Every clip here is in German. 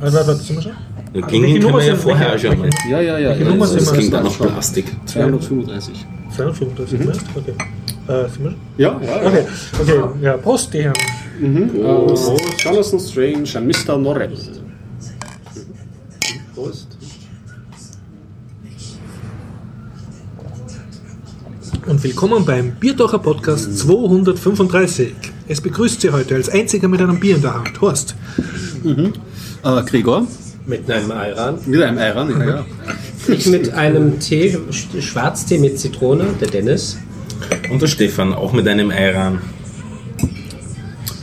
Also, warte, sind wir schon? Ja, Klingen können wir ja vorher schon mal. Ja, ja, ja. Das klingt dann noch Plastik. 235. 235, mhm. okay. Äh, sind wir schon? Ja, ja. Okay, okay. Ja, Prost, die Herren. Äh, Jonathan Strange und Mr. Norrell. Prost. Und willkommen beim Biertaucher Podcast 235. Es begrüßt Sie heute als einziger mit einem Bier in der Hand. Horst. Äh, Gregor. Mit einem Ayran. Mit einem Eiran, ja, ja. Ich mit einem Tee, Sch- Schwarztee mit Zitrone, der Dennis. Und der Stefan, auch mit einem Eiran.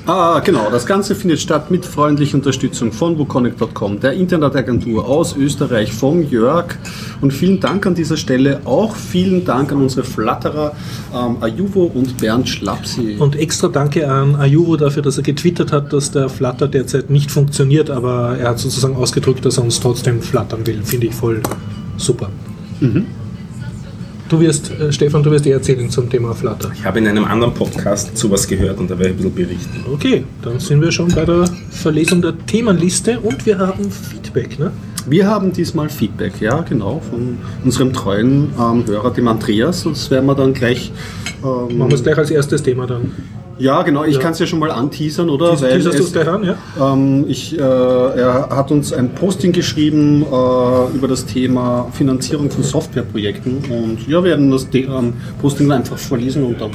Ah, genau. Das Ganze findet statt mit freundlicher Unterstützung von wukonic.com, der Internetagentur aus Österreich, vom Jörg. Und vielen Dank an dieser Stelle. Auch vielen Dank an unsere Flatterer ähm, Ajuvo und Bernd Schlapsi. Und extra danke an Ayuro dafür, dass er getwittert hat, dass der Flutter derzeit nicht funktioniert, aber er hat sozusagen ausgedrückt, dass er uns trotzdem flattern will. Finde ich voll super. Du wirst, äh, Stefan, du wirst dir erzählen zum Thema Flutter. Ich habe in einem anderen Podcast sowas gehört und da werde ich ein bisschen berichten. Okay, dann sind wir schon bei der Verlesung der Themenliste und wir haben Feedback, ne? Wir haben diesmal Feedback, ja, genau, von unserem treuen ähm, Hörer, dem Andreas. Das werden wir dann gleich. Ähm, Machen wir es gleich als erstes Thema dann. Ja, genau, ich Ja. kann es ja schon mal anteasern, oder? Teas- teaserst du es gleich an, ja? Ähm, ich, äh, er hat uns ein Posting geschrieben äh, über das Thema Finanzierung von Softwareprojekten und ja, wir werden das ähm, Posting einfach vorlesen und dann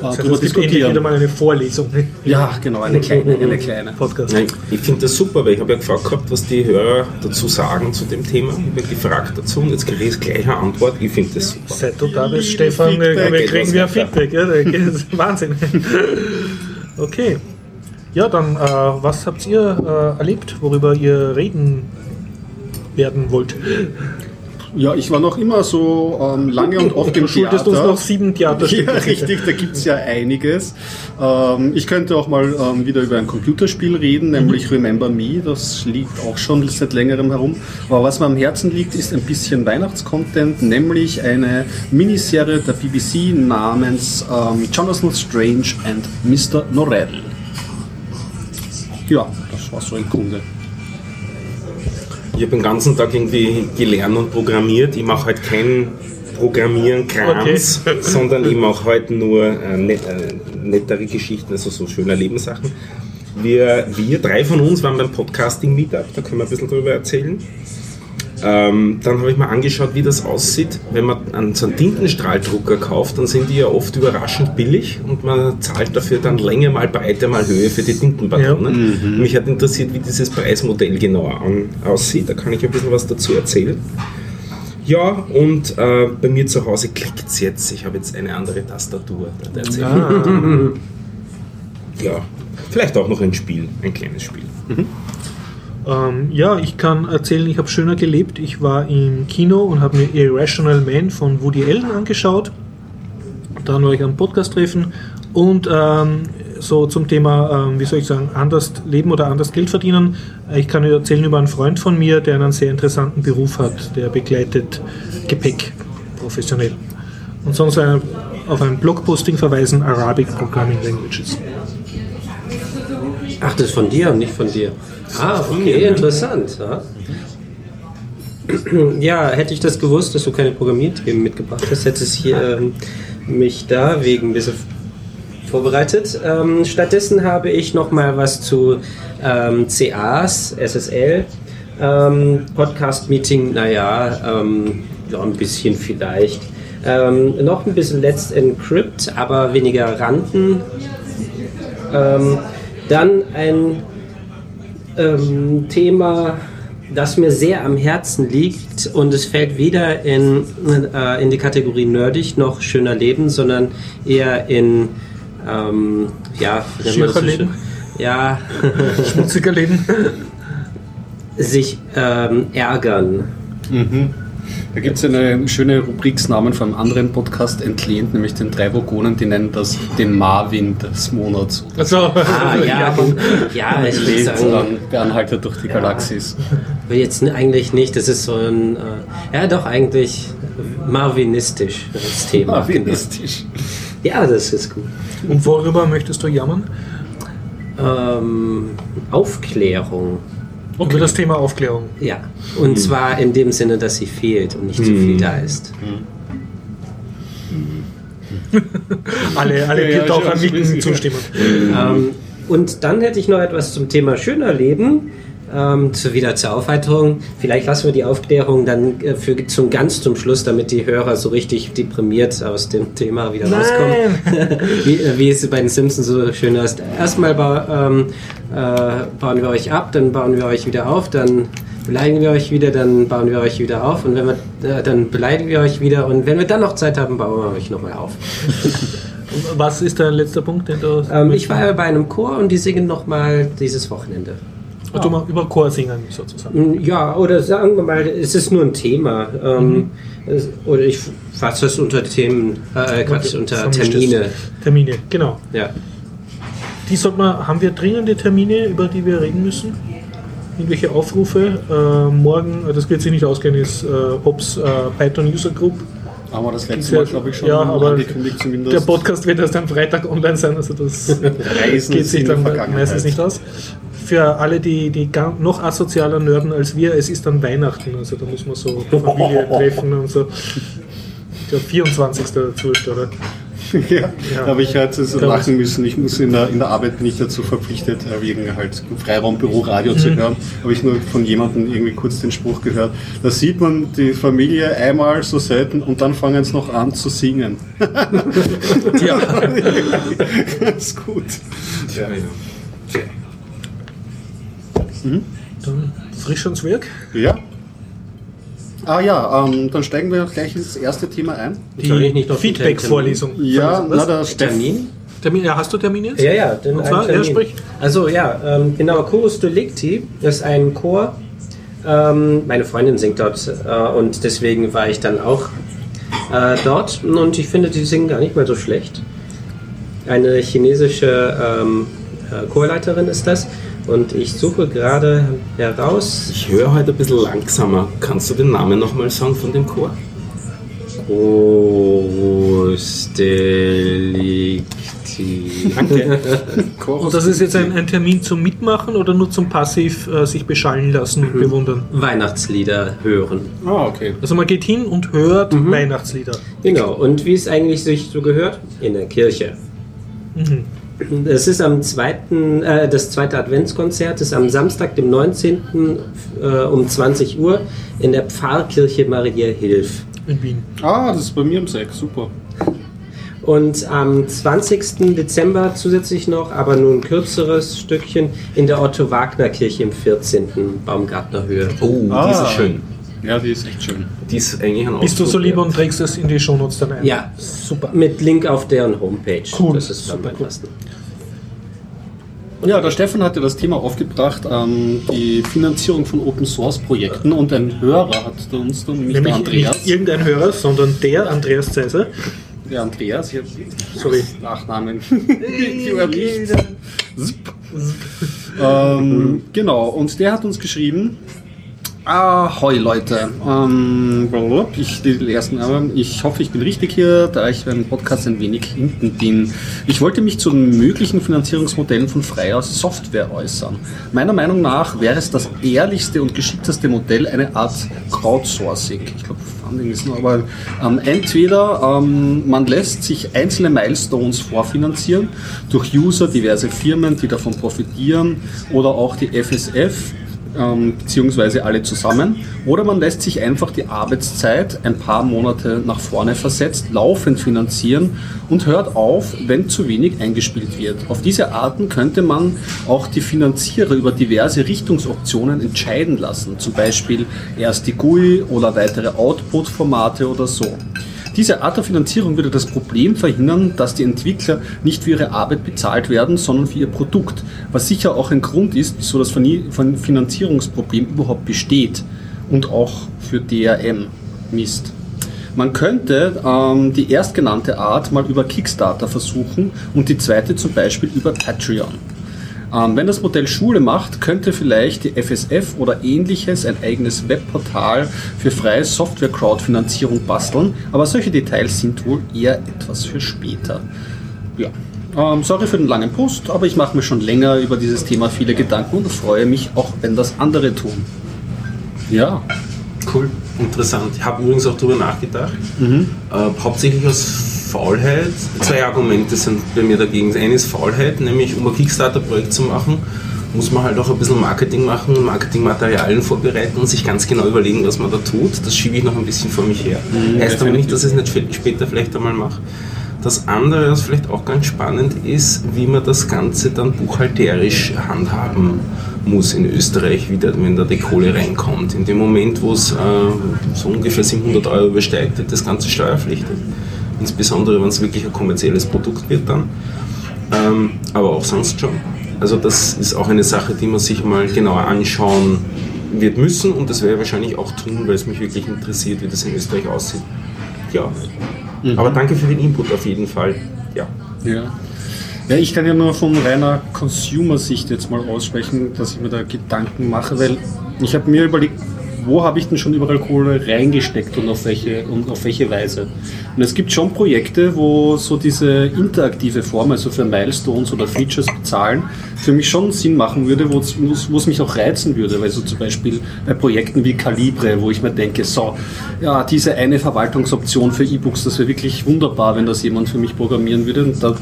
Das heißt, darüber endlich wieder diskutieren. mal eine Vorlesung. Ja, genau, eine kleine, eine kleine. Podcast. Nein, ich finde das super, weil ich habe ja gefragt gehabt, was die Hörer dazu sagen zu dem Thema. Ich habe ja gefragt dazu und jetzt kriege ich gleich eine Antwort. Ich finde das super. Seit du da bist, Stefan, Feedback. wir kriegen wir. Feedback. Ja, das ist Wahnsinn. Okay. Ja, dann, äh, was habt ihr äh, erlebt, worüber ihr reden werden wollt? Ja, ich war noch immer so ähm, lange und oft Du im schuldest Theater. uns noch sieben Theaterstücke. Ja, richtig, da gibt es ja einiges. Ähm, ich könnte auch mal ähm, wieder über ein Computerspiel reden, nämlich Remember Me. Das liegt auch schon seit längerem herum. Aber was mir am Herzen liegt, ist ein bisschen Weihnachtscontent, nämlich eine Miniserie der BBC namens ähm, Jonathan Strange and Mr. Norrell. Ja, das war so im Grunde. Ich habe den ganzen Tag irgendwie gelernt und programmiert. Ich mache halt kein Programmieren-Krams, sondern ich mache halt nur äh, net, äh, nettere Geschichten, also so schöne Lebenssachen. Wir, wir drei von uns waren beim Podcasting-Meetup, da können wir ein bisschen drüber erzählen. Ähm, dann habe ich mir angeschaut, wie das aussieht. Wenn man einen, so einen Tintenstrahldrucker kauft, dann sind die ja oft überraschend billig und man zahlt dafür dann Länge mal Breite mal Höhe für die Tintenpatrone. Mich hat interessiert, wie dieses Preismodell genauer an, aussieht. Da kann ich ein bisschen was dazu erzählen. Ja, und äh, bei mir zu Hause klickt es jetzt. Ich habe jetzt eine andere Tastatur. Ah, Ja, vielleicht auch noch ein Spiel, ein kleines Spiel. Ähm, ja, ich kann erzählen, ich habe schöner gelebt. Ich war im Kino und habe mir Irrational Man von Woody Allen angeschaut. Dann war ich am Podcast-Treffen und ähm, so zum Thema, ähm, wie soll ich sagen, anders leben oder anders Geld verdienen. Ich kann erzählen über einen Freund von mir, der einen sehr interessanten Beruf hat. Der begleitet Gepäck professionell. Und sonst auf ein Blogposting verweisen, Arabic Programming Languages. Ach, das ist von dir und nicht von dir. Ah, okay, interessant. Ja. ja, hätte ich das gewusst, dass du keine Programmierthemen mitgebracht hast, hätte ich hier ähm, mich da wegen ein bisschen vorbereitet. Ähm, stattdessen habe ich noch mal was zu ähm, CAs, SSL, ähm, Podcast-Meeting, naja, ähm, ja, ein bisschen vielleicht. Ähm, noch ein bisschen Let's Encrypt, aber weniger Randen. Ähm, dann ein ähm, Thema, das mir sehr am Herzen liegt und es fällt weder in, äh, in die Kategorie nerdig noch schöner Leben, sondern eher in ähm, ja, wie nennt man das so Schircherleben? schön? ja, Schmutziger Leben. sich ähm, ärgern. Da gibt es eine schöne Rubriksnamen von einem anderen Podcast entlehnt, nämlich den drei Vogonen, die nennen das den Marvin des Monats. Also, Ah, ja, ja, ich würde sagen, Anhalter durch die Galaxis. aber jetzt eigentlich nicht. Das ist so ein, äh, ja, doch eigentlich marvinistisch das Thema. Marvinistisch. Ja, das ist gut. Und worüber möchtest du jammern? Ähm, Aufklärung. Okay. Über das Thema Aufklärung. Ja, und mhm. zwar in dem Sinne, dass sie fehlt und nicht mhm. zu viel da ist. Mhm. alle alle ja, Taucher ja, nicken zustimmen. Ähm, und dann hätte ich noch etwas zum Thema schöner Leben ähm, zu, wieder zur Aufheiterung. Vielleicht lassen wir die Aufklärung dann äh, für, zum ganz zum Schluss, damit die Hörer so richtig deprimiert aus dem Thema wieder Nein. rauskommen. wie, äh, wie, es bei den Simpsons so schön ist. Erstmal ba ähm, äh, bauen wir euch ab, dann bauen wir euch wieder auf, dann beleidigen wir euch wieder, dann bauen wir euch wieder auf und wenn wir, äh, dann beleidigen wir euch wieder und wenn wir dann noch Zeit haben, bauen wir euch nochmal auf. Was ist dein letzter Punkt, den du... Ähm, ich war bei einem Chor und die singen nochmal dieses Wochenende. Also mal über Chor singen sozusagen. Mm, ja, oder sagen wir mal, es ist nur ein Thema. Ähm, mhm. es, oder ich fasse das unter Themen, äh, Quatsch, okay. unter Termine. Termine, genau. Ja. Die sollte man, haben wir dringende Termine, über die wir reden müssen? Irgendwelche Aufrufe? Äh, morgen, äh, das wird sich nicht ausgehen, ist äh, Hobbs äh, Python User Group. Haben wir das letzte Mal, glaube ich, schon ja, aber zumindest. Der Podcast wird erst am Freitag online sein, also das geht sich dann meistens nicht aus für alle, die, die noch asozialer nörden als wir, es ist dann Weihnachten, also da muss man so Familie treffen und so. Der 24. dazu, oder? Ja, ja. habe ich heute so lachen müssen. Ich muss in der, in der Arbeit nicht dazu verpflichtet, äh, wegen halt Freiraumbüro Radio mhm. zu hören. Habe ich nur von jemandem irgendwie kurz den Spruch gehört. Da sieht man die Familie einmal so selten und dann fangen sie noch an zu singen. ja. Ganz gut. Ja, ja. Mhm. Dann frisch ans Werk. Ja. Ah ja, ähm, dann steigen wir gleich ins erste Thema ein. Die Feedback-Vorlesung. Ja, na, der Termin. Termin. Ja, hast du Termin jetzt? Ja, ja. Den Und zwar, er spricht. Also ja, ähm, genau, Chorus Delicti ist ein Chor. Ähm, meine Freundin singt dort äh, und deswegen war ich dann auch äh, dort und ich finde, die singen gar nicht mal so schlecht. Eine chinesische ähm, äh, Chorleiterin ist das und ich suche gerade heraus. Ich höre heute ein bisschen langsamer. Kannst du den Namen nochmal sagen von dem Chor? Großdelikti. Danke. und das ist jetzt ein, ein, Termin zum Mitmachen oder nur zum passiv äh, sich beschallen lassen und mhm. bewundern? Weihnachtslieder hören. Ah, okay. Also man geht hin und hört mhm. Weihnachtslieder. Genau. Und wie es eigentlich sich so gehört? In der Kirche. Mhm. Es ist am zweiten, äh, das zweite Adventskonzert ist am Samstag, dem 19. Äh, um 20 Uhr in der Pfarrkirche Maria Hilf. In Wien. Ah, das ist bei mir im Sex, super. Und am 20. Dezember zusätzlich noch, aber nur ein kürzeres Stückchen, in der Otto-Wagner-Kirche im 14. Baumgartnerhöhe. Oh, ah. die ist schön. Ja, die ist echt schön. Die ist eigentlich ein Bist du so lieb und trägst das in die Shownotes dann ein? Ja, super. Mit Link auf deren Homepage. Cool. Das ist super cool. Ja, der Stefan hat ja das Thema aufgebracht, ähm, die Finanzierung von Open Source Projekten und ein Hörer hat uns dann, nicht Nämlich Andreas. Nicht irgendein Hörer, sondern der Andreas Zeiser. Der Andreas, ich habe Sorry. Nachnamen. ähm, genau, und der hat uns geschrieben, Ahoi Leute, ähm, ich, die ersten, ich hoffe, ich bin richtig hier, da ich beim Podcast ein wenig hinten bin. Ich wollte mich zu den möglichen Finanzierungsmodellen von freier Software äußern. Meiner Meinung nach wäre es das ehrlichste und geschickteste Modell eine Art Crowdsourcing. Ich glaube, Funding ist nur, aber ähm, entweder ähm, man lässt sich einzelne Milestones vorfinanzieren durch User, diverse Firmen, die davon profitieren oder auch die FSF ähm, beziehungsweise alle zusammen. Oder man lässt sich einfach die Arbeitszeit ein paar Monate nach vorne versetzt, laufend finanzieren und hört auf, wenn zu wenig eingespielt wird. Auf diese Arten könnte man auch die Finanzierer über diverse Richtungsoptionen entscheiden lassen, zum Beispiel erst die GUI oder weitere Output-Formate oder so. Diese Art der Finanzierung würde das Problem verhindern, dass die Entwickler nicht für ihre Arbeit bezahlt werden, sondern für ihr Produkt, was sicher auch ein Grund ist, wieso das Finanzierungsproblem überhaupt besteht und auch für DRM Mist. Man könnte ähm, die erstgenannte Art mal über Kickstarter versuchen und die zweite zum Beispiel über Patreon. Ähm, wenn das Modell Schule macht, könnte vielleicht die FSF oder ähnliches ein eigenes Webportal für freie Software-Crowdfinanzierung basteln, aber solche Details sind wohl eher etwas für später. Ja, Ähm, sorry für den langen Post, aber ich mache mir schon länger über dieses Thema viele Gedanken und freue mich auch, wenn das andere tun. Ja. Cool, interessant. Ich habe übrigens auch darüber nachgedacht. Mhm. Äh, hauptsächlich aus Faulheit. Zwei Argumente sind bei mir dagegen. Das eine ist Faulheit, nämlich um ein Kickstarter-Projekt zu machen, muss man halt auch ein bisschen Marketing machen, Marketingmaterialien vorbereiten und sich ganz genau überlegen, was man da tut. Das schiebe ich noch ein bisschen vor mich her. Mhm, heißt aber nicht, dass ich es nicht später vielleicht einmal mache. Das andere, was vielleicht auch ganz spannend ist, wie man das Ganze dann buchhalterisch handhaben muss in Österreich, wieder, wenn da die Kohle reinkommt. In dem Moment, wo es äh, so ungefähr 700 Euro übersteigt, wird das Ganze steuerpflichtig. Insbesondere, wenn es wirklich ein kommerzielles Produkt wird dann. Ähm, aber auch sonst schon. Also das ist auch eine Sache, die man sich mal genauer anschauen wird müssen und das werde ich wahrscheinlich auch tun, weil es mich wirklich interessiert, wie das in Österreich aussieht. Ja. Aber danke für den Input auf jeden Fall. Ja. Ja. Ja, ich kann ja nur von reiner Consumer-Sicht jetzt mal aussprechen, dass ich mir da Gedanken mache, weil ich habe mir überlegt, wo habe ich denn schon überall Kohle reingesteckt und auf welche und auf welche Weise. Und es gibt schon Projekte, wo so diese interaktive Form, also für Milestones oder Features bezahlen, für mich schon Sinn machen würde, wo es, mich auch reizen würde, weil so zum Beispiel bei Projekten wie Calibre, wo ich mir denke, so, ja, diese eine Verwaltungsoption für E-Books, das wäre wirklich wunderbar, wenn das jemand für mich programmieren würde. Und da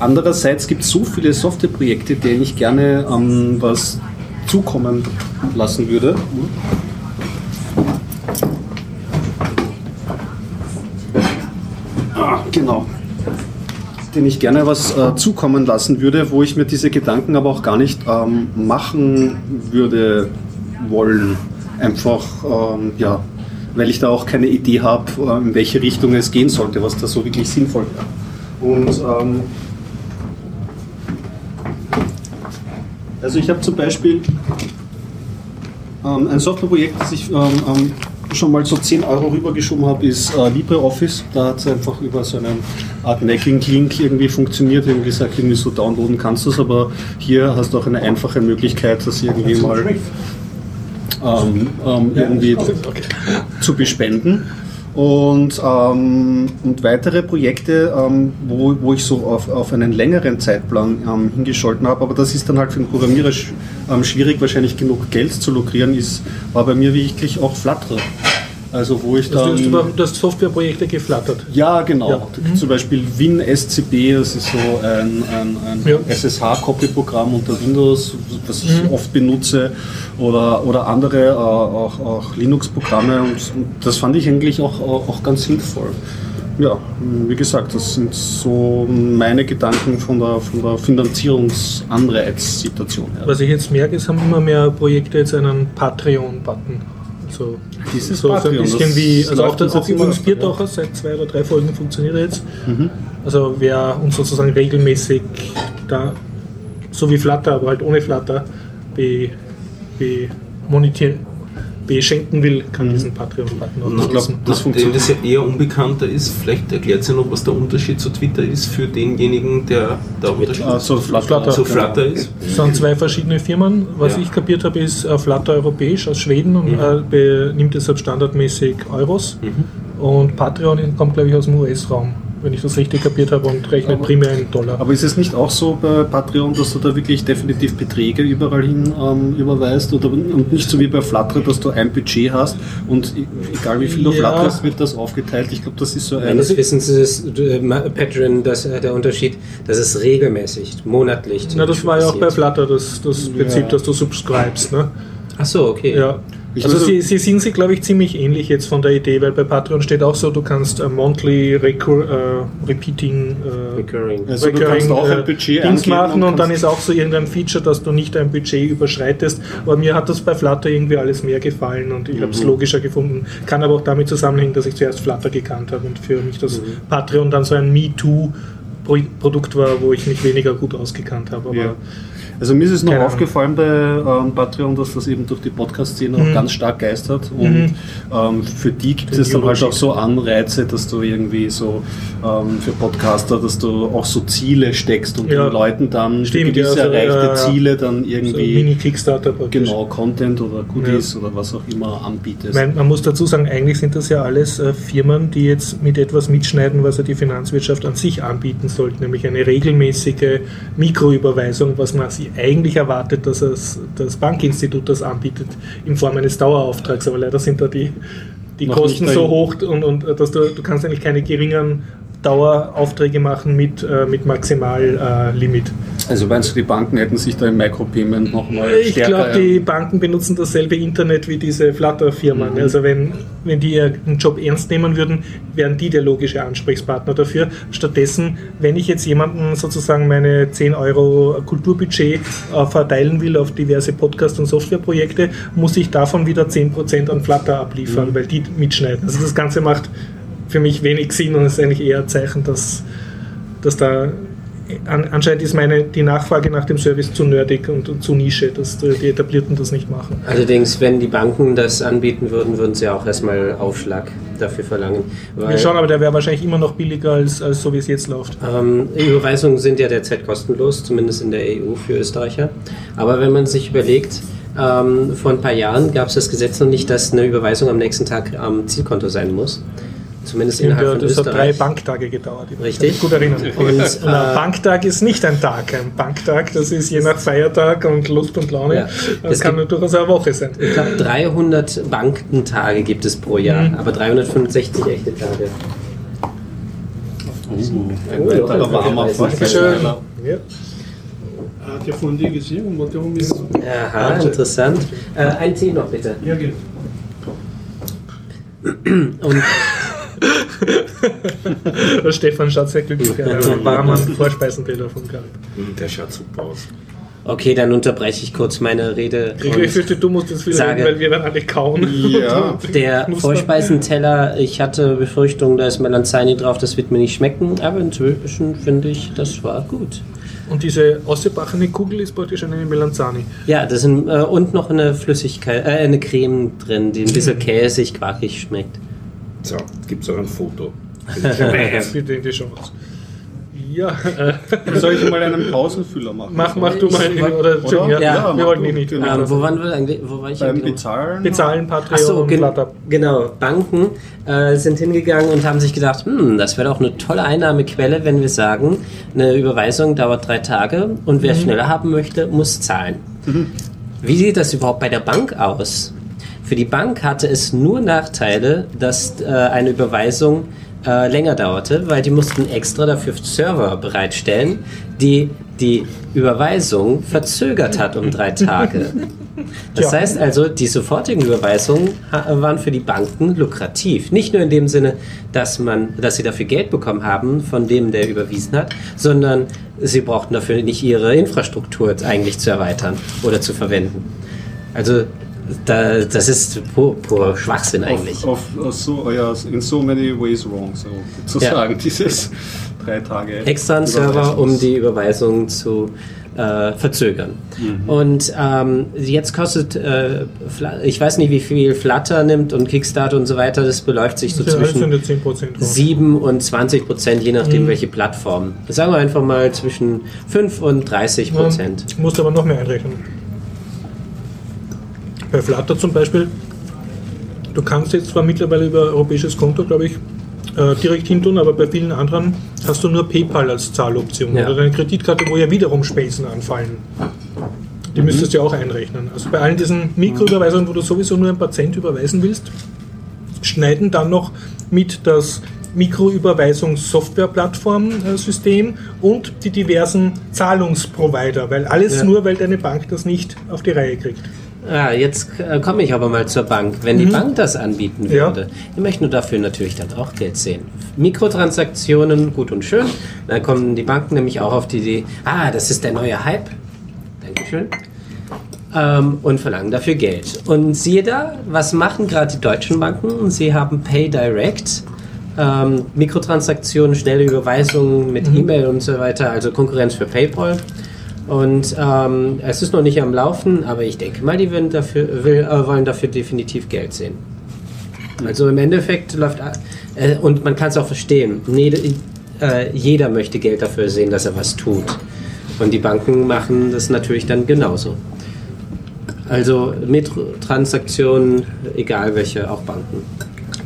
Andererseits gibt es so viele Softwareprojekte, denen ich gerne ähm, was zukommen lassen würde. Genau. Den ich gerne was äh, zukommen lassen würde, wo ich mir diese Gedanken aber auch gar nicht ähm, machen würde wollen. Einfach, ähm, ja, weil ich da auch keine Idee habe, äh, in welche Richtung es gehen sollte, was da so wirklich sinnvoll wäre. Und ähm, also ich habe zum Beispiel ähm, ein Softwareprojekt, das ich ähm, ähm, schon mal so 10 Euro rübergeschoben habe, ist äh, LibreOffice. Da hat es einfach über so einen Art Necking-Link irgendwie funktioniert. Irgendwie gesagt, irgendwie so downloaden kannst du es, aber hier hast du auch eine einfache Möglichkeit, das irgendwie mal ähm, ähm, irgendwie zu bespenden. Und, ähm, und weitere Projekte, ähm, wo, wo ich so auf, auf einen längeren Zeitplan ähm, hingescholten habe, aber das ist dann halt für den Programmierer sch ähm, schwierig, wahrscheinlich genug Geld zu lukrieren, ist, war bei mir wirklich auch Flutter. Also wo ich Also du, hast dann... du hast Softwareprojekte geflattert. Ja, genau. Ja. Gibt's Zum Beispiel WinSCP, das ist so ein, ein, ein Ja. SSH-Copy-Programm unter Windows, das ich oft benutze, oder, oder andere, äh, auch, auch Linux-Programme. Und, und das fand ich eigentlich auch, auch, auch ganz sinnvoll. Ja, wie gesagt, das sind so meine Gedanken von der, von der Finanzierungsanreizsituation her. Was ich jetzt merke, es haben immer mehr Projekte jetzt einen Patreon-Button. Also, Dieses so, so ein bisschen das wie, also auch, das, auch übrigens Biertaucher, seit zwei oder drei Folgen funktioniert er jetzt. Also wer uns sozusagen regelmäßig da, so wie Flutter, aber halt ohne Flutter, be, be, monetier, beschenken will, kann diesen Patreon-Button auch glaub, nutzen. das Nachdem das ja eher unbekannter ist, vielleicht erklärt sie noch, was der Unterschied zu Twitter ist für denjenigen, der da unterstützt. Also Flutter, Flutter. zu Flutter ist. Es sind zwei verschiedene Firmen. Was Ja. ich kapiert habe, ist äh, Flutter europäisch aus Schweden und Mhm. äh, nimmt deshalb standardmäßig Euros. Und Patreon kommt, glaube ich, aus dem US-Raum, wenn ich das richtig kapiert habe, und rechnet Aber- primär in Dollar. Aber ist es nicht auch so bei Patreon, dass du da wirklich definitiv Beträge überall hin ähm, überweist oder und nicht so wie bei Flutter, dass du ein Budget hast und e- egal wie viel du Ja. flutterst, wird das aufgeteilt. Ich glaube, das ist so ein. Meines Wissens ist äh, Patreon das, äh, der Unterschied, dass es regelmäßig, monatlich. Na, das war ja auch bei. Flutter das, das Prinzip, dass du subscribest. Ne? Ach so, okay. Ja. Ich also sie, sie sind sich, glaube ich, ziemlich ähnlich jetzt von der Idee, weil bei Patreon steht auch so, du kannst äh, monthly recur, äh, repeating äh, Recurring. Also du kannst auch ein äh, Budget Dings machen und und, dann ist auch so irgendein Feature, dass du nicht ein Budget überschreitest. Aber mir hat das bei Flutter irgendwie alles mehr gefallen und ich habe Mhm. es logischer gefunden. Kann aber auch damit zusammenhängen, dass ich zuerst Flutter gekannt habe und für mich das Mhm. Patreon dann so ein MeToo-Produkt war, wo ich mich weniger gut ausgekannt habe. Aber Ja. Also mir ist es noch Keine aufgefallen bei ähm, Patreon, dass das eben durch die Podcast-Szene Mhm. auch ganz stark geistert. Und Mhm. ähm, für die gibt es dann halt auch so Anreize, dass du irgendwie so ähm, für Podcaster, dass du auch so Ziele steckst und Ja. den Leuten dann Stimmt, gewisse ja, also, erreichte ja. Ziele dann so irgendwie Mini-Kickstarter praktisch. genau Content oder Goodies oder was auch immer anbietest. Man, man muss dazu sagen, eigentlich sind das ja alles äh, Firmen, die jetzt mit etwas mitschneiden, was ja die Finanzwirtschaft an sich anbieten sollten, nämlich eine regelmäßige Mikroüberweisung, was man eigentlich erwartet, dass es das Bankinstitut das anbietet in Form eines Dauerauftrags. Aber leider sind da die, die Kosten so hoch und, und dass du, du kannst eigentlich keine geringeren Daueraufträge machen mit, äh, mit Maximallimit. Äh, also meinst du, die Banken hätten sich da im Micropayment nochmal Ich glaube, die Banken benutzen dasselbe Internet wie diese Flutter-Firmen. Mhm. Also wenn, wenn die ihren Job ernst nehmen würden, wären die der logische Ansprechpartner dafür. Stattdessen, wenn ich jetzt jemanden sozusagen meine 10 Euro Kulturbudget äh, verteilen will auf diverse Podcast- und Softwareprojekte, muss ich davon wieder 10% an Flutter abliefern, mhm. weil die mitschneiden. Also das Ganze macht für mich wenig Sinn und ist eigentlich eher ein Zeichen, dass, dass da anscheinend ist meine, die Nachfrage nach dem Service zu nerdig und, und, zu Nische, dass die Etablierten das nicht machen. Allerdings, wenn die Banken das anbieten würden, würden sie auch erstmal Aufschlag dafür verlangen. Wir schauen, aber der wäre wahrscheinlich immer noch billiger als, als so, wie es jetzt läuft. Ähm, Überweisungen sind ja derzeit kostenlos, zumindest in der EU für Österreicher. Aber wenn man sich überlegt, ähm, vor ein paar Jahren gab es das Gesetz noch nicht, dass eine Überweisung am nächsten Tag am Zielkonto sein muss. Zumindest innerhalb ja, von Das Österreich. hat drei Banktage gedauert. Richtig. Gut erinnern. Und, äh, Banktag ist nicht ein Tag. Ein Banktag, das ist je nach Feiertag und Lust und Laune. Ja, das kann gibt, durchaus eine Woche sein. Ich glaube, 300 Bankentage gibt es pro Jahr, mhm. aber 365 echte Tage. Uh, ein oh, weiterer warmer Dankeschön. Ja. Hat ja von dir gesehen und Aha, interessant. Äh, ein Tee noch bitte. Ja, geht. Und Der Stefan schaut sehr glücklich aus. Also warmen Vorspeisenteller davon gehabt. Der schaut super aus. Okay, dann unterbreche ich kurz meine Rede. Ich fürchte, du musst jetzt wieder reden, weil wir werden alle kauen. Ja. Der Vorspeisenteller, ich hatte Befürchtungen, da ist Melanzani drauf, das wird mir nicht schmecken, aber inzwischen finde ich, das war gut. Und diese ausgebachene Kugel ist praktisch eine Melanzani. Ja, das sind, äh, und noch eine Flüssigkeit, äh, eine Creme drin, die ein bisschen mhm. käsig, quakig schmeckt. So, gibt es auch ein Foto. Bitte in die Chance. Ja, äh, soll ich mal einen Pausenfüller machen? Mach, mach du mal. In, oder, oder? Ja, ja, wir wollten ihn nicht. Genau. Ähm, wo waren wir eigentlich? Wo war ich Beim Bezahlen? Bezahlen, Patreon so, gen Genau, Banken äh, sind hingegangen und haben sich gedacht, hm, das wäre doch eine tolle Einnahmequelle, wenn wir sagen, eine Überweisung dauert drei Tage und wer mhm. schneller haben möchte, muss zahlen. Mhm. Wie sieht das überhaupt bei der Bank aus? Für die Bank hatte es nur Nachteile, dass äh, eine Überweisung äh, länger dauerte, weil die mussten extra dafür Server bereitstellen, die die Überweisung verzögert hat um drei Tage. Das ja. heißt also, die sofortigen Überweisungen waren für die Banken lukrativ. Nicht nur in dem Sinne, dass, man, dass sie dafür Geld bekommen haben von dem, der überwiesen hat, sondern sie brauchten dafür nicht ihre Infrastruktur eigentlich zu erweitern oder zu verwenden. Also da, das ist pur, pur Schwachsinn eigentlich. Auf, auf, so, ja, in so many ways wrong, so zu ja. sagen, dieses drei Tage. Extra ein Server, um die Überweisung zu äh, verzögern. Mhm. Und ähm, jetzt kostet, äh, ich weiß nicht, wie viel Flutter nimmt und Kickstarter und so weiter, das beläuft sich so ja, zwischen 7 und 20 Prozent, je nachdem, mhm. welche Plattform. Sagen wir einfach mal zwischen 5 und 30 Prozent. Ja, musst aber noch mehr einrechnen. Bei Flutter zum Beispiel, du kannst jetzt zwar mittlerweile über europäisches Konto, glaube ich, äh, direkt hintun, aber bei vielen anderen hast du nur PayPal als Zahloption ja. oder deine Kreditkarte, wo ja wiederum Spesen anfallen. Die mhm. müsstest du ja auch einrechnen. Also bei allen diesen Mikroüberweisungen, wo du sowieso nur ein paar Cent überweisen willst, schneiden dann noch mit das Mikroüberweisungs-Software-Plattform-System und die diversen Zahlungsprovider, weil alles ja. nur, weil deine Bank das nicht auf die Reihe kriegt. Ja, jetzt äh, komme ich aber mal zur Bank. Wenn mhm. die Bank das anbieten würde, ja. die möchten dafür natürlich dann auch Geld sehen. Mikrotransaktionen, gut und schön. Dann kommen die Banken nämlich auch auf die Idee, ah, das ist der neue Hype. Dankeschön. Ähm, und verlangen dafür Geld. Und siehe da, was machen gerade die deutschen Banken? Sie haben Pay Direct. Ähm, Mikrotransaktionen, schnelle Überweisungen mit mhm. E-Mail und so weiter, also Konkurrenz für PayPal. Und ähm, es ist noch nicht am Laufen, aber ich denke mal, die dafür, will, äh, wollen dafür definitiv Geld sehen. Also im Endeffekt läuft, äh, und man kann es auch verstehen, nee, äh, jeder möchte Geld dafür sehen, dass er was tut. Und die Banken machen das natürlich dann genauso. Also mit Transaktionen, egal welche, auch Banken.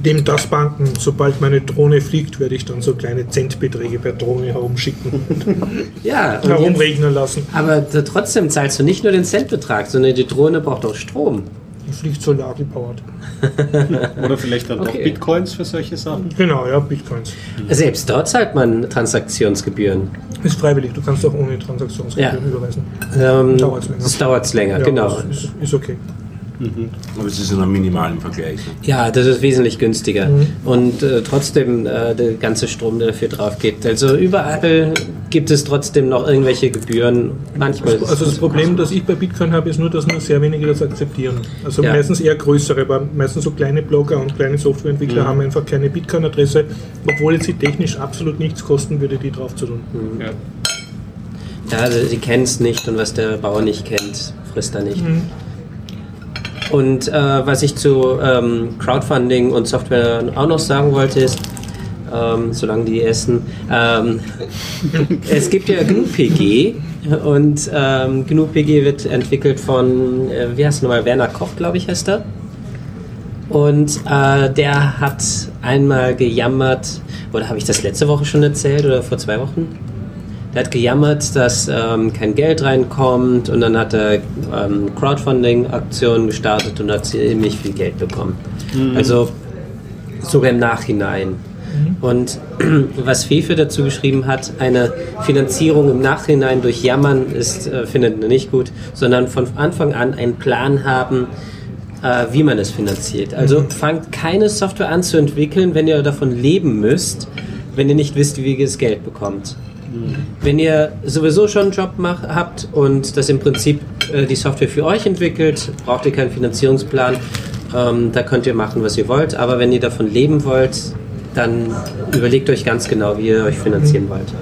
Dem das Banken, sobald meine Drohne fliegt, werde ich dann so kleine Centbeträge per Drohne herumschicken und Ja, und jetzt, herumregnen lassen. aber trotzdem zahlst du nicht nur den Centbetrag, sondern die Drohne braucht auch Strom. Die fliegt solar gepowered. Oder vielleicht dann Okay. doch Bitcoins für solche Sachen. Genau, ja, Bitcoins. Selbst dort zahlt man Transaktionsgebühren. Ist freiwillig, du kannst auch ohne Transaktionsgebühren Ja. überweisen. Ähm, Dauert's länger. Das dauert länger, Ja, genau. Ist, ist okay. Aber es ist in einem minimalen Vergleich. Ne? Ja, das ist wesentlich günstiger. Mhm. Und äh, trotzdem äh, der ganze Strom, der dafür drauf geht. Also überall gibt es trotzdem noch irgendwelche Gebühren. Manchmal ist Also das Problem, das ich bei Bitcoin habe, ist nur, dass nur sehr wenige das akzeptieren. Also Ja. meistens eher größere, aber meistens so kleine Blogger und kleine Mhm. Softwareentwickler haben einfach keine Bitcoin-Adresse, obwohl es sie technisch absolut nichts kosten würde, die drauf zu tun. Ja. Ja, also die kennen es nicht und was der Bauer nicht kennt, frisst er nicht. Mhm. Und äh, was ich zu ähm, Crowdfunding und Software auch noch sagen wollte ist, ähm, solange die essen, ähm, es gibt ja GNU-PG und ähm, GNU-PG wird entwickelt von, äh, wie heißt er nochmal, Werner Koch, glaube ich, heißt er. Und äh, der hat einmal gejammert, oder habe ich das letzte Woche schon erzählt oder vor zwei Wochen? Der hat gejammert, dass ähm, kein Geld reinkommt und dann hat er ähm, Crowdfunding-Aktionen gestartet und hat ziemlich viel Geld bekommen. Also sogar im Nachhinein. Und was Fefe dazu geschrieben hat, eine Finanzierung im Nachhinein durch Jammern ist, äh, findet er nicht gut, sondern von Anfang an einen Plan haben, äh, wie man es finanziert. Also fangt keine Software an zu entwickeln, wenn ihr davon leben müsst, wenn ihr nicht wisst, wie ihr das Geld bekommt. Wenn ihr sowieso schon einen Job mach, habt und das im Prinzip äh, die Software für euch entwickelt, braucht ihr keinen Finanzierungsplan. Ähm, da könnt ihr machen, was ihr wollt. Aber wenn ihr davon leben wollt, dann überlegt euch ganz genau, wie ihr euch finanzieren wollt.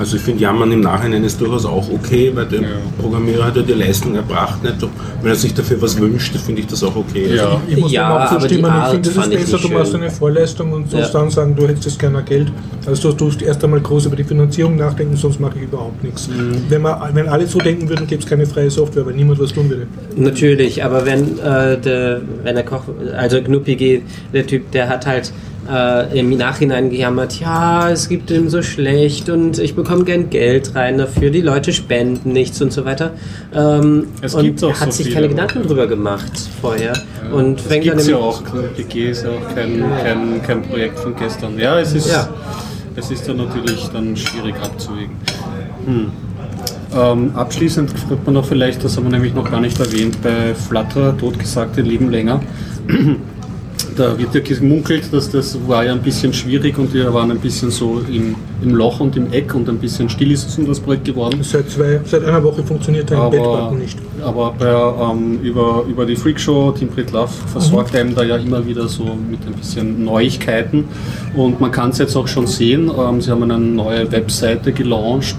Also ich finde Jammern im Nachhinein ist durchaus auch okay, weil der Programmierer hat ja die Leistung erbracht. Nicht? Wenn er sich dafür was wünscht, finde ich das auch okay. Also Ja. Ich muss Ja, dem auch zustimmen. Ich finde, es ist besser, nicht du machst eine Vorleistung und sollst Ja. dann sagen, du hättest gerne Geld. Also du tust erst einmal groß über die Finanzierung nachdenken, sonst mache ich überhaupt nichts. Mhm. Wenn, man, wenn alle so denken würden, gäbe es keine freie Software, weil niemand was tun würde. Natürlich, aber wenn äh, der, wenn der Koch, also GNU-PG, der Typ, der hat halt äh, im Nachhinein gejammert, ja, es gibt ihm so schlecht und ich bekomme gern Geld rein dafür, die Leute spenden nichts und so weiter. Ähm, Es und gibt auch er hat so sich keine Gedanken drüber gemacht vorher. und Das fängt gibt dann ja auch. PG ist ja auch kein, kein, kein Projekt von gestern. Ja, es ist, Ja. es ist dann natürlich dann schwierig abzuwägen. Hm. Ähm, abschließend wird man noch vielleicht, das haben wir nämlich noch gar nicht erwähnt, bei Flutter, Totgesagte leben länger. Da wird ja gemunkelt, dass das war ja ein bisschen schwierig und wir waren ein bisschen so im, im Loch und im Eck und ein bisschen still ist es um das Projekt geworden. Seit, zwei, seit einer Woche funktioniert dein Bettbutton nicht. aber bei, ähm, über, über die Freakshow, Team Brit Love versorgt einem da ja immer wieder so mit ein bisschen Neuigkeiten. Und man kann es jetzt auch schon sehen, ähm, sie haben eine neue Webseite gelauncht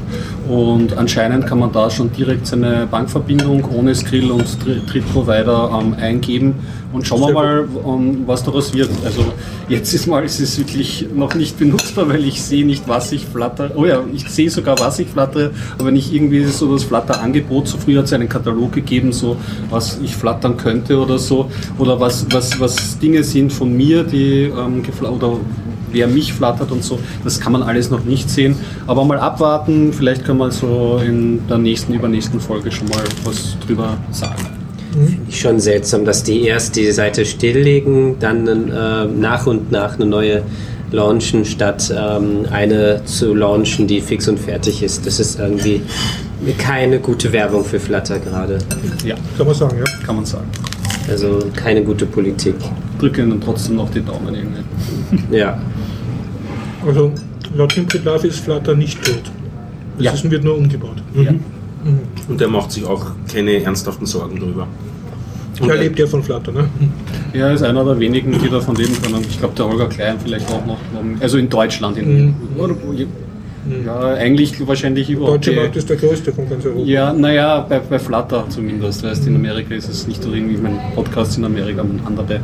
und anscheinend kann man da schon direkt seine Bankverbindung ohne Skrill und Drittprovider ähm, eingeben. Und schauen wir mal, ähm, was daraus wird. Also jetzt ist mal, es ist wirklich noch nicht benutzbar, weil ich sehe nicht, was ich flatter. Oh ja, ich sehe sogar, was ich flattere, aber nicht irgendwie so das Flatter-Angebot. So früher hat es einen Katalog gegeben, so was ich flattern könnte oder so. Oder was, was, was Dinge sind von mir, die ähm, oder wer mich flattert und so. Das kann man alles noch nicht sehen. Aber mal abwarten, vielleicht können wir so in der nächsten, übernächsten Folge schon mal was drüber sagen. Schon seltsam, dass die erst die Seite stilllegen, dann äh, nach und nach eine neue launchen, statt ähm, eine zu launchen, die fix und fertig ist. Das ist irgendwie keine gute Werbung für Flutter gerade. Ja, Kann man sagen, ja. kann man sagen. Also keine gute Politik. Drücke ihnen trotzdem noch die Daumen irgendwie. Ja. Also laut Team Love ist Flutter nicht tot. Es Ja. ist, wird nur umgebaut. Ja. Und der macht sich auch keine ernsthaften Sorgen drüber. Und Er lebt ja von Flutter, ne? Er ist einer der wenigen, die davon leben können. Ich glaube, der Holger Klein vielleicht auch noch. Also in Deutschland. In, Mhm. oder, ja, eigentlich wahrscheinlich Der überhaupt. deutsche die- Markt ist der größte von ganz Europa. Ja, naja, bei, bei Flutter zumindest. Weißt, in Amerika ist es nicht so irgendwie, ich meine, Podcasts in Amerika haben andere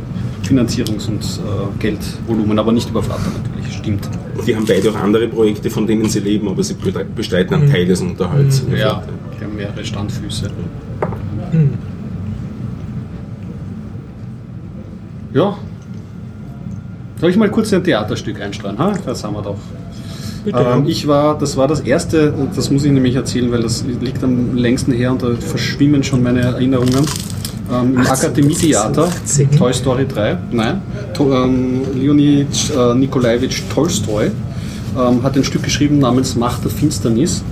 Finanzierungs- und äh, Geldvolumen, aber nicht über Flutter natürlich, stimmt. die haben beide auch andere Projekte, von denen sie leben, aber sie bestreiten einen Teil des Unterhalts. Ja, die haben mehrere Standfüße. Hm. Ja, Soll ich mal kurz ein Theaterstück einstreuen? Ha? Das haben wir doch. Bitte. Ähm, ich war, das war das erste, das muss ich nämlich erzählen, weil das liegt am längsten her und da verschwimmen schon meine Erinnerungen. Ähm, Im Akademietheater, Toy Story 3, nein, to, ähm, Leonid äh, Nikolajewitsch Tolstoi ähm, hat ein Stück geschrieben namens Macht der Finsternis.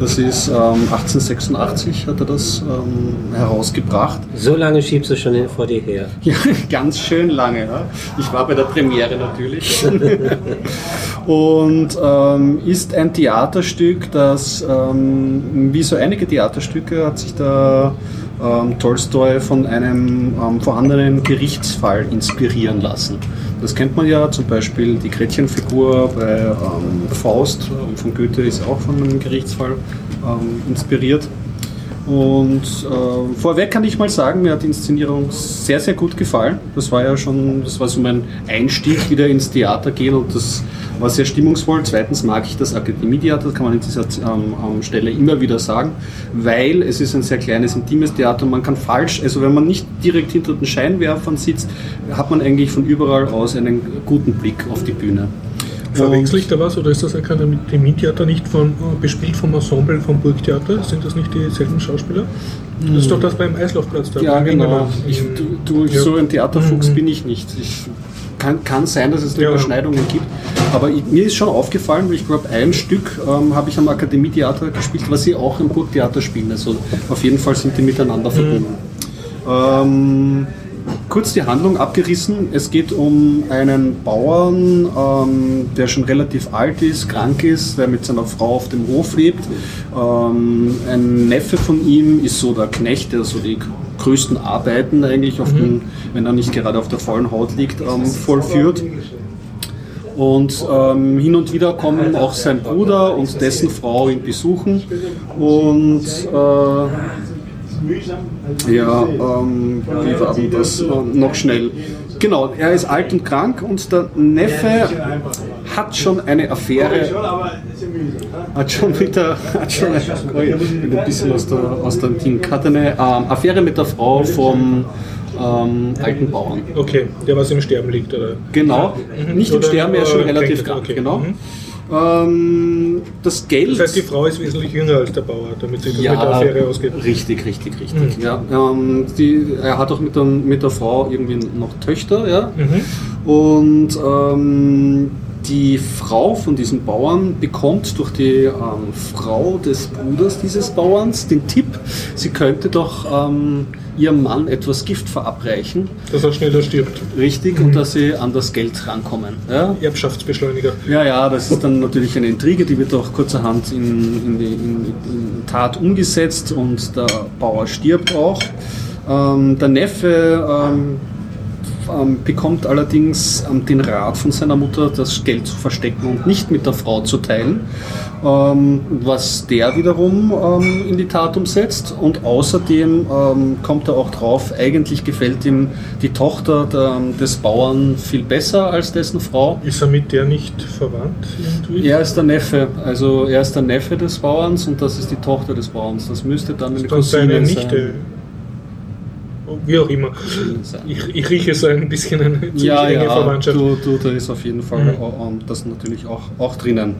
Das ist ähm, 1886 hat er das ähm, herausgebracht. So lange schiebst du schon vor dir her. Ja, ganz schön lange. Ja. Ich war bei der Premiere natürlich. Und ähm, ist ein Theaterstück, das, ähm, wie so einige Theaterstücke, hat sich da ähm, Tolstoi von einem ähm, vorhandenen Gerichtsfall inspirieren lassen. Das kennt man ja, zum Beispiel die Gretchenfigur bei ähm, Faust von Goethe ist auch von einem Gerichtsfall ähm, inspiriert. Und äh, vorweg kann ich mal sagen, mir hat die Inszenierung sehr, sehr gut gefallen. Das war ja schon, das war so mein Einstieg wieder ins Theater gehen und das war sehr stimmungsvoll. Zweitens mag ich das Akademietheater, das kann man in dieser ähm, Stelle immer wieder sagen, weil es ist ein sehr kleines, intimes Theater und man kann falsch, also wenn man nicht direkt hinter den Scheinwerfern sitzt, hat man eigentlich von überall aus einen guten Blick auf die Bühne. Verwechsel ich da was oder ist das Akademietheater nicht von, äh, bespielt vom Ensemble vom Burgtheater? Sind das nicht dieselben Schauspieler? Das ist doch das beim Eislaufplatz da. Ja, genau. Ich, du, du, Ja. So ein Theaterfuchs Mhm. bin ich nicht. Ich, kann, kann sein, dass es da Ja. Überschneidungen gibt. Aber ich, mir ist schon aufgefallen, ich glaube, ein Stück ähm, habe ich am Akademietheater gespielt, was sie auch im Burgtheater spielen. Also auf jeden Fall sind die miteinander verbunden. Ähm, kurz die Handlung abgerissen. Es geht um einen Bauern, ähm, der schon relativ alt ist, krank ist, der mit seiner Frau auf dem Hof lebt. Ähm, ein Neffe von ihm ist so der Knecht, der so die größten Arbeiten eigentlich, auf den, wenn er nicht gerade auf der vollen Haut liegt, ähm, vollführt. Und ähm, hin und wieder kommen auch sein Bruder und dessen Frau ihn besuchen. Und äh, ja, ähm, wie war denn das? Äh, noch schnell. Genau, er ist alt und krank und der Neffe hat schon eine Affäre. Hat schon mit der. Hat schon eine, oh, ich bin ein bisschen aus, der, aus dem Team. Hat eine ähm, Affäre mit der Frau vom ähm, alten Bauern. Okay, der was im Sterben liegt, oder? Genau, nicht im Oder, Sterben, er ist schon relativ krank, krank. okay. Genau. Mhm. Ähm, das Geld. Das heißt, die Frau ist wesentlich jünger als der Bauer, damit sie ja, mit der Affäre ausgeht. richtig, richtig, richtig. Mhm. Ja, ähm, die, er hat auch mit der, mit der Frau irgendwie noch Töchter, ja. Mhm. Und ähm, die Frau von diesem Bauern bekommt durch die ähm, Frau des Bruders dieses Bauerns den Tipp, sie könnte doch ähm, ihrem Mann etwas Gift verabreichen, Dass er schneller stirbt. richtig, und dass sie an das Geld rankommen. Ja? Erbschaftsbeschleuniger. Ja, ja, das ist dann natürlich eine Intrige, die wird auch kurzerhand in, in, die, in, in Tat umgesetzt und der Bauer stirbt auch. Ähm, der Neffe ähm, ähm, bekommt allerdings ähm, den Rat von seiner Mutter, das Geld zu verstecken und nicht mit der Frau zu teilen, ähm, was der wiederum ähm, in die Tat umsetzt. Und außerdem ähm, kommt er auch drauf, eigentlich gefällt ihm die Tochter der, des Bauern viel besser als dessen Frau. Ist er mit der nicht verwandt irgendwie? Er ist der Neffe, also er ist der Neffe des Bauerns und das ist die Tochter des Bauerns. Das müsste dann eine Dann seine Cousine Nichte. sein. Wie auch immer. Ich, ich rieche so ein bisschen eine ziemlich Ja, enge ja, Verwandtschaft. du, du, da ist auf jeden Fall Mhm. das natürlich auch, auch drinnen.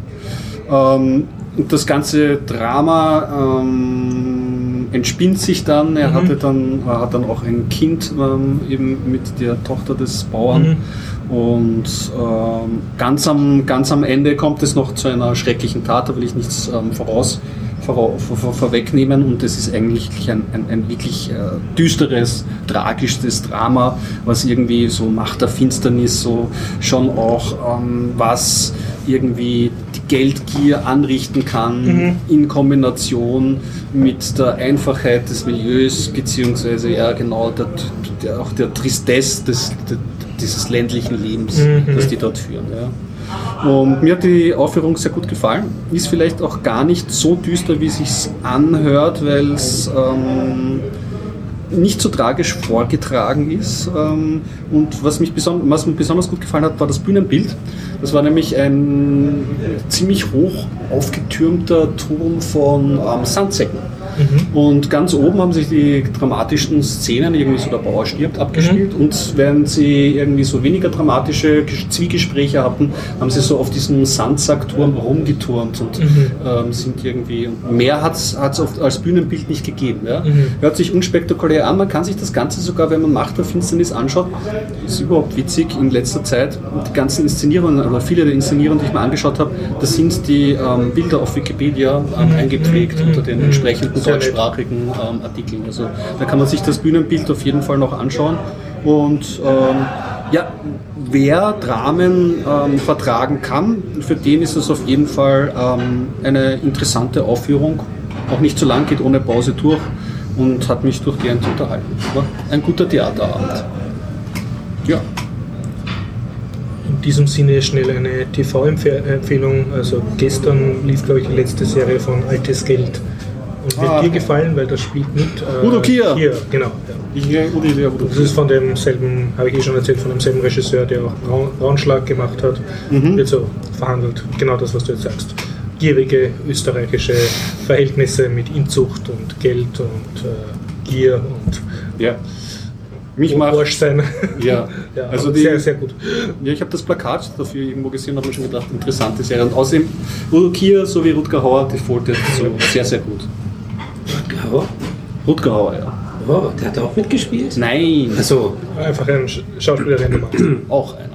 Ähm, das ganze Drama ähm, entspinnt sich dann. Er Mhm. hatte dann, er hat dann auch ein Kind ähm, eben mit der Tochter des Bauern. Und ähm, ganz, am, ganz am Ende kommt es noch zu einer schrecklichen Tat, da will ich nichts ähm, voraus, vor, vor, vor, vorwegnehmen. Und es ist eigentlich ein, ein, ein wirklich äh, düsteres, tragisches Drama, was irgendwie so Macht der Finsternis, so schon auch ähm, was irgendwie die Geldgier anrichten kann in Kombination mit der Einfachheit des Milieus, beziehungsweise ja genau der, der, auch der Tristesse des, der, dieses ländlichen Lebens, Mhm. das die dort führen. Ja. Und mir hat die Aufführung sehr gut gefallen. Ist vielleicht auch gar nicht so düster, wie es sich anhört, weil es ähm, nicht so tragisch vorgetragen ist. Ähm, und was, mich was mir besonders gut gefallen hat, war das Bühnenbild. Das war nämlich ein ziemlich hoch aufgetürmter Turm von ähm, Sandsäcken. Und ganz oben haben sich die dramatischen Szenen, irgendwie so der Bauer stirbt, abgespielt. Und während sie irgendwie so weniger dramatische Ges- Zwiegespräche hatten, haben sie so auf diesem Sandsackturm rumgeturnt und ähm, sind irgendwie. Mehr hat es als Bühnenbild nicht gegeben. Ja? Hört sich unspektakulär an, man kann sich das Ganze sogar, wenn man Macht der Finsternis anschaut, ist überhaupt witzig in letzter Zeit. Und die ganzen Inszenierungen, oder viele der Inszenierungen, die ich mir angeschaut habe, das sind die ähm, Bilder auf Wikipedia ähm, eingepflegt unter den entsprechenden. Deutschsprachigen ähm, Artikeln. Also da kann man sich das Bühnenbild auf jeden Fall noch anschauen. Und ähm, ja, wer Dramen ähm, vertragen kann, für den ist es auf jeden Fall ähm, eine interessante Aufführung. Auch nicht zu lang, geht ohne Pause durch und hat mich durchgehend unterhalten. War ein guter Theaterabend. Ja. In diesem Sinne schnell eine TV-Empfehlung. Also gestern lief, glaube ich, die letzte Serie von Altes Geld. Und wird Ah. dir gefallen, weil das spielt mit. Äh, Udo Kier. genau. Ja. Das ist von demselben, habe ich eh schon erzählt, von demselben Regisseur, der auch Braun, Braunschlag gemacht hat. Wird so verhandelt. Genau das, was du jetzt sagst. Gierige österreichische Verhältnisse mit Inzucht und Geld und äh, Gier und Ja. Mich macht. Arschsein. Ja, Ja, also die, sehr, sehr gut. Ja, ich habe das Plakat dafür irgendwo gesehen und habe mir schon gedacht, interessante Serie. Und außerdem Udo Kier sowie Rutger Hauer defaultet so sehr, sehr gut. Rutger Hauer, ja. oh, der hat auch mitgespielt? Nein, Achso, Einfach ein Sch- Schauspieler, den du magst. auch einer.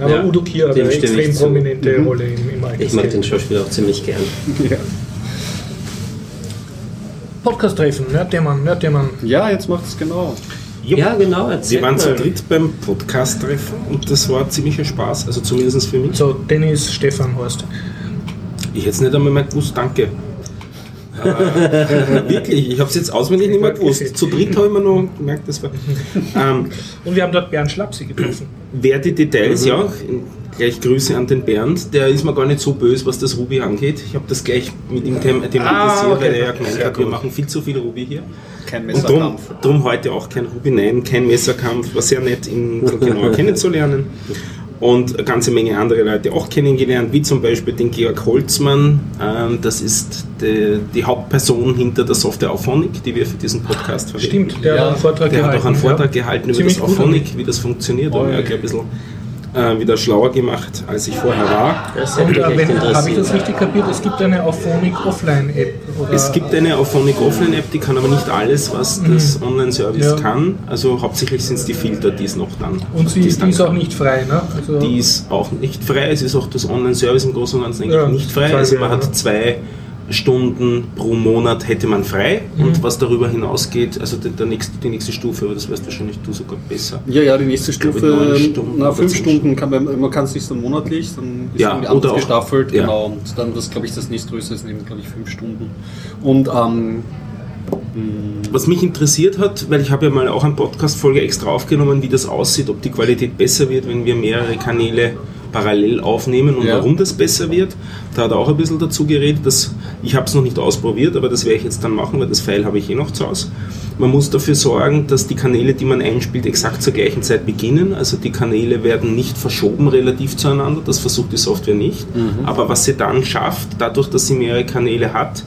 Aber Ja, Udo Kier hat eine extrem zu. prominente Mhm. Rolle im, im ich mag den. Schauspieler auch ziemlich gern. Ja. Podcast-Treffen, Nerddemann, Nerddemann. ja, jetzt macht es genau. Ja, genau, erzähl Wir waren zu mal. dritt beim Podcast-Treffen und das war ziemlicher Spaß, also zumindest für mich. So, Dennis, Stefan, Horst. Ich hätte es nicht einmal mehr gewusst, danke. Äh, wirklich, ich habe es jetzt auswendig nicht mehr gewusst. Zu dritt habe ich mir noch gemerkt, das war. Ähm, Und wir haben dort Bernd Schlapsi getroffen. wer die Details, ja, gleich Grüße an den Bernd, der ist mir gar nicht so böse, was das Ruby angeht. Ich habe das gleich mit ihm them thematisiert, Ah, okay. weil er ja gemeint hat, wir machen viel zu viel Ruby hier. Kein Und drum, Messerkampf. drum heute auch kein Ruby, nein, kein Messerkampf, war sehr nett, ihn genauer kennenzulernen. Und eine ganze Menge andere Leute auch kennengelernt, wie zum Beispiel den Georg Holzmann. Ähm, das ist die, die Hauptperson hinter der Software Auphonic, die wir für diesen Podcast verwenden. Stimmt, der Ja, hat einen Vortrag Der hat gehalten. auch einen Vortrag ja. gehalten über Ziemlich das Auphonic, wie das funktioniert. Und Oh, hat ja. ein bisschen äh, wieder schlauer gemacht, als ich vorher war. Äh, habe ich das richtig kapiert? Es gibt eine Auphonic Offline-App. oder- Es gibt eine Auphonic Offline App, die kann aber nicht alles, was das Online-Service Ja. kann. Also hauptsächlich sind es die Filter, die es noch dann. Und sie die die dann ist auch nicht frei, ne? Also, Die ist auch nicht frei. Es ist auch das Online-Service im Großen und Ganzen eigentlich Ja, nicht frei. Also man hat zwei Stunden pro Monat hätte man frei Mhm. und was darüber hinausgeht, also der, der nächste, die nächste Stufe, aber das weißt wahrscheinlich du sogar besser. Ja, ja, die nächste Stufe, ähm, Stunden na, fünf Stunden kann man, man kann es nicht dann monatlich, dann ist Ja, irgendwie anders auch- gestaffelt, ja. genau, und dann das, glaube ich, das nächstgrößte ist eben, glaube ich, fünf Stunden. Und ähm, Was mich interessiert hat, weil ich habe ja mal auch eine Podcast-Folge extra aufgenommen, wie das aussieht, ob die Qualität besser wird, wenn wir mehrere Kanäle parallel aufnehmen und Ja. warum das besser wird. Da hat er auch ein bisschen dazu geredet. Dass, ich habe es noch nicht ausprobiert, aber das werde ich jetzt dann machen, weil das File habe ich eh noch zu Hause. Man muss dafür sorgen, dass die Kanäle, die man einspielt, exakt zur gleichen Zeit beginnen. Also die Kanäle werden nicht verschoben relativ zueinander. Das versucht die Software nicht. Aber was sie dann schafft, dadurch, dass sie mehrere Kanäle hat,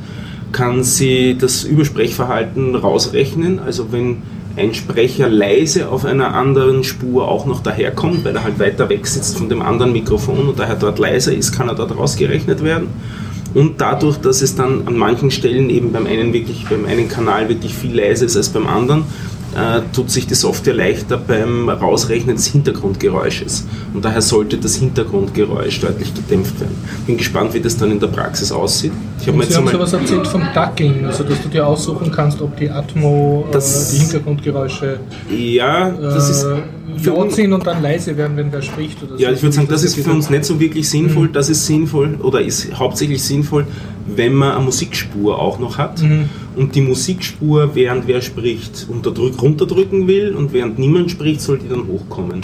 kann sie das Übersprechverhalten rausrechnen. Also wenn ein Sprecher leise auf einer anderen Spur auch noch daherkommt, weil er halt weiter weg sitzt von dem anderen Mikrofon und daher dort leiser ist, kann er dort rausgerechnet werden. Und dadurch, dass es dann an manchen Stellen eben beim einen wirklich, beim einen Kanal wirklich viel leiser ist als beim anderen, äh, tut sich die Software leichter beim Rausrechnen des Hintergrundgeräusches. Und daher sollte das Hintergrundgeräusch deutlich gedämpft werden. Bin gespannt, wie das dann in der Praxis aussieht. Ich habe mir jetzt Sie haben sowas erzählt vom Ducking, also dass du dir aussuchen kannst, ob die Atmo, Das- äh, die Hintergrundgeräusche Ja, das ist äh, für laut uns, sind und dann leise werden, wenn wer spricht. Oder ja, so. ich würde sagen, das ist für uns nicht so wirklich sinnvoll. Mhm. Das ist sinnvoll oder ist hauptsächlich sinnvoll, wenn man eine Musikspur auch noch hat Mhm. Und die Musikspur, während wer spricht, unterdrück, runterdrücken will und während niemand spricht, soll die dann hochkommen.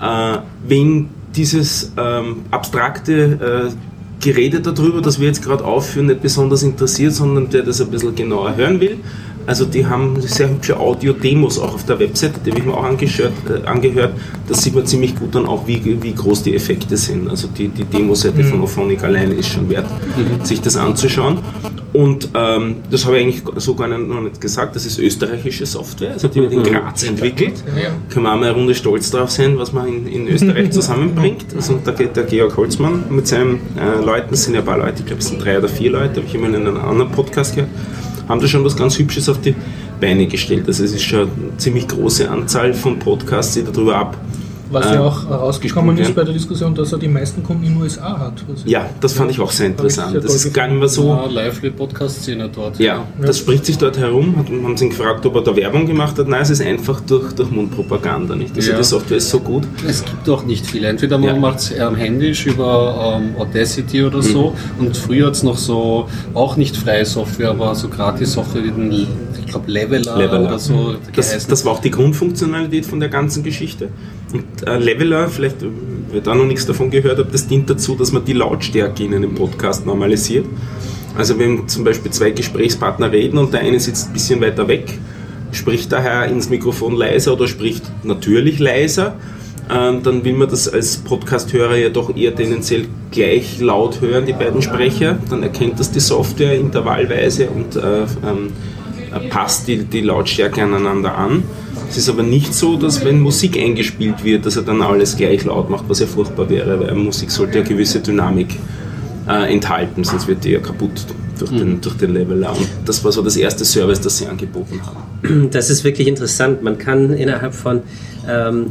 Äh, wenn dieses ähm, abstrakte äh, Gerede darüber, das wir jetzt gerade aufführen, nicht besonders interessiert, sondern der das ein bisschen genauer hören will, Also die haben sehr hübsche Audio-Demos auch auf der Website, die habe ich mir auch angehört. Äh, angehört. Da sieht man ziemlich gut dann auch, wie, wie groß die Effekte sind. Also die, die Demo-Seite mhm. von Ophonic alleine ist schon wert, mhm. sich das anzuschauen. Und ähm, das habe ich eigentlich so gar noch nicht gesagt, das ist österreichische Software, also die wird in Graz entwickelt. Ja. Können wir auch mal eine Runde stolz drauf sein, was man in, in Österreich zusammenbringt. Also da geht der Georg Holzmann mit seinen äh, Leuten, es sind ja ein paar Leute, ich glaube es sind drei oder vier Leute, habe ich immer in einem anderen Podcast gehört, haben da schon was ganz Hübsches auf die Beine gestellt. Also es ist schon eine ziemlich große Anzahl von Podcasts, die darüber ab was ja auch herausgekommen ist bei der Diskussion, dass er die meisten Kunden in den USA hat. Also ja, das fand ich auch sehr interessant. Das ist gar nicht mehr so. Ja, Lively-Podcast-Szene dort. Ja, ja, das spricht sich dort herum. Haben sie ihn gefragt, ob er da Werbung gemacht hat. Nein, es ist einfach durch, durch Mundpropaganda. Nicht? Also ja. die Software ist so gut. Es gibt auch nicht viele. Entweder man ja. macht es ähm, händisch über ähm, Audacity oder so. Mhm. Und früher hat es noch so, auch nicht freie Software, aber so Gratis-Software, ich glaube Leveler, Leveler oder so. Das, das war auch die Grundfunktionalität von der ganzen Geschichte. Und äh, Leveler, vielleicht, wer da noch nichts davon gehört hat, das dient dazu, dass man die Lautstärke in einem Podcast normalisiert. Also wenn zum Beispiel zwei Gesprächspartner reden und der eine sitzt ein bisschen weiter weg, spricht daher ins Mikrofon leiser oder spricht natürlich leiser, äh, dann will man das als Podcast-Hörer ja doch eher tendenziell gleich laut hören, die beiden Sprecher. Dann erkennt das die Software intervallweise und äh, ähm, passt die, die Lautstärke aneinander an. Es ist aber nicht so, dass wenn Musik eingespielt wird, dass er dann alles gleich laut macht, was ja furchtbar wäre, weil Musik sollte ja gewisse Dynamik äh, enthalten, sonst wird die ja kaputt durch den, mhm. durch den Leveler. Und das war so das erste Service, das sie angeboten haben. Das ist wirklich interessant. Man kann innerhalb von ähm,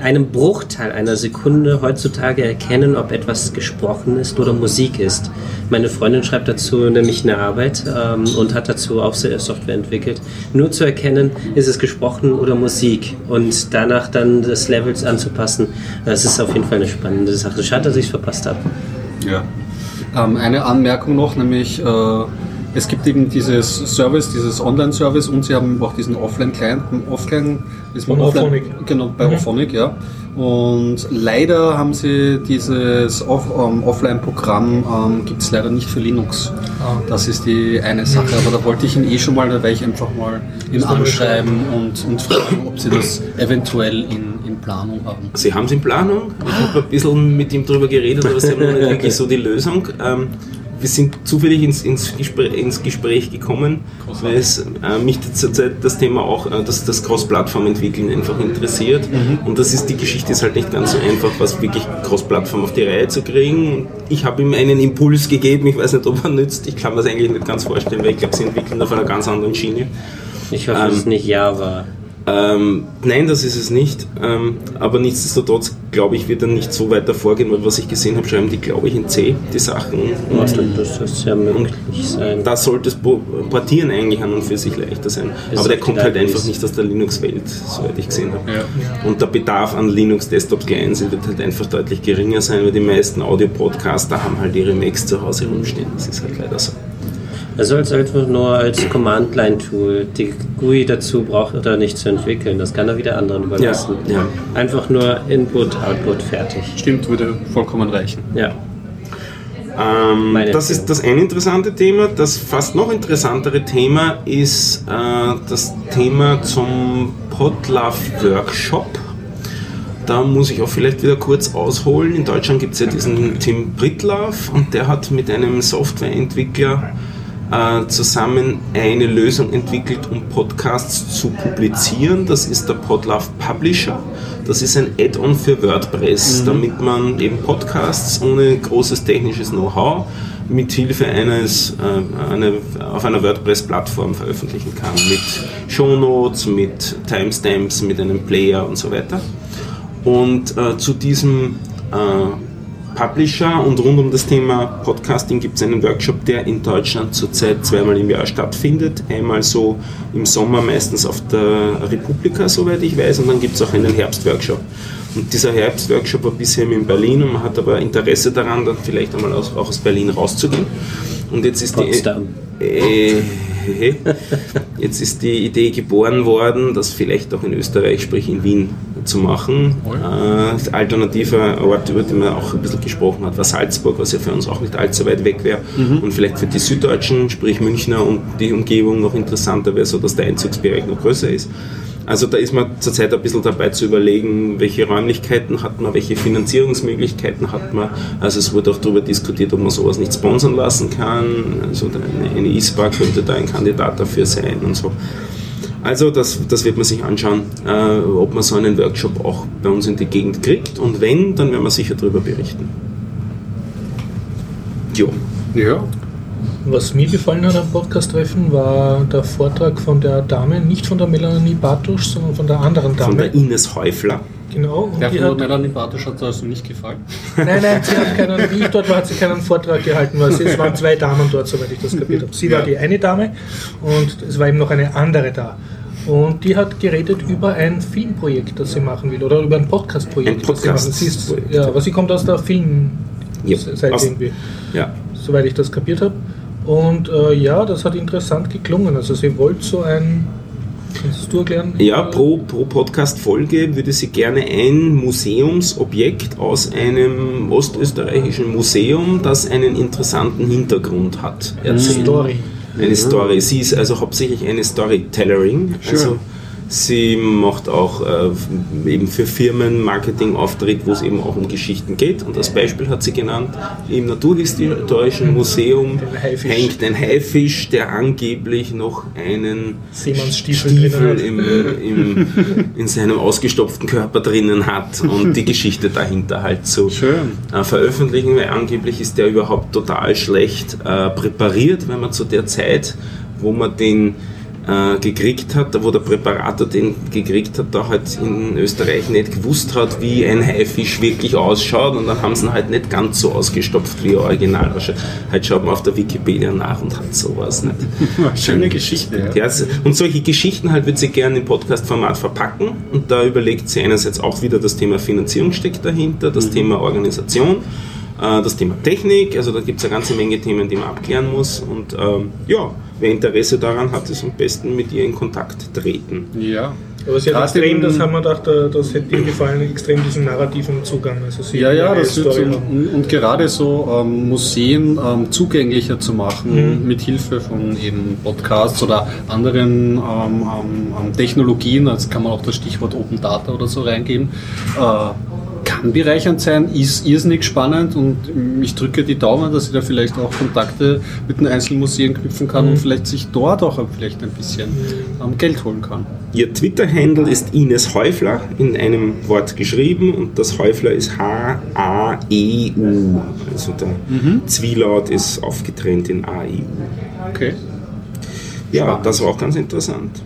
einem Bruchteil einer Sekunde heutzutage erkennen, ob etwas gesprochen ist oder Musik ist. Meine Freundin schreibt dazu nämlich eine Arbeit ähm, und hat dazu auch Software entwickelt. Nur zu erkennen, ist es gesprochen oder Musik und danach dann das Levels anzupassen, das ist auf jeden Fall eine spannende Sache. Schade, dass ich es verpasst habe. Ja. Ähm, eine Anmerkung noch, nämlich äh es gibt eben dieses Service, dieses Online-Service und sie haben auch diesen Offline-Client, Offline, ist man Offline, Ophonic. genau, bei mhm. Ophonic, ja. Und leider haben sie dieses Off, ähm, Offline-Programm, ähm, gibt es leider nicht für Linux. Ah. Das ist die eine Sache, aber da wollte ich ihn eh schon mal, da werde ich einfach mal ihn anschreiben und, und fragen, ob sie das eventuell in, in Planung haben. Sie haben es in Planung? Ich habe ein bisschen mit ihm darüber geredet, aber sie haben noch nicht wirklich so die Lösung. Ähm, wir sind zufällig ins, ins, Gespräch, ins Gespräch gekommen, weil es äh, mich zurzeit das Thema auch, äh, das, das Cross-Plattform-Entwickeln einfach interessiert. Mhm. Und das ist die Geschichte ist halt nicht ganz so einfach, was wirklich Cross-Plattform auf die Reihe zu kriegen. Ich habe ihm einen Impuls gegeben, ich weiß nicht, ob er nützt. Ich kann mir das eigentlich nicht ganz vorstellen, weil ich glaube, sie entwickeln auf einer ganz anderen Schiene. Ich hoffe, ähm, es ist nicht Java. Ähm, nein, das ist es nicht. Ähm, aber nichtsdestotrotz, glaube ich, wird er nicht so weiter vorgehen, weil was ich gesehen habe, schreiben die, glaube ich, in C, die Sachen. Und, das ist ja möglich sein. Da sollte das Portieren eigentlich an und für sich leichter sein. Es aber der kommt halt einfach nicht aus der Linux-Welt, soweit ich gesehen habe. Ja. Und der Bedarf an Linux-Desktop-Clients wird halt einfach deutlich geringer sein, weil die meisten Audio-Podcaster haben halt ihre Macs zu Hause rumstehen. Das ist halt leider so. Er soll es einfach nur als Command-Line-Tool. Die GUI dazu braucht er nicht zu entwickeln. Das kann er wieder anderen überlassen. Ja, ja. Einfach nur Input, Output, fertig. Stimmt, würde vollkommen reichen. Ja. Ähm, das ist das eine interessante Thema. Das fast noch interessantere Thema ist äh, das Thema zum Podlove Workshop. Da muss ich auch vielleicht wieder kurz ausholen. In Deutschland gibt es ja diesen Tim Brittlaff und der hat mit einem Softwareentwickler äh, zusammen eine Lösung entwickelt, um Podcasts zu publizieren. Das ist der Podlove Publisher. Das ist ein Add-on für WordPress, mhm. damit man eben Podcasts ohne großes technisches Know-how mit Hilfe eines äh, eine, auf einer WordPress-Plattform veröffentlichen kann. Mit Shownotes, mit Timestamps, mit einem Player und so weiter. Und äh, zu diesem äh, Publisher und rund um das Thema Podcasting gibt es einen Workshop, der in Deutschland zurzeit zweimal im Jahr stattfindet. Einmal so im Sommer meistens auf der Republika, soweit ich weiß, und dann gibt es auch einen Herbstworkshop. Und dieser Herbstworkshop war bisher in Berlin und man hat aber Interesse daran, dann vielleicht einmal aus, auch aus Berlin rauszugehen. Und jetzt ist Potsdam. die. Äh, hehe. Jetzt ist die Idee geboren worden, das vielleicht auch in Österreich, sprich in Wien, zu machen. Äh, alternativer Ort, über den man auch ein bisschen gesprochen hat, war Salzburg, was ja für uns auch nicht allzu weit weg wäre. Und vielleicht für die Süddeutschen, sprich Münchner und die Umgebung noch interessanter wäre, so dass der Einzugsbereich noch größer ist. Also da ist man zurzeit ein bisschen dabei zu überlegen, welche Räumlichkeiten hat man, welche Finanzierungsmöglichkeiten hat man. Also es wurde auch darüber diskutiert, ob man sowas nicht sponsern lassen kann. Also eine, ISPA könnte da ein Kandidat dafür sein und so. Also das, das wird man sich anschauen, äh, ob man so einen Workshop auch bei uns in die Gegend kriegt. Und wenn, dann werden wir sicher darüber berichten. Jo. Ja. Was mir gefallen hat am Podcast-Treffen war der Vortrag von der Dame, nicht von der Melanie Bartusch, sondern von der anderen Dame. Von der Ines Häufler. genau. Und Der die hat, Melanie Bartisch hat also nicht gefallen. nein, nein, sie hat keinen, wie ich dort war, hat sie keinen Vortrag gehalten, weil es waren zwei Damen dort, soweit ich das kapiert habe. Sie war Ja. die eine Dame und es war eben noch eine andere da. Und die hat geredet über ein Filmprojekt, das sie machen will, oder über ein Podcast-Projekt. Ein das sie machen. Sie ist, Podcast-Projekt. ja, aber sie kommt aus der Film Ja, aus- irgendwie, Ja. soweit ich das kapiert habe. Und äh, ja, das hat interessant geklungen. Also sie wollte so ein, kannst du erklären? Ja, pro, pro Podcast-Folge würde sie gerne ein Museumsobjekt aus einem ostösterreichischen Museum, das einen interessanten Hintergrund hat, erzählen. Story. Eine Story. Sie ist also hauptsächlich eine Storytellerin. Also sie macht auch äh, eben für Firmen Marketingauftritt, wo es eben auch um Geschichten geht. Und als Beispiel hat sie genannt, im Naturhistorischen Museum hängt ein Haifisch, der angeblich noch einen Seemannsstiefel Stiefel im, im, in seinem ausgestopften Körper drinnen hat und die Geschichte dahinter halt so Schön. äh, veröffentlichen, weil angeblich ist der überhaupt total schlecht äh, präpariert, wenn man zu der Zeit, wo man den äh, gekriegt hat, wo der Präparator den gekriegt hat, da halt in Österreich nicht gewusst hat, wie ein Haifisch wirklich ausschaut und dann haben sie ihn halt nicht ganz so ausgestopft, wie er original ausschaut. Halt schaut man auf der Wikipedia nach und hat sowas nicht. Schöne Geschichte. Ja. S- und solche Geschichten halt wird sie gerne im Podcast-Format verpacken und da überlegt sie einerseits auch wieder das Thema Finanzierung steckt dahinter, das Thema Organisation, äh, das Thema Technik, also da gibt es eine ganze Menge Themen, die man abklären muss und ähm, ja, wer Interesse daran hat, ist am besten mit ihr in Kontakt treten. ja. Aber sie hat extrem, das haben wir gedacht, äh, das hätte ihr gefallen, extrem diesen narrativen Zugang. Also sie Ja, ja, das wird haben. und gerade so ähm, Museen ähm, zugänglicher zu machen Mhm. mit Hilfe von eben Podcasts oder anderen ähm, ähm, ähm, Technologien, also kann man auch das Stichwort Open Data oder so reingeben, äh, kann bereichernd sein, ist irrsinnig spannend und ich drücke die Daumen, dass sie da vielleicht auch Kontakte mit den einzelnen Museen knüpfen kann und vielleicht sich dort auch vielleicht ein bisschen ähm, Geld holen kann. Ihr Twitter-Handle ist Ines Häufler in einem Wort geschrieben und das Häufler ist H-A-E-U. Also der Zwielaut ist aufgetrennt in A-E-U. Okay. Ja, Spannend. das war auch ganz interessant.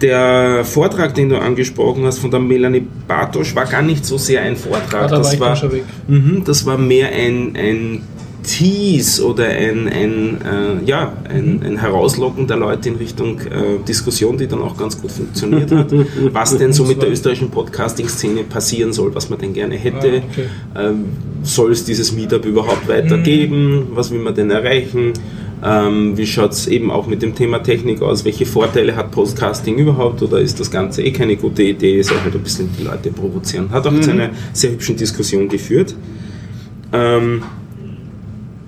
Der Vortrag, den du angesprochen hast von der Melanie Bartosch, war gar nicht so sehr ein Vortrag. Ah, das, war. Mhm, das war mehr ein, ein Tease oder ein, ein, äh, ja, ein, ein Herauslocken der Leute in Richtung äh, Diskussion, die dann auch ganz gut funktioniert hat. Was denn so mit der österreichischen Podcasting-Szene passieren soll, was man denn gerne hätte. Ah, okay. Ähm, soll es dieses Meetup überhaupt weitergeben? Was will man denn erreichen? Ähm, wie schaut es eben auch mit dem Thema Technik aus? Welche Vorteile hat Podcasting überhaupt? Oder ist das Ganze eh keine gute Idee? Soll halt ein bisschen die Leute provozieren. Hat auch zu einer sehr hübschen Diskussion geführt. Ähm,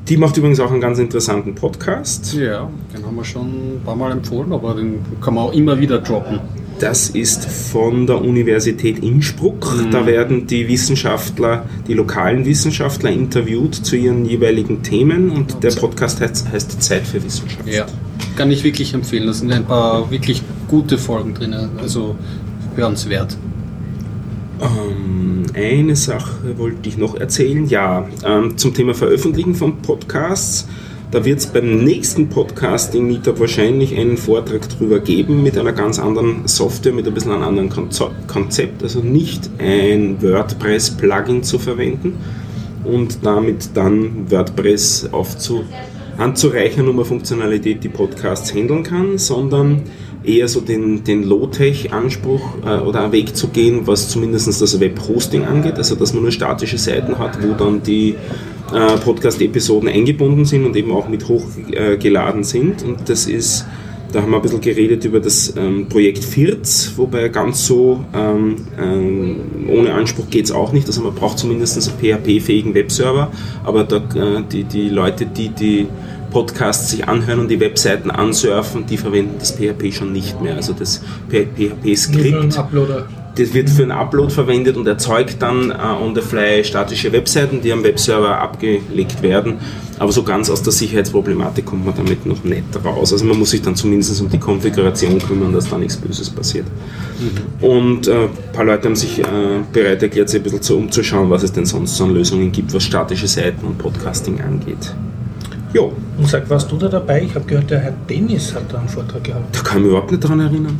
die macht übrigens auch einen ganz interessanten Podcast. Ja, den haben wir schon ein paar Mal empfohlen, aber den kann man auch immer wieder droppen. Das ist von der Universität Innsbruck. Da werden die Wissenschaftler, die lokalen Wissenschaftler interviewt zu ihren jeweiligen Themen und der Podcast heißt, heißt Zeit für Wissenschaft. Ja. Kann ich wirklich empfehlen. Da sind ein paar wirklich gute Folgen drin, also hörenswert. Ähm, eine Sache wollte ich noch erzählen. Ja, ähm, zum Thema Veröffentlichen von Podcasts. Da wird es beim nächsten Podcasting Meetup wahrscheinlich einen Vortrag drüber geben mit einer ganz anderen Software, mit ein bisschen einem anderen Konzept. Also nicht ein WordPress-Plugin zu verwenden und damit dann WordPress aufzu anzureichern um eine Funktionalität, die Podcasts handeln kann, sondern eher so den, den Low-Tech-Anspruch äh, oder einen Weg zu gehen, was zumindest das Web-Hosting angeht, also dass man nur statische Seiten hat, wo dann die äh, Podcast-Episoden eingebunden sind und eben auch mit hochgeladen sind. Und das ist da haben wir ein bisschen geredet über das ähm, Projekt FIRZ, wobei ganz so ähm, ähm, ohne Anspruch geht es auch nicht. Also man braucht zumindest einen PHP-fähigen Webserver, aber da, äh, die, die Leute, die die Podcasts sich anhören und die Webseiten ansurfen, die verwenden das PHP schon nicht mehr. Also das PHP-Skript das wird für einen Upload verwendet und erzeugt dann äh, on the fly statische Webseiten, die am Webserver abgelegt werden. Aber so ganz aus der Sicherheitsproblematik kommt man damit noch nicht raus. Also man muss sich dann zumindest um die Konfiguration kümmern, dass da nichts Böses passiert. Mhm. Und äh, ein paar Leute haben sich äh, bereit erklärt, sich ein bisschen zu umzuschauen, was es denn sonst so an Lösungen gibt, was statische Seiten und Podcasting angeht. Jo. Und sag, warst du da dabei? Ich habe gehört, der Herr Dennis hat da einen Vortrag gehabt. Da kann ich mich überhaupt nicht daran erinnern.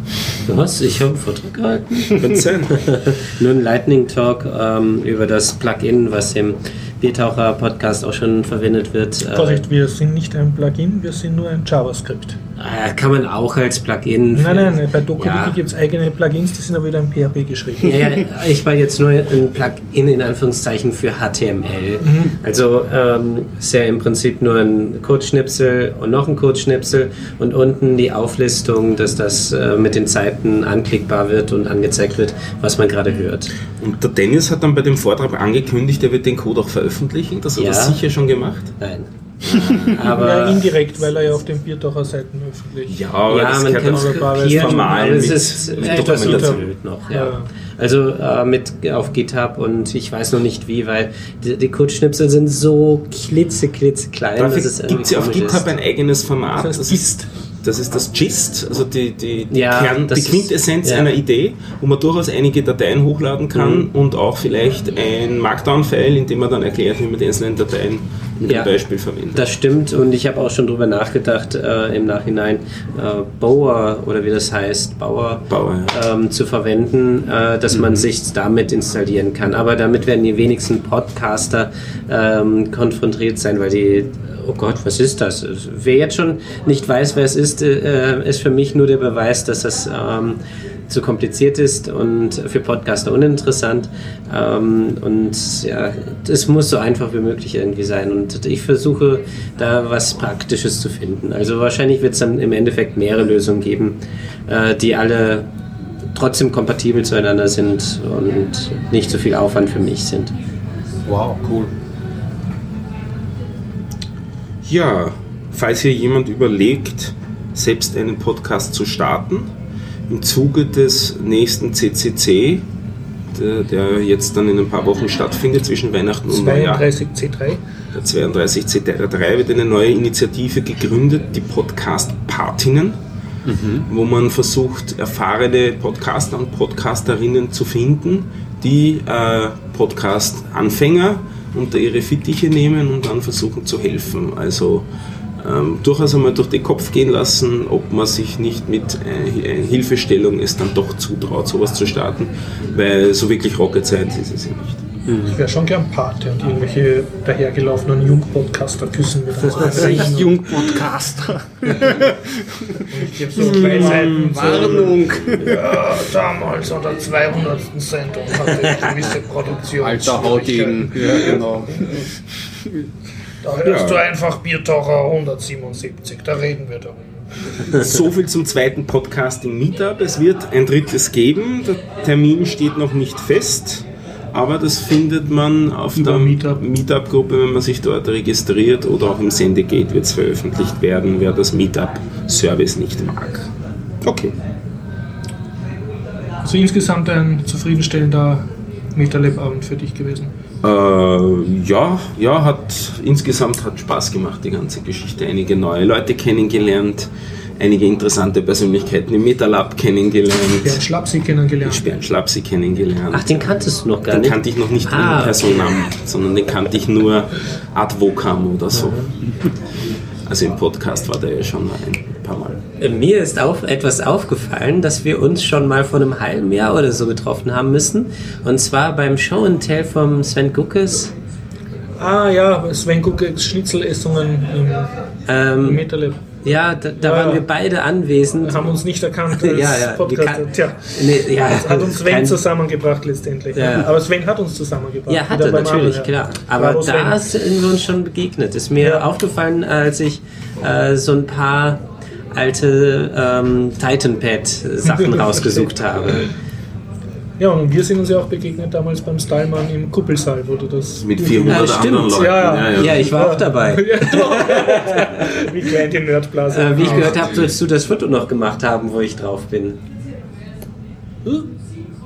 Was? Ich habe einen Vortrag gehalten? Nur ein Lightning Talk ähm, über das Plugin, was im Biertaucher-Podcast auch schon verwendet wird. Äh, Vorsicht, wir sind nicht ein Plugin, wir sind nur ein JavaScript. Äh, kann man auch als Plugin. Nein, nein, nein, bei DokuWiki ja. gibt es eigene Plugins, die sind aber wieder in PHP geschrieben. Ja, ich war jetzt nur ein Plugin in Anführungszeichen für HTML. Mhm. Also ähm, ist ja im Prinzip nur ein Codeschnipsel und noch ein Codeschnipsel und unten die Auflistung, dass das äh, mit den Zeiten anklickbar wird und angezeigt wird, was man gerade hört. Und der Dennis hat dann bei dem Vortrag angekündigt, er wird den Code auch veröffentlichen. Das hat ja. er sicher schon gemacht. Nein. Aber ja, indirekt, weil er ja auf den Biertocher Seiten öffentlich. Ja, ja das man kann es formal es ist mit Dokumentation noch. Ja. ja. Also äh, mit auf GitHub und ich weiß noch nicht wie, weil die, die Codeschnipsel sind so klitze, klitze klein. Dafür gibt es ja auf GitHub ist. ein eigenes Format. Das, heißt, das ist das ist das Gist, also die, die, ja, Kern, die Quintessenz ist, ja. einer Idee, wo man durchaus einige Dateien hochladen kann mhm. und auch vielleicht ein Markdown-File, in dem man dann erklärt, wie man die einzelnen Dateien ja, Beispiel verwendet. Das stimmt und ich habe auch schon darüber nachgedacht äh, im Nachhinein, äh, Bower oder wie das heißt, Bauer, Bauer ja. ähm, zu verwenden, äh, dass mhm. man sich damit installieren kann. Aber damit werden die wenigsten Podcaster ähm, konfrontiert sein, weil die oh Gott, was ist das? Wer jetzt schon nicht weiß, wer es ist, äh, ist für mich nur der Beweis, dass das ähm, zu kompliziert ist und für Podcaster uninteressant. Ähm, und ja, es muss so einfach wie möglich irgendwie sein. Und ich versuche da was Praktisches zu finden. Also wahrscheinlich wird es dann im Endeffekt mehrere Lösungen geben, äh, die alle trotzdem kompatibel zueinander sind und nicht so viel Aufwand für mich sind. Wow, cool. Ja, falls hier jemand überlegt, selbst einen Podcast zu starten, im Zuge des nächsten CCC, der, der, jetzt dann in ein paar Wochen stattfindet, zwischen Weihnachten und Neujahr. 32C3. Der 32C3 wird eine neue Initiative gegründet, die Podcast Partinnen, mhm. wo man versucht, erfahrene Podcaster und Podcasterinnen zu finden, die äh, Podcast-Anfänger unter ihre Fittiche nehmen und dann versuchen zu helfen. Also ähm, durchaus einmal durch den Kopf gehen lassen, ob man sich nicht mit äh, Hilfestellung es dann doch zutraut, sowas zu starten, weil so wirklich Rocket Science ist es ja nicht. Ich wäre schon gern Pate und irgendwelche dahergelaufenen Jungpodcaster küssen mit Das ist echt Jungpodcaster. und ich gebe so zwei Seiten Warnung. Ja, damals an der 200. Sendung hatte ich gewisse Produktion. Alter Hautigen. Ja, genau. Da hörst ja. du einfach Biertaucher 177, da reden wir darüber. So viel zum zweiten Podcasting Meetup. Es wird ein drittes geben. Der Termin steht noch nicht fest. Aber das findet man auf Über der Meetup-Gruppe, Meetup wenn man sich dort registriert oder auch im Sendegate wird es veröffentlicht werden, wer das Meetup-Service nicht mag. Okay. Also insgesamt ein zufriedenstellender MetaLab-Abend für dich gewesen? Äh, ja, ja, hat insgesamt hat Spaß gemacht, die ganze Geschichte. Einige neue Leute kennengelernt einige interessante Persönlichkeiten im MetaLab kennengelernt. Bernd Schlapsi kennengelernt. Bernd Schlapsi kennengelernt. Ach, den kanntest du noch gar den nicht? Den kannte ich noch nicht ah, in Personam, okay. sondern den kannte ich nur ad vocam oder so. Also im Podcast war der ja schon ein paar Mal. Mir ist auf, etwas aufgefallen, dass wir uns schon mal vor einem halben Jahr oder so getroffen haben müssen. Und zwar beim Show and Tell vom Sven Guckes. Ah ja, Sven Guckes Schnitzelessungen im, ähm, im Metalab. Ja, da, da Ja. waren wir beide anwesend. Wir haben uns nicht erkannt als Ja, ja, Podcaster. Tja, Nee, ja, das hat uns Sven zusammengebracht letztendlich. Ja. Aber Sven hat uns zusammengebracht. Ja, hatte beim natürlich, ja. klar. Aber Bravo, da sind wir uns schon begegnet. Ist mir Ja. aufgefallen, als ich äh, so ein paar alte ähm, Titanpad-Sachen rausgesucht habe. Ja, und wir sind uns ja auch begegnet damals beim Stylemann im Kuppelsaal, wo du das. Mit 400 Ja, stimmt. anderen Leuten. Ja, ja. Ja, ich war auch dabei. Ja. Wie klein die Nerdblase. Äh, wie ich gehört habe, sollst du das Foto noch gemacht haben, wo ich drauf bin.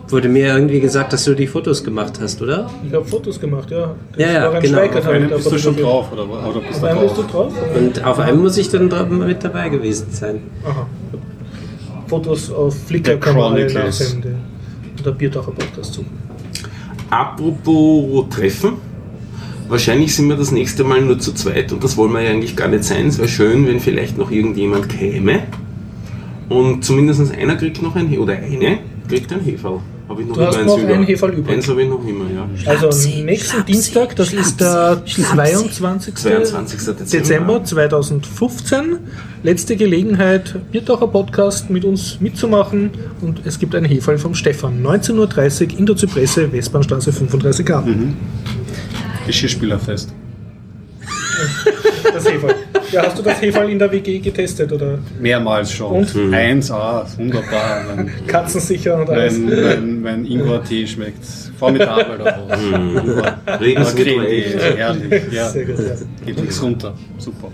Wurde mir irgendwie gesagt, dass du die Fotos gemacht hast, oder? Ich habe Fotos gemacht, ja. Ja, ja, Florian genau. Schweikert Auf da bist du schon drauf, oder, oder bist Auf du einen bist du drauf? Und auf einem muss ich dann mit dabei gewesen sein. Aha. Fotos auf Flickr kann man Und der Bierdacher Podcast zu. Apropos Treffen. Wahrscheinlich sind wir das nächste Mal nur zu zweit und das wollen wir ja eigentlich gar nicht sein. Es wäre schön, wenn vielleicht noch irgendjemand käme. Und zumindest einer kriegt noch ein oder eine kriegt ein Heferl. Habe ich noch Du hast immer noch eins über. ein Heferl übrig. Eins habe ich noch immer, ja. Also nächsten Schlapsi, Dienstag, das ist der 22. 22. Dezember. Dezember 2015. Letzte Gelegenheit, Biertaucher Podcast mit uns mitzumachen und es gibt ein Hefall vom Stefan. 19.30 Uhr in der Zypresse, Westbahnstraße 35a. Geschirrspülerfest. Das Hefall. Ja, hast du das Hefall in der WG getestet oder Mehrmals schon. Und? 1A, wunderbar. Mein, katzensicher und alles? mein, mein, mein Ingwer-Tee schmeckt formidabel daraus. Ingwer. Regensmittel Creme-Tee, echt. herrlich. Ja. Sehr gut, ja. Geht nichts runter. Super.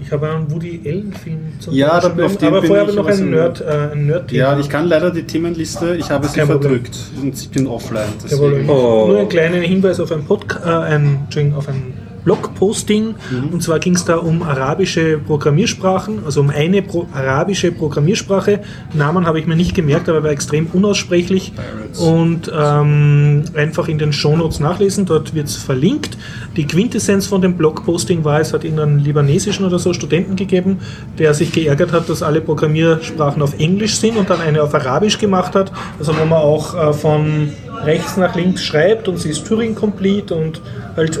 Ich habe einen Woody Allen-Film zum Ja, da- auf den aber bin vorher habe ich noch was ein im- Nerd, äh, ein Nerd Ja, ich kann leider die Themenliste, ich habe sie Kein Problem. verdrückt und ich bin offline. Deswegen. Oh. Nur ein kleiner Hinweis auf ein, Podca äh, ein, auf ein Blogposting. Und zwar ging es da um arabische Programmiersprachen, also um eine Pro arabische Programmiersprache. Namen habe ich mir nicht gemerkt, aber war extrem unaussprechlich. Pirates. Und ähm, einfach in den Shownotes nachlesen, dort wird es verlinkt. Die Quintessenz von dem Blogposting war, es hat irgendeinen libanesischen oder so Studenten gegeben, der sich geärgert hat, dass alle Programmiersprachen auf Englisch sind und dann eine auf Arabisch gemacht hat. Also wo man auch äh, von rechts nach links schreibt und sie ist Turing Complete und halt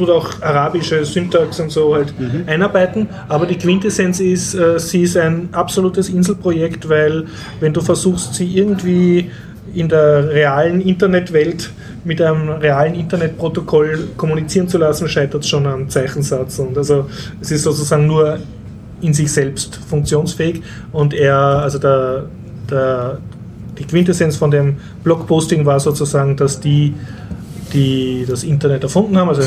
tut auch arabische Syntax und so halt einarbeiten. Aber die Quintessenz ist, äh, sie ist ein absolutes Inselprojekt, weil wenn du versuchst, sie irgendwie in der realen Internetwelt mit einem realen Internetprotokoll kommunizieren zu lassen, scheitert es schon am Zeichensatz. Und also es ist sozusagen nur in sich selbst funktionsfähig und er, also der, der, die Quintessenz von dem Blogposting war sozusagen, dass die die das Internet erfunden haben, also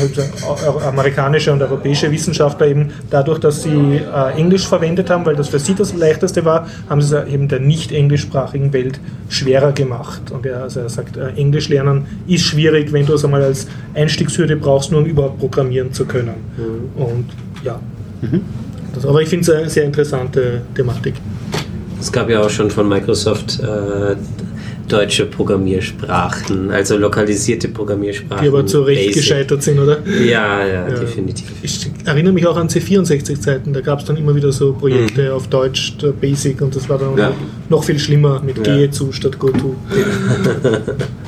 auch amerikanische und europäische Wissenschaftler eben dadurch, dass sie äh, Englisch verwendet haben, weil das für sie das leichteste war, haben sie es eben der nicht englischsprachigen Welt schwerer gemacht. Und er, also er sagt, äh, Englisch lernen ist schwierig, wenn du es einmal als Einstiegshürde brauchst, nur um überhaupt programmieren zu können. Und ja, das, aber ich finde es eine sehr interessante Thematik. Es gab ja auch schon von Microsoft äh, deutsche Programmiersprachen, also lokalisierte Programmiersprachen. Die aber zu Recht Basic. gescheitert sind, oder? Ja, ja, definitiv. Ich erinnere mich auch an C64-Zeiten, da gab es dann immer wieder so Projekte auf Deutsch, der Basic, und das war dann Ja. noch viel schlimmer mit Ja. Gehe zu statt Go to.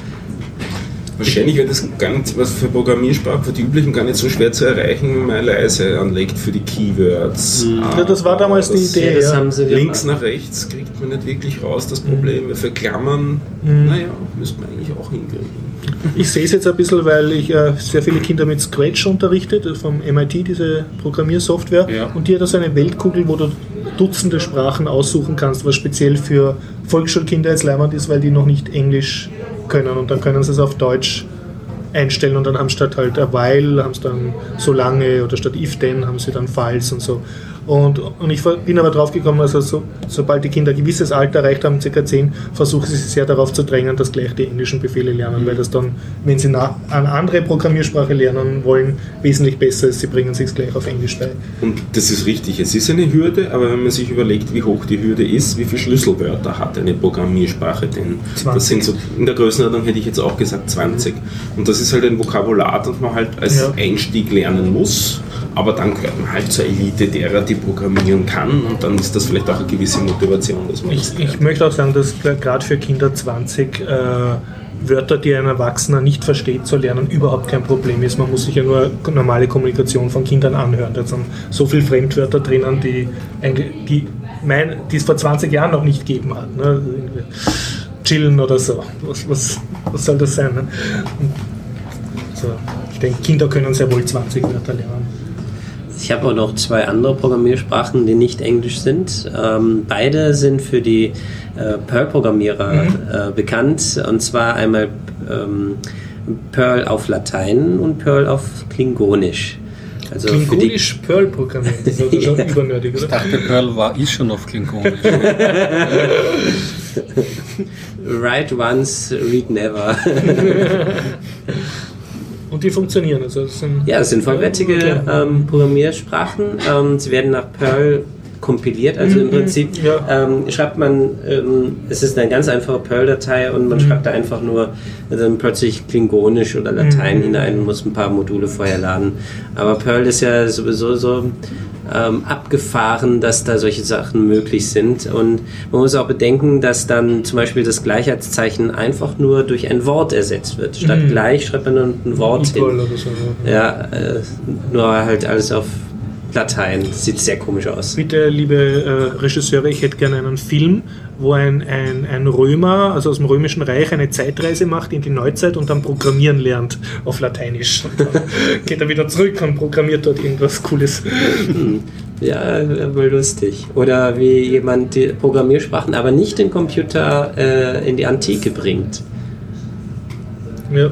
Wahrscheinlich wird das gar nicht, was für Programmiersprachen, für die üblichen gar nicht so schwer zu erreichen, wenn man leise anlegt für die Keywords. Ja, das war damals die das- Idee. Ja, das ja. haben sie Links nach rechts kriegt man nicht wirklich raus das Problem. Für Klammern, Mhm. naja, müsste man eigentlich auch hinkriegen. Ich sehe es jetzt ein bisschen, weil ich äh, sehr viele Kinder mit Scratch unterrichte, das vom MIT, diese Programmiersoftware. Ja. Und die hat also eine Weltkugel, wo du Dutzende Sprachen aussuchen kannst, was speziell für Volksschulkinder jetzt leimend ist, weil die noch nicht Englisch können. Und dann können sie es auf Deutsch einstellen und dann haben statt halt a while, haben sie dann so lange oder statt if then haben sie dann falls und so. Und, und ich bin aber drauf gekommen, also so, sobald die Kinder ein gewisses Alter erreicht haben, ca. 10, versuchen sie sich sehr darauf zu drängen, dass gleich die englischen Befehle lernen, weil das dann, wenn sie nach, eine andere Programmiersprache lernen wollen, wesentlich besser ist. Sie bringen sich gleich auf Englisch bei. Und das ist richtig, es ist eine Hürde, aber wenn man sich überlegt, wie hoch die Hürde ist, wie viele Schlüsselwörter hat eine Programmiersprache denn? 20. Das sind so, in der Größenordnung hätte ich jetzt auch gesagt 20. Und das ist halt ein Vokabular, das man halt als Ja. Einstieg lernen muss, aber dann gehört man halt zur Elite derer, die programmieren kann und dann ist das vielleicht auch eine gewisse Motivation, dass man das Ich, ich möchte auch sagen, dass gerade für Kinder 20 äh, Wörter, die ein Erwachsener nicht versteht, zu lernen, überhaupt kein Problem ist. Man muss sich ja nur normale Kommunikation von Kindern anhören. Da sind so viele Fremdwörter drinnen, die, die, mein, die es vor 20 Jahren noch nicht gegeben hat. Ne? Chillen oder so. Was, was, was soll das sein? Ne? So, ich denke, Kinder können sehr wohl 20 Wörter lernen. Ich habe auch noch zwei andere Programmiersprachen, die nicht Englisch sind. Ähm, beide sind für die äh, Perl-Programmierer äh, bekannt. Und zwar einmal ähm, Perl auf Latein und Perl auf Klingonisch. Also Klingonisch Perl programmieren, das ist also schon übernötig, Ich oder? dachte, Perl war ist schon auf Klingonisch. Write once, read never. Und die funktionieren. Also das sind, Ja, das sind vollwertige ähm, Programmiersprachen. Ähm, sie werden nach Perl kompiliert, also im Mhm, Prinzip ja. ähm, schreibt man, ähm, es ist eine ganz einfache Perl-Datei und Mhm. man schreibt da einfach nur dann plötzlich Klingonisch oder Mhm. Latein hinein und muss ein paar Module vorher laden. Aber Perl ist ja sowieso so ähm, abgefahren, dass da solche Sachen möglich sind und man muss auch bedenken, dass dann zum Beispiel das Gleichheitszeichen einfach nur durch ein Wort ersetzt wird. Statt Mhm. gleich schreibt man dann ein Wort hin. Equal oder so. ja. Ja, äh, nur halt alles auf Latein. Sieht sehr komisch aus. Bitte, liebe äh, Regisseure, ich hätte gerne einen Film, wo ein, ein, ein Römer, also aus dem Römischen Reich, eine Zeitreise macht in die Neuzeit und dann programmieren lernt auf Lateinisch. Und dann geht er wieder zurück und programmiert dort irgendwas Cooles. Ja, äh, wohl lustig. Oder wie jemand die Programmiersprachen, aber nicht den Computer äh, in die Antike bringt. Ja.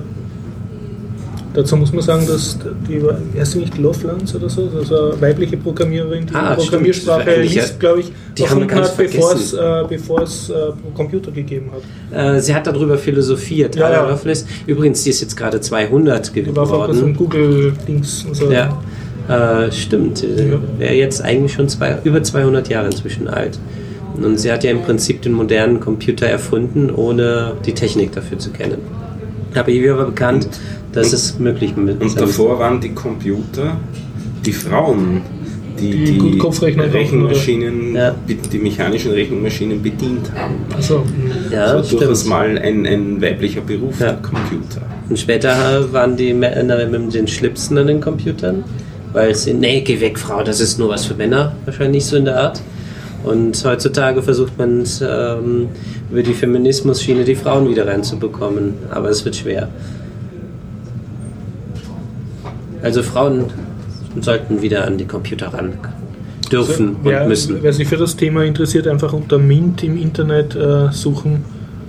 Dazu muss man sagen, dass die war, heißt sie nicht Lovelace oder so, also eine weibliche Programmiererin, die Ah, die Programmiersprache liest, glaube ich, die haben wir erfunden hat, bevor es, äh, bevor es äh, Computer gegeben hat. Äh, sie hat darüber philosophiert. Ja, Ada. Lovelace. Übrigens, die ist jetzt gerade 200 Die war vor kurzem geworden. Google-Dings und so. Ja, äh, stimmt. Ja. Wäre jetzt eigentlich schon zwei, über 200 Jahre inzwischen alt. Und sie hat ja im Prinzip den modernen Computer erfunden, ohne die Technik dafür zu kennen. Aber ihr war bekannt, dass es möglich mit Und davor waren die Computer die Frauen, die Die die, Rechenmaschinen, Ja. die mechanischen Rechenmaschinen bedient haben. Also. Ja, das war durchaus mal ein, ein weiblicher Beruf, Ja. der Computer. Und später waren die Männer mit den Schlipsen an den Computern, weil sie, nee, geh weg, Frau, das ist nur was für Männer, wahrscheinlich so in der Art. Und heutzutage versucht man ähm, über die Feminismus-Schiene die Frauen wieder reinzubekommen, aber es wird schwer. Also Frauen sollten wieder an die Computer ran dürfen und wer, müssen. wer sich für das Thema interessiert, einfach unter Mint im Internet äh, suchen.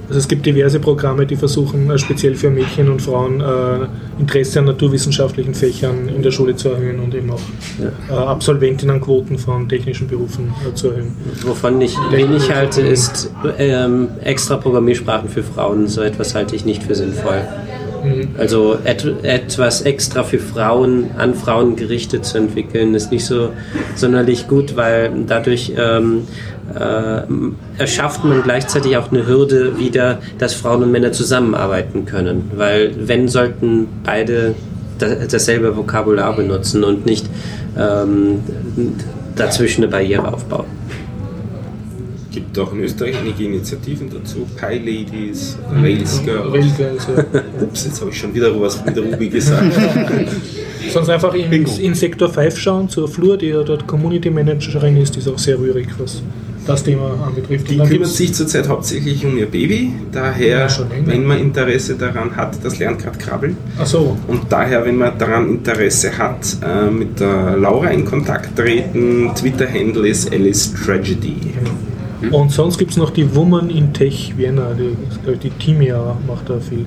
Also es gibt diverse Programme, die versuchen, äh, speziell für Mädchen und Frauen äh, Interesse an naturwissenschaftlichen Fächern in der Schule zu erhöhen und eben auch äh, Absolventinnenquoten von technischen Berufen äh, zu erhöhen. Wovon ich wenig halte, ist ähm, extra Programmiersprachen für Frauen. So etwas halte ich nicht für sinnvoll. Also et etwas extra für Frauen, an Frauen gerichtet zu entwickeln, ist nicht so sonderlich gut, weil dadurch ähm, äh, erschafft man gleichzeitig auch eine Hürde wieder, dass Frauen und Männer zusammenarbeiten können. Weil wenn sollten beide da- dasselbe Vokabular benutzen und nicht ähm, dazwischen eine Barriere aufbauen. Gibt auch in Österreich einige Initiativen dazu. Pi Ladies, Rails Girls. Railgirls, ja. Ups, jetzt habe ich schon wieder was mit Ruby gesagt. Sonst einfach in, in Sektor 5 schauen, zur Flur, die ja dort Community Managerin ist, die ist auch sehr rührig, was das Thema anbetrifft. Die kümmert sich zurzeit hauptsächlich um ihr Baby. Daher, Ja, wenn man Interesse daran hat, das lernt gerade krabbeln. Ach so, Und daher, wenn man daran Interesse hat, äh, mit der Laura in Kontakt treten. Twitter-Handle ist Alice Tragedy. Und sonst gibt es noch die Woman in Tech Vienna, die, ich, die Timia macht da viel.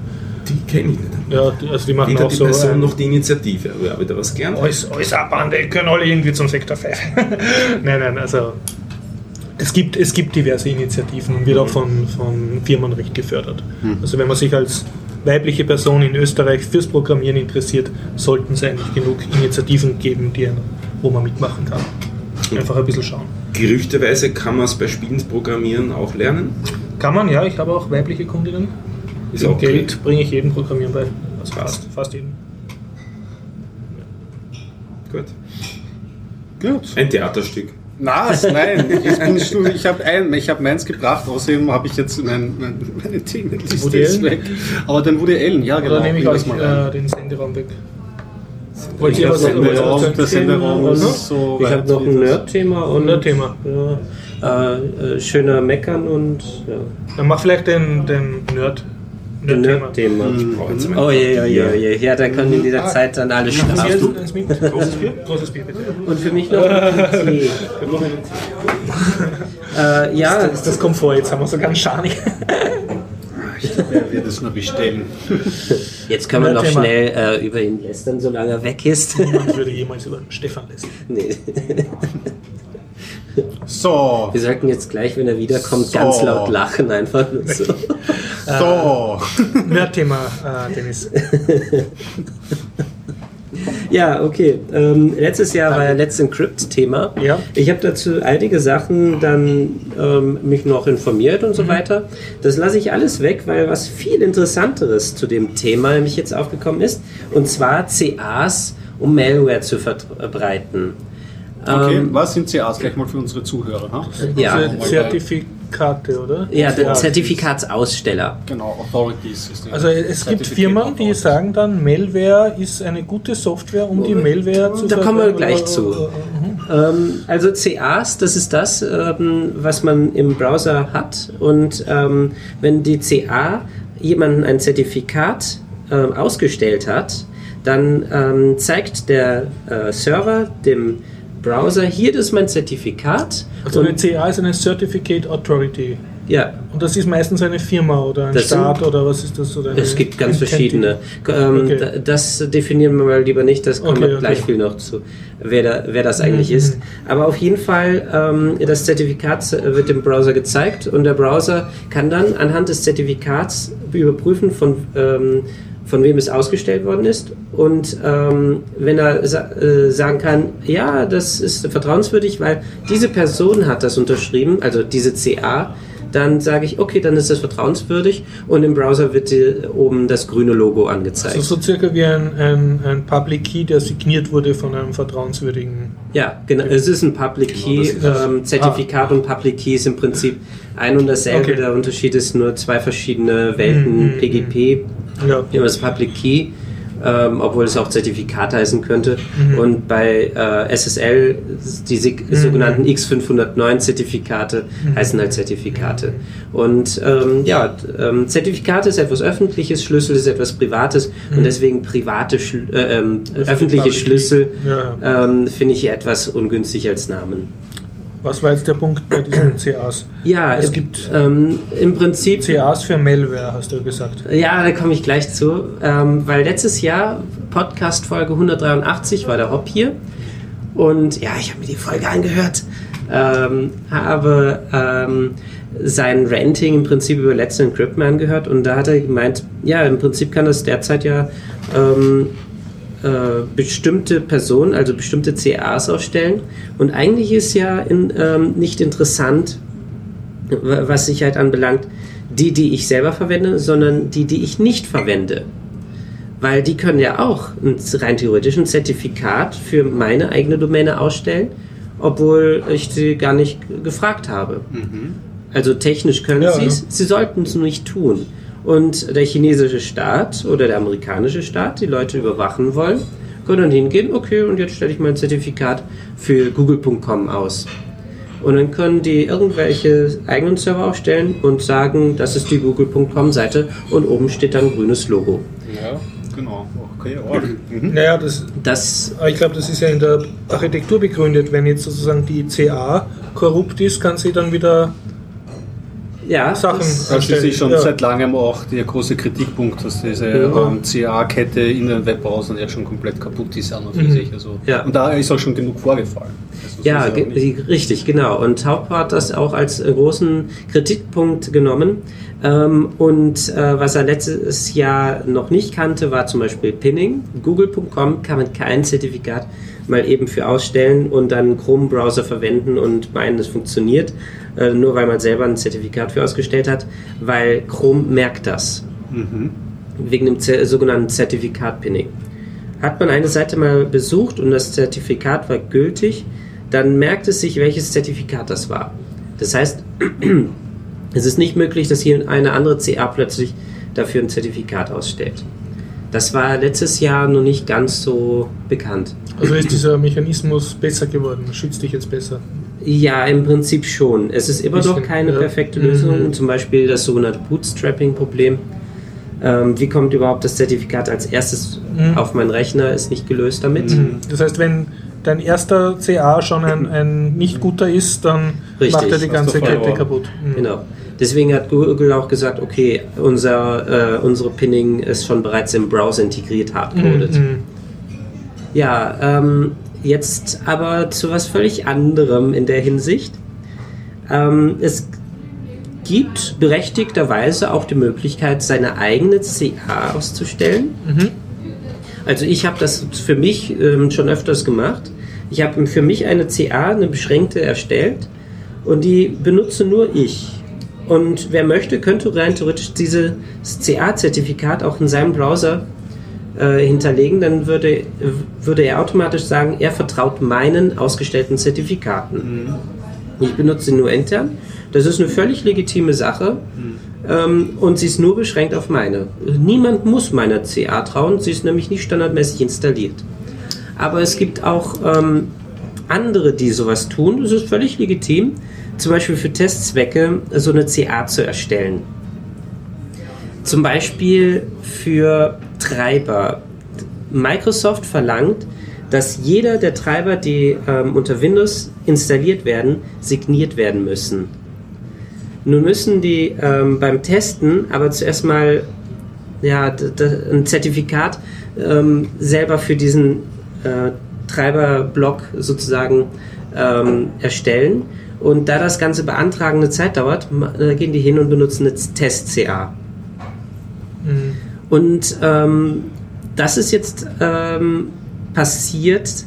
Die kenne ich nicht. Ja, die, also die machen Weder auch die so. Person ein- noch die Initiative. Aber ja, wieder was gelernt. Alles, alles Abbande, können alle irgendwie zum Sektor 5. nein, nein, also es gibt, es gibt diverse Initiativen und wird auch von, von Firmenrecht gefördert. Also wenn man sich als weibliche Person in Österreich fürs Programmieren interessiert, sollten es eigentlich genug Initiativen geben, die, wo man mitmachen kann. Einfach ein bisschen schauen. Gerüchteweise kann man es bei Spielen programmieren auch lernen. Kann man, ja, ich habe auch weibliche Kundinnen. Ist Im auch okay. Geld bringe ich jedem Programmieren bei. Also fast, fast jedem. Gut. Gut. Ein Theaterstück. Was? Nein, ich, bin stu- ich habe ein, ich habe meins gebracht, außerdem habe ich jetzt mein, mein, meine Themenliste weg. Aber dann Woody Allen, ja genau. Oder nehme ich euch äh, den Senderaum weg? Wollt ihr Der was sagen? Senderaum, der Senderaum Und ist so ich habe noch ein das- Nerd-Thema und Nerd-Thema. Ja, äh, äh, schöner Meckern und ja, Dann mach vielleicht den, den Nerd. Nerd-Thema. brauche jetzt mein Oh je, je, je. Ja, da können in dieser Zeit dann alle schlafen. Großes Bier? Großes Bier, bitte. Und für mich noch ein Tee. Äh, ja, Das ist das Komfort, jetzt haben wir sogar einen Schani. Wer wird es nur bestellen? jetzt können wir noch Nerd-Thema. schnell äh, über ihn lästern, solange er weg ist. Niemand würde jemals über Stefan lästern. nee. So, Wir sollten jetzt gleich, wenn er wiederkommt, So. ganz laut lachen einfach. nur So. so. Nerd-Thema, äh, Dennis. Ja, okay. Ähm, letztes Jahr war ja Let's Encrypt-Thema. Ja. Ich habe dazu einige Sachen dann ähm, mich noch informiert und so weiter. Das lasse ich alles weg, weil was viel Interessanteres zu dem Thema nämlich jetzt aufgekommen ist. Und zwar CAs, um Malware zu verbreiten. Okay, Ähm, was sind CAs? Gleich mal für unsere Zuhörer. Ja. Diese Zertifikate, oder? ja, der Zertifikatsaussteller. Genau, Authorities ist Also es gibt Firmen, die sagen dann, Malware ist eine gute Software, um die Malware zu Da kommen wir gleich zu. Ähm, also CAs, das ist das, ähm, was man im Browser hat. Und ähm, wenn die CA jemanden ein Zertifikat ausgestellt hat, dann zeigt der äh, Server dem Browser, hier das ist mein Zertifikat. Also eine CA ist eine Certificate Authority. ja, Und das ist meistens eine Firma oder ein Das sind- Staat oder was ist das? Oder es gibt ganz verschiedene. Ähm, Okay. da- Das definieren wir mal lieber nicht, das kommen Okay, wir gleich okay. viel noch zu, wer, da, wer das eigentlich Mhm. ist. Aber auf jeden Fall, ähm, das Zertifikat wird dem Browser gezeigt und der Browser kann dann anhand des Zertifikats überprüfen, von, ähm, von wem es ausgestellt worden ist. Und ähm, wenn er sa äh, sagen kann, ja, das ist vertrauenswürdig, weil diese Person hat das unterschrieben, also diese CA, dann sage ich, okay, dann ist das vertrauenswürdig und im Browser wird dir oben das grüne Logo angezeigt. Also so circa wie ein, ein, ein Public Key, der signiert wurde von einem vertrauenswürdigen. ja, genau. Es ist ein Public Key. ist das. ähm, Zertifikat und Public Key ist im Prinzip ein und dasselbe. Okay. Der Unterschied ist nur zwei verschiedene Welten. Mhm, PGP, Ja. ja, das Public Key, ähm, obwohl es auch Zertifikat heißen könnte. Mhm. Und bei äh, SSL, die sig- sogenannten X509-Zertifikate, Mhm. heißen halt Zertifikate. Und ähm, ja, ähm, Zertifikate ist etwas Öffentliches, Schlüssel ist etwas Privates und deswegen private, Schl äh, ähm, öffentliche. Schlüssel Ja. ähm, finde ich etwas ungünstig als Namen. Was war jetzt der Punkt bei diesen CAs? Ja, Es gibt- ähm, im Prinzip CAs für Malware, hast du gesagt. Ja, da komme ich gleich zu, ähm, weil letztes Jahr, Podcast Folge 183, war der Hopp hier. Und ja, ich habe mir die Folge angehört, ähm, habe ähm, sein Ranting im Prinzip über Let's Encrypt mir angehört und da hat er gemeint, ja, im Prinzip kann das derzeit ja ähm, äh, bestimmte Personen, also bestimmte CAs ausstellen. Und eigentlich ist ja in, ähm, nicht interessant, wa- was Sicherheit anbelangt, die, die ich selber verwende, sondern die, die ich nicht verwende. Weil die können ja auch ein, rein theoretisch ein Zertifikat für meine eigene Domäne ausstellen, obwohl ich sie gar nicht gefragt habe. Also technisch können Ja, sie es, ja. sie sollten es nur nicht tun. Und der chinesische Staat oder der amerikanische Staat, die Leute überwachen wollen, können dann hingehen, okay, und jetzt stelle ich mein Zertifikat für google.com aus. Und dann können die irgendwelche eigenen Server aufstellen und sagen, das ist die google.com-Seite und oben steht dann ein grünes Logo. Ja, genau. Okay, arg. Mhm. Naja, das, Das, ich glaube, das ist ja in der Architektur begründet. Wenn jetzt sozusagen die CA korrupt ist, kann sie dann wieder ja, Sachen das, Das ist schon Ja. seit langem auch der große Kritikpunkt, dass diese Ja. ähm, CA-Kette in den Webbrowsern ja schon komplett kaputt ist an und für Mhm. sich. Also, Ja. Und da ist auch schon genug vorgefallen. Also Ja, richtig, genau. Und Haupt hat das auch als äh, großen Kritikpunkt genommen. Ähm, und äh, was er letztes Jahr noch nicht kannte, war zum Beispiel Pinning. Google.com kann man kein Zertifikat mal eben für ausstellen und dann Chrome-Browser verwenden und meinen, es funktioniert, äh, nur weil man selber ein Zertifikat für ausgestellt hat, weil Chrome merkt das Mhm. wegen dem Zer sogenannten Zertifikat-Pinning. Hat man eine Seite mal besucht und das Zertifikat war gültig, dann merkt es sich, welches Zertifikat das war. Das heißt, es ist nicht möglich, dass hier eine andere CA plötzlich dafür ein Zertifikat ausstellt. Das war letztes Jahr noch nicht ganz so bekannt. Also ist dieser Mechanismus besser geworden, schützt dich jetzt besser. Ja, im Prinzip schon. Es ist immer noch keine ja. perfekte Lösung. Mhm. Zum Beispiel das sogenannte Bootstrapping-Problem. Ähm, wie kommt überhaupt das Zertifikat als erstes Mhm. auf meinen Rechner? Ist nicht gelöst damit. Das heißt, wenn dein erster CA schon ein, ein nicht guter ist, dann Richtig. macht er die ganze Kette kaputt. Mhm. Genau. Deswegen hat Google auch gesagt, okay, unser, äh, unsere Pinning ist schon bereits im Browser integriert, hardcoded. Mhm. Ja, ähm, jetzt aber zu was völlig anderem in der Hinsicht. Ähm, es gibt berechtigterweise auch die Möglichkeit, seine eigene CA auszustellen. Mhm. Also ich habe das für mich ähm, schon öfters gemacht. Ich habe für mich eine CA, eine beschränkte, erstellt und die benutze nur ich. Und wer möchte, könnte rein theoretisch dieses CA-Zertifikat auch in seinem Browser äh, hinterlegen. Dann würde, würde er automatisch sagen, er vertraut meinen ausgestellten Zertifikaten. Ich benutze sie nur intern. Das ist eine völlig legitime Sache. Ähm, und sie ist nur beschränkt auf meine. Niemand muss meiner CA trauen, sie ist nämlich nicht standardmäßig installiert. Aber es gibt auch ähm, andere, die sowas tun. Das ist völlig legitim, zum Beispiel für Testzwecke so eine CA zu erstellen. Zum Beispiel für Treiber. Microsoft verlangt, dass jeder der Treiber, die ähm, unter Windows installiert werden, signiert werden müssen. Nun müssen die ähm, beim Testen aber zuerst mal ja, ein Zertifikat ähm, selber für diesen äh, Treiberblock sozusagen ähm, erstellen. Und da das Ganze beantragen eine Zeit dauert, äh, gehen die hin und benutzen eine Test-CA. Mhm. Und ähm, das ist jetzt ähm, passiert,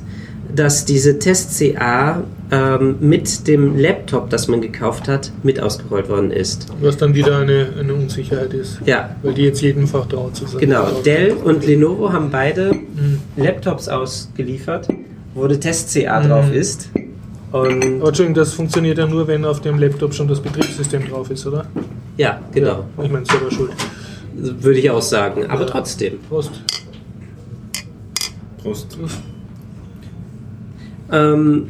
dass diese Test-CA ähm, mit dem Laptop, das man gekauft hat, mit ausgerollt worden ist. Was dann wieder eine, eine Unsicherheit ist. Ja, Weil die jetzt jedem vertraut zu sein. genau. Dell und Lenovo haben beide Mhm. Laptops ausgeliefert, wo eine Test-CA Mhm. drauf ist. Und Entschuldigung, das funktioniert ja nur, wenn auf dem Laptop schon das Betriebssystem drauf ist, oder? ja, genau. Ja, ich meine, selber schuld. Würde ich auch sagen. Aber trotzdem. Prost. Prost. Ähm,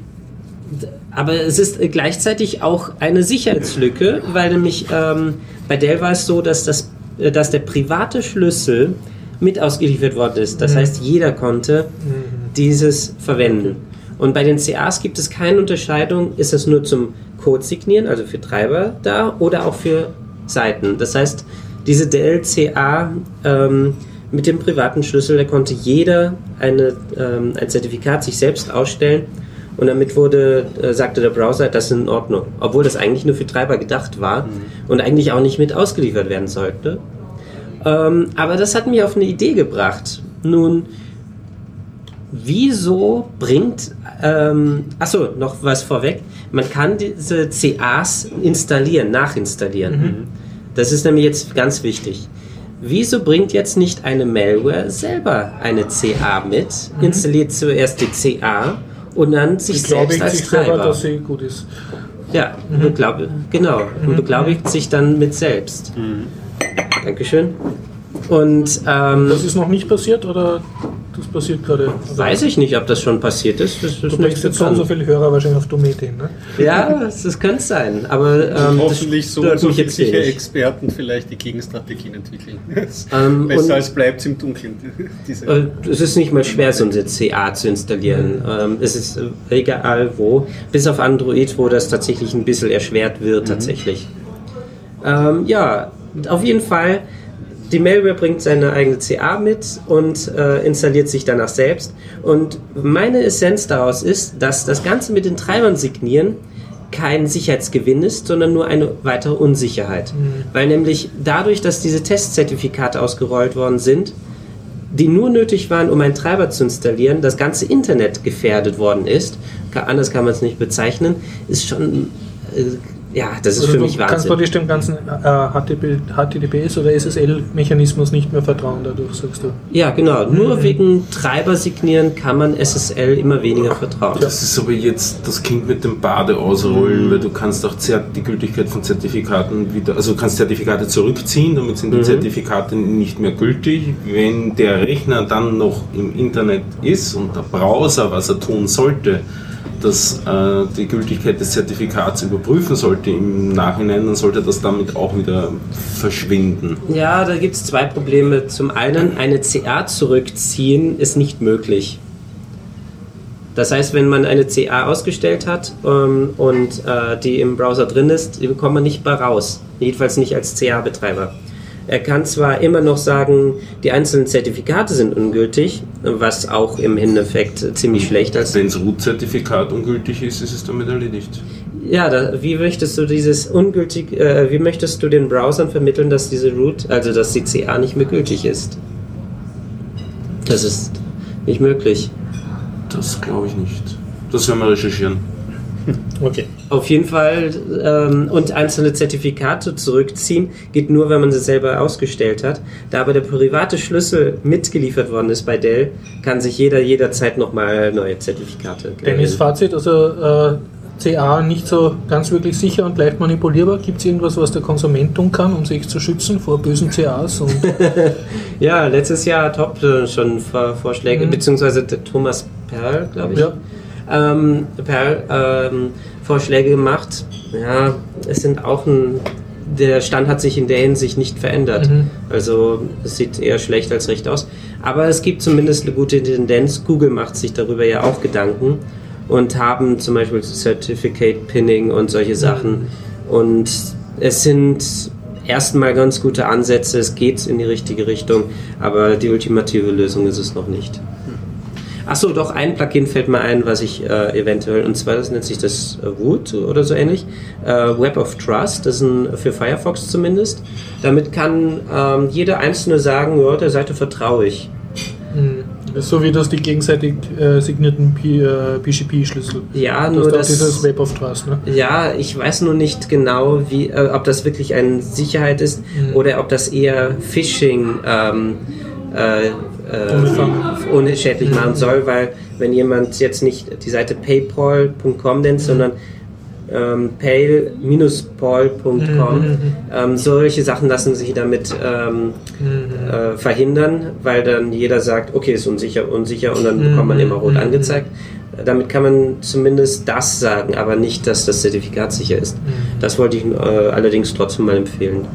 aber es ist gleichzeitig auch eine Sicherheitslücke, weil nämlich ähm, bei Dell war es so, dass, das, äh, dass der private Schlüssel mit ausgeliefert worden ist. Das heißt, jeder konnte dieses verwenden. Und bei den CAs gibt es keine Unterscheidung, ist es nur zum Code signieren, also für Treiber da, oder auch für Seiten. Das heißt, diese Dell CA ähm, mit dem privaten Schlüssel, da konnte jeder eine, ähm, ein Zertifikat sich selbst ausstellen und damit wurde, äh, sagte der Browser, das ist in Ordnung. Obwohl das eigentlich nur für Treiber gedacht war und eigentlich auch nicht mit ausgeliefert werden sollte. Ähm, aber das hat mich auf eine Idee gebracht. Nun, wieso bringt, ähm, achso, noch was vorweg, man kann diese CAs installieren, nachinstallieren. Das ist nämlich jetzt ganz wichtig. Wieso bringt jetzt nicht eine Malware selber eine CA mit, installiert zuerst die CA und dann sich Ich glaube, selbst ich als sich selber, Treiber? dass sie gut ist. Ja, beglaub, genau. Und beglaubigt sich dann mit selbst. Dankeschön. Und ähm, Das ist noch nicht passiert oder das passiert gerade? weiß ich nicht, ob das schon passiert ist. Das ist Du nicht denkst jetzt so und so viele Hörer wahrscheinlich auf Dometin, ne? Ja, das, das könnte sein. Aber ähm, das Hoffentlich so, so mich jetzt sicher wenig. Experten vielleicht die Gegenstrategien entwickeln. Ähm, Besser und- als bleibt im Dunkeln. Diese Äh, Es ist nicht mal schwer, so eine CA zu installieren. Ähm, es ist äh, egal wo, bis auf Android, wo das tatsächlich ein bisschen erschwert wird, tatsächlich. Ähm, ja, auf jeden Fall, die Malware bringt seine eigene CA mit und äh, installiert sich danach selbst. Und meine Essenz daraus ist, dass das Ganze mit den Treibern signieren kein Sicherheitsgewinn ist, sondern nur eine weitere Unsicherheit. Weil nämlich dadurch, dass diese Testzertifikate ausgerollt worden sind, die nur nötig waren, um einen Treiber zu installieren, das ganze Internet gefährdet worden ist, anders kann man es nicht bezeichnen, ist schon äh, Ja, das ist Also für du mich kannst Wahnsinn. praktisch dem ganzen äh, HTTP, HTTPS oder SSL-Mechanismus nicht mehr vertrauen, dadurch sagst du. Ja, genau. Nur wegen Treiber-Signieren kann man SSL immer weniger vertrauen. Das ist aber jetzt das Kind mit dem Bade ausrollen, weil du kannst auch Zert- die Gültigkeit von Zertifikaten wieder, also du kannst Zertifikate zurückziehen, damit sind die Zertifikate nicht mehr gültig. Wenn der Rechner dann noch im Internet ist und der Browser, was er tun sollte, dass äh, die Gültigkeit des Zertifikats überprüfen sollte im Nachhinein, dann sollte das damit auch wieder verschwinden. Ja, da gibt es zwei Probleme. Zum einen, eine CA zurückziehen ist nicht möglich. Das heißt, wenn man eine CA ausgestellt hat ähm, und äh, die im Browser drin ist, die bekommt man nicht mehr raus. Jedenfalls nicht als CA-Betreiber. Er kann zwar immer noch sagen, die einzelnen Zertifikate sind ungültig, was auch im Endeffekt ziemlich schlecht ist. Wenn das Root-Zertifikat ungültig ist, ist es damit erledigt. Ja, da, wie möchtest du dieses ungültig, äh, wie möchtest du den Browsern vermitteln, dass diese Root, also dass die CA nicht mehr gültig ist? Das ist nicht möglich. Das glaube ich nicht. Das werden wir recherchieren. Okay. Auf jeden Fall ähm, und einzelne Zertifikate zurückziehen geht nur, wenn man sie selber ausgestellt hat. Da aber der private Schlüssel mitgeliefert worden ist bei Dell, kann sich jeder jederzeit nochmal neue Zertifikate Dennis, Fazit, also äh, CA nicht so ganz wirklich sicher und leicht manipulierbar. Gibt es irgendwas, was der Konsument tun kann, um sich zu schützen vor bösen CAs? Ja, letztes Jahr hat Top äh, schon Vor Vorschläge, Mhm. beziehungsweise Thomas Perl, glaube ich. Ja. Ähm, Perl ähm, Vorschläge gemacht. Ja, es sind auch ein. Der Stand hat sich in der Hinsicht nicht verändert. Mhm. Also es sieht eher schlecht als recht aus. Aber es gibt zumindest eine gute Tendenz. Google macht sich darüber ja auch Gedanken und haben zum Beispiel Certificate Pinning und solche Sachen. Und es sind erstmal ganz gute Ansätze. Es geht in die richtige Richtung, aber die ultimative Lösung ist es noch nicht. Achso, doch, ein Plugin fällt mir ein, was ich äh, eventuell, und zwar das nennt sich das äh, Wood oder so ähnlich. Äh, Web of Trust, das ist ein, für Firefox zumindest. Damit kann ähm, jeder Einzelne sagen, ja, der Seite vertraue ich. mh, so wie das die gegenseitig äh, signierten P- äh, PGP-Schlüssel. Ja, Das nur auch das. dieses Web of Trust, ne? Ja, ich weiß nur nicht genau, wie, äh, ob das wirklich eine Sicherheit ist Mhm. oder ob das eher Phishing ähm, äh, unschädlich Mhm. machen soll, weil wenn jemand jetzt nicht die Seite paypal.com Mhm. nennt, sondern ähm, pale-paul.com, Mhm. ähm, solche Sachen lassen sich damit ähm, Mhm. äh, verhindern, weil dann jeder sagt, okay, ist unsicher, unsicher und dann Mhm. bekommt man immer rot Mhm. angezeigt. Damit kann man zumindest das sagen, aber nicht, dass das Zertifikat sicher ist. Mhm. Das wollte ich äh, allerdings trotzdem mal empfehlen.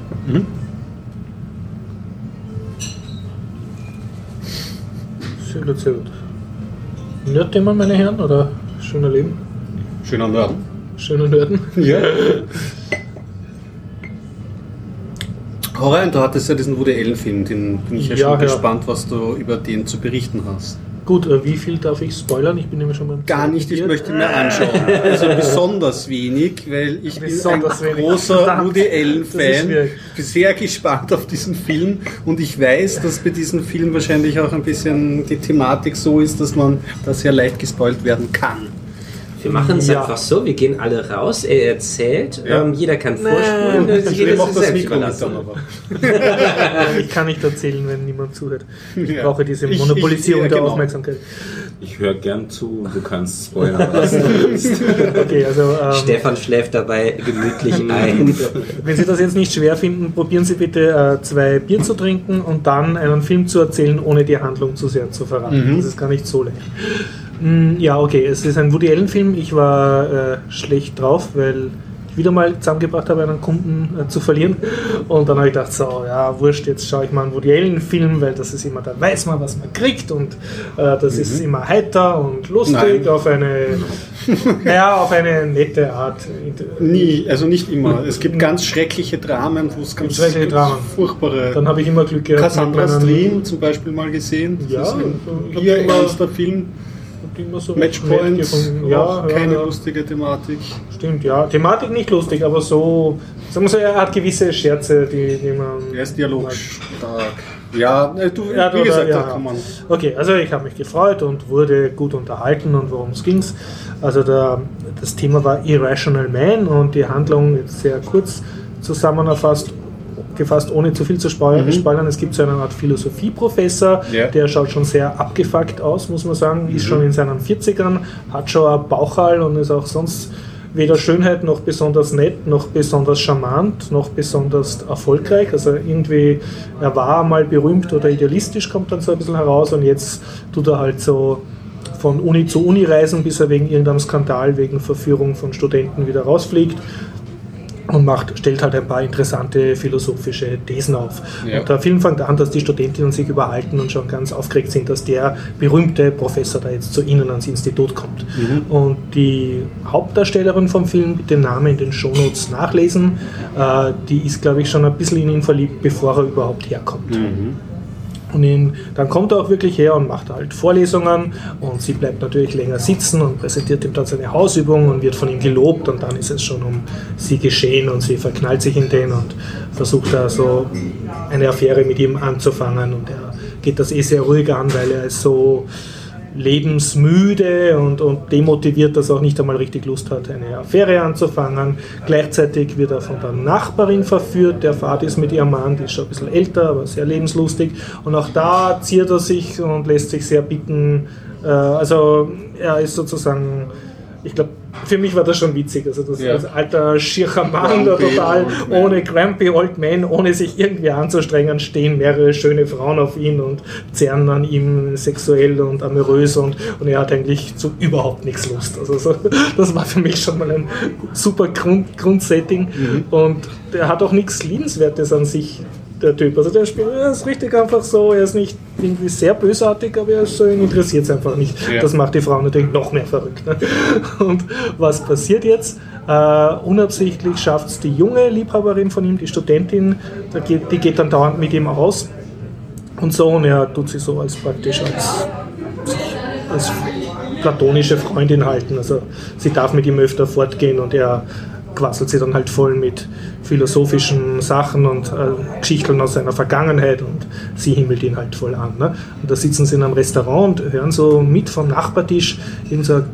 Sehr gut. Nerd-Thema, meine Herren, oder schöner Leben? Schöner Norden. Schöner Nörden? Ja. Horror, du hattest ja diesen Woody Allen-Film, den bin ich ja, Ja, schon ja. gespannt, was du über den zu berichten hast. Gut, äh, wie viel darf ich spoilern? Ich bin nämlich schon beim Gar nicht, ich möchte mir anschauen. Also besonders wenig, weil ich Besonders bin ein wenig. großer Verdammt. Woody Allen-Fan. sehr gespannt auf diesen Film und ich weiß, dass bei diesem Film wahrscheinlich auch ein bisschen die Thematik so ist, dass man da sehr leicht gespoilt werden kann. Wir machen es Ja. einfach so, wir gehen alle raus, er erzählt, Ja. ähm, jeder kann vorspulen, Nee. Ich jeder nehme auch das Mikro mit überlassen. dann aber. Ich kann nicht erzählen, wenn niemand zuhört. Ich Ja. brauche diese Ich- Monopolisierung ich- ja, der genau. Aufmerksamkeit. Ich höre gern zu und du kannst spoilern, was du willst. Okay, also ähm, Stefan schläft dabei gemütlich ein. wenn Sie das jetzt nicht schwer finden, probieren Sie bitte äh, zwei Bier zu trinken und dann einen Film zu erzählen, ohne die Handlung zu sehr zu verraten. Mhm. Das ist gar nicht so leicht. Mm, Ja, okay, es ist ein Woody Allen-Film. Ich war äh, schlecht drauf, weil ich wieder mal zusammengebracht habe, einen Kunden äh, zu verlieren. Und dann habe ich gedacht, so, ja, wurscht, jetzt schaue ich mal einen Woody Allen-Film, weil das ist immer, da weiß man, was man kriegt und äh, das ist immer heiter und lustig Nein. auf eine, naja, auf eine nette Art. Nie, also nicht immer. Es gibt ganz schreckliche Dramen, wo es ganz Schreckliche Dramen. furchtbare. Dann habe ich immer Glück gehabt. Cassandra Stream zum Beispiel mal gesehen. Das Ja, ist ein ihr immer- ernster Film. Immer so Matchpoint, gefunden. Ja, keine ja, lustige Thematik. Stimmt, ja. Thematik nicht lustig, aber so, sagen wir so, er hat gewisse Scherze, die, die man. Er ist dialogstark. Ja, äh, du, Ja, wie gesagt, ja. da kann man. Okay, also ich habe mich gefreut und wurde gut unterhalten und worum es ging. Also der, das Thema war Irrational Man und die Handlung jetzt sehr kurz zusammengefasst, gefasst, ohne zu viel zu spoilern. spoilern. Es gibt so eine Art Philosophieprofessor, Ja. der schaut schon sehr abgefuckt aus, muss man sagen, ist schon in seinen 40ern, hat schon ein Bauchhall und ist auch sonst weder Schönheit noch besonders nett, noch besonders charmant, noch besonders erfolgreich. Also irgendwie, er war mal berühmt oder idealistisch, kommt dann so ein bisschen heraus und jetzt tut er halt so von Uni zu Uni reisen, bis er wegen irgendeinem Skandal, wegen Verführung von Studenten wieder rausfliegt und macht, stellt halt ein paar interessante philosophische Thesen auf. Ja. Und der Film fängt an, dass die Studentinnen sich überhalten und schon ganz aufgeregt sind, dass der berühmte Professor da jetzt zu ihnen ans Institut kommt. Und die Hauptdarstellerin vom Film, den Namen in den Shownotes nachlesen, äh, die ist, glaube ich, schon ein bisschen in ihn verliebt, bevor er überhaupt herkommt. Und ihn, dann kommt er auch wirklich her und macht halt Vorlesungen. Und sie bleibt natürlich länger sitzen und präsentiert ihm dann seine Hausübung und wird von ihm gelobt. Und dann ist es schon um sie geschehen und sie verknallt sich in den und versucht da so eine Affäre mit ihm anzufangen. Und er geht das eh sehr ruhig an, weil er ist so lebensmüde und, und demotiviert, dass er auch nicht einmal richtig Lust hat, eine Affäre anzufangen. Gleichzeitig wird er von der Nachbarin verführt, der Vater ist mit ihrem Mann, die ist schon ein bisschen älter, aber sehr lebenslustig. Und auch da ziert er sich und lässt sich sehr bitten. Äh, also er ist sozusagen, ich glaube, für mich war das schon witzig. Also das Ja. als alter schiercher Mann, der total ohne Grumpy Old Man, ohne sich irgendwie anzustrengen, stehen mehrere schöne Frauen auf ihn und zehren an ihm sexuell und amorös und, und er hat eigentlich zu überhaupt nichts Lust. Also so, das war für mich schon mal ein super Grund, Grundsetting und er hat auch nichts Liebenswertes an sich. Der Typ, also der Spiel er ist richtig einfach so, er ist nicht irgendwie sehr bösartig, aber er ist so, ihn interessiert es einfach nicht. Ja. Das macht die Frau natürlich noch mehr verrückt. Ne? Und was passiert jetzt? Äh, unabsichtlich schafft es die junge Liebhaberin von ihm, die Studentin, da geht, die geht dann dauernd mit ihm aus und so und er tut sie so als praktisch als, als platonische Freundin halten. Also sie darf mit ihm öfter fortgehen und er quasselt sie dann halt voll mit philosophischen Sachen und äh, Geschichten aus seiner Vergangenheit und sie himmelt ihn halt voll an. Ne? Und da sitzen sie in einem Restaurant und hören so mit vom Nachbartisch in so eine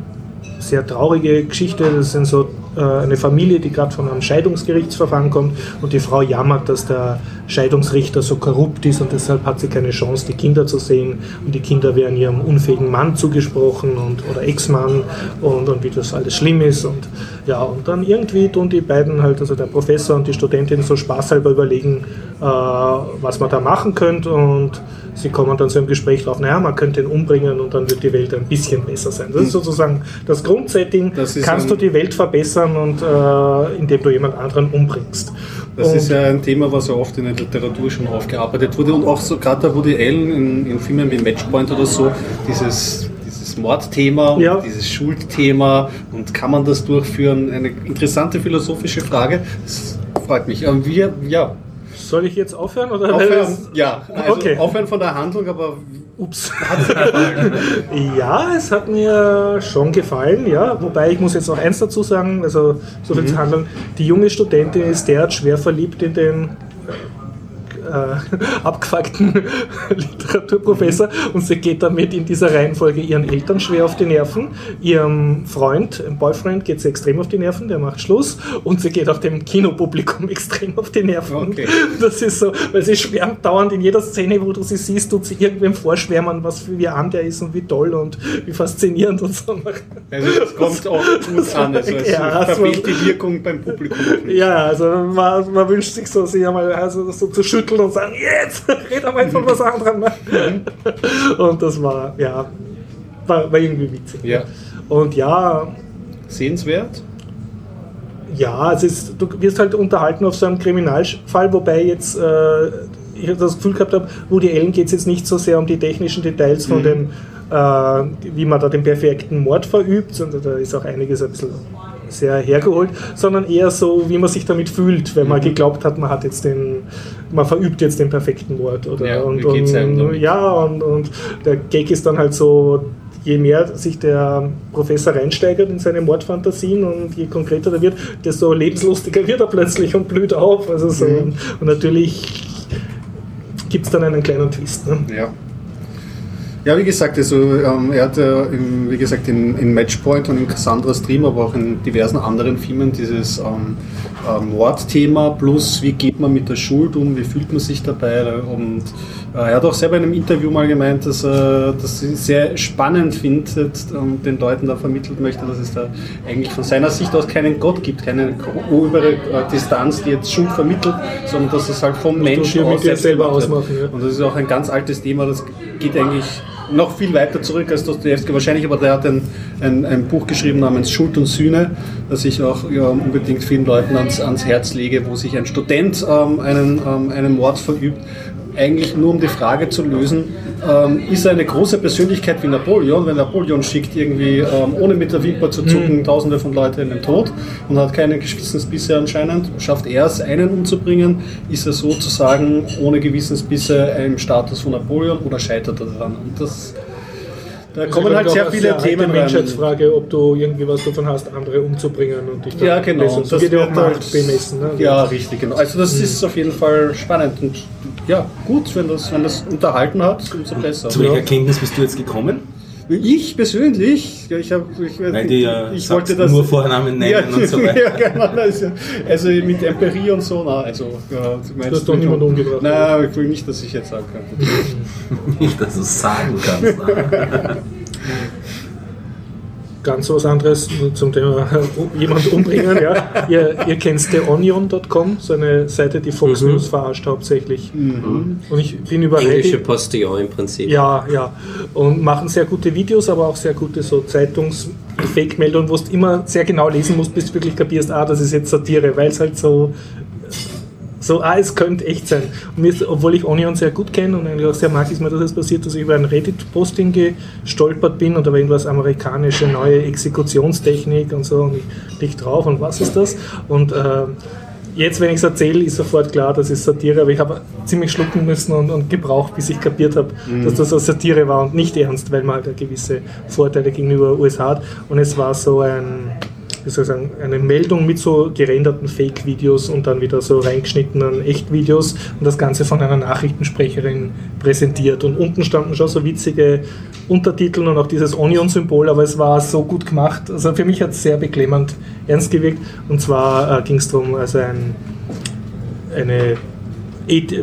sehr traurige Geschichte. Das sind so eine Familie, die gerade von einem Scheidungsgerichtsverfahren kommt. Und die Frau jammert, dass der Scheidungsrichter so korrupt ist und deshalb hat sie keine Chance, die Kinder zu sehen. Und die Kinder werden ihrem unfähigen Mann zugesprochen und, oder Ex-Mann und, und wie das alles schlimm ist. Und ja, und dann irgendwie tun die beiden halt, also der Professor und die Studentin so spaßhalber überlegen, äh, was man da machen könnte. Und sie kommen dann zu einem Gespräch drauf, naja, man könnte ihn umbringen und dann wird die Welt ein bisschen besser sein. Das ist sozusagen das Grundsetting, Das kannst du die Welt verbessern und äh, indem du jemand anderen umbringst. Das und, ist ja ein Thema, was ja oft in der Literatur schon aufgearbeitet wurde und auch so gerade da Woody Allen in, in Filmen wie Matchpoint oder so, dieses, dieses Mordthema und Ja. dieses Schuldthema und kann man das durchführen? Eine interessante philosophische Frage. Das freut mich. Wir, ja, soll ich jetzt aufhören? Oder aufhören, ja, also Okay. aufhören von der Handlung, aber Ups. ja, es hat mir schon gefallen, ja. Wobei ich muss jetzt noch eins dazu sagen, also so viel zu handeln. Die junge Studentin ist derart schwer verliebt in den äh, abgefuckten Literaturprofessor und sie geht damit in dieser Reihenfolge ihren Eltern schwer auf die Nerven, ihrem Freund, Boyfriend geht sie extrem auf die Nerven, der macht Schluss und sie geht auch dem Kinopublikum extrem auf die Nerven. Okay. Das ist so, weil sie schwärmt dauernd in jeder Szene, wo du sie siehst, tut sie irgendwem vorschwärmen, was für wie an der ist und wie toll und wie faszinierend und so. also das kommt auch gut an. Also es Ja, es verfehlt die Wirkung beim Publikum. Ja, also man, man wünscht sich so, sie einmal also so zu schütteln und sagen, jetzt, red einmal von was anderem. ne? Und das war, ja, war, war irgendwie witzig. Ja. Und ja, Sehenswert? ja, es ist, du wirst halt unterhalten auf so einem Kriminalfall, wobei jetzt äh, ich das Gefühl gehabt habe, Woody Allen geht es jetzt nicht so sehr um die technischen Details von dem, äh, wie man da den perfekten Mord verübt, sondern da ist auch einiges ein bisschen sehr hergeholt, sondern eher so, wie man sich damit fühlt, wenn man geglaubt hat, man hat jetzt den, man verübt jetzt den perfekten Mord. Oder, Ja, und, und, ja, und, und der Gag ist dann halt so, je mehr sich der Professor reinsteigert in seine Mordfantasien und je konkreter er wird, desto lebenslustiger wird er plötzlich und blüht auf. Also so. Mhm. Und natürlich gibt es dann einen kleinen Twist. Ne? Ja. Ja, wie gesagt, also ähm, er hat ja, im, wie gesagt, in, in Matchpoint und in Cassandra Stream, aber auch in diversen anderen Filmen dieses ähm, Mordthema plus wie geht man mit der Schuld um, wie fühlt man sich dabei und äh, er hat auch selber in einem Interview mal gemeint, dass er das sehr spannend findet und den Leuten da vermittelt möchte, dass es da eigentlich von seiner Sicht aus keinen Gott gibt, keine obere äh, Distanz, die jetzt Schuld vermittelt, sondern dass es halt vom Menschen aus selbst selber. Ja. Und das ist auch ein ganz altes Thema, das geht eigentlich noch viel weiter zurück als Dostoevsky wahrscheinlich, aber der hat ein, ein, ein Buch geschrieben namens Schuld und Sühne, das ich auch ja, unbedingt vielen Leuten ans, ans Herz lege, wo sich ein Student ähm, einen, ähm, einen Mord verübt, eigentlich nur um die Frage zu lösen, ähm, ist er eine große Persönlichkeit wie Napoleon, wenn Napoleon schickt irgendwie ähm, ohne mit der Wimper zu zucken tausende von Leuten in den Tod und hat keine Gewissensbisse anscheinend, schafft er es, einen umzubringen, ist er sozusagen ohne Gewissensbisse im Status von Napoleon oder scheitert er daran? Und das, da kommen halt sehr viele Themen Die rein. Menschheitsfrage, ob du irgendwie was davon hast, andere umzubringen und dich dann Ja, genau. Und So das wird ja auch Macht halt- bemessen. Ne? Ja, richtig, genau. Also das ist auf jeden Fall spannend und ja, gut, wenn das, wenn das unterhalten hat, umso besser. Zu welcher Erkenntnis bist du jetzt gekommen? Ich persönlich, ja, ich habe, ich, Weil du ja ich wollte das nur Vornamen nennen ja, und so weiter. ja, genau, also, also mit Empirie und so, na, also ja, du hast doch niemanden umgebracht, Nein, ich will nicht, dass ich jetzt sagen kann. Nicht, dass du es sagen kannst. Ganz was anderes zum Thema jemand umbringen. ja. ihr, ihr kennt theonion.com, so eine Seite, die Fox Mhm. News verarscht hauptsächlich. Und ich bin über Englische Postillon im Prinzip. Ja, ja. Und machen sehr gute Videos, aber auch sehr gute so Zeitungs-Fake-Meldungen, wo du immer sehr genau lesen musst, bis du wirklich kapierst, ah, das ist jetzt Satire, weil es halt so, so, ah, es könnte echt sein. Und mir obwohl ich Onion sehr gut kenne und eigentlich auch sehr mag, ist mir das jetzt passiert, dass ich über ein Reddit-Posting gestolpert bin und da war irgendwas amerikanische neue Exekutionstechnik und so und ich klick drauf und was ist das? Und ähm, Jetzt, wenn ich es erzähle, ist sofort klar, das ist Satire, aber ich habe ziemlich schlucken müssen und, und gebraucht, bis ich kapiert habe, dass das eine Satire war und nicht ernst, weil man halt gewisse Vorteile gegenüber USA hat. Und es war so ein, wie soll ich sagen, eine Meldung mit so gerenderten Fake-Videos und dann wieder so reingeschnittenen Echt-Videos und das Ganze von einer Nachrichtensprecherin präsentiert. Und unten standen schon so witzige Untertitel und auch dieses Onion-Symbol, aber es war so gut gemacht. Also für mich hat es sehr beklemmend ernst gewirkt. Und zwar äh, ging es darum, also ein, eine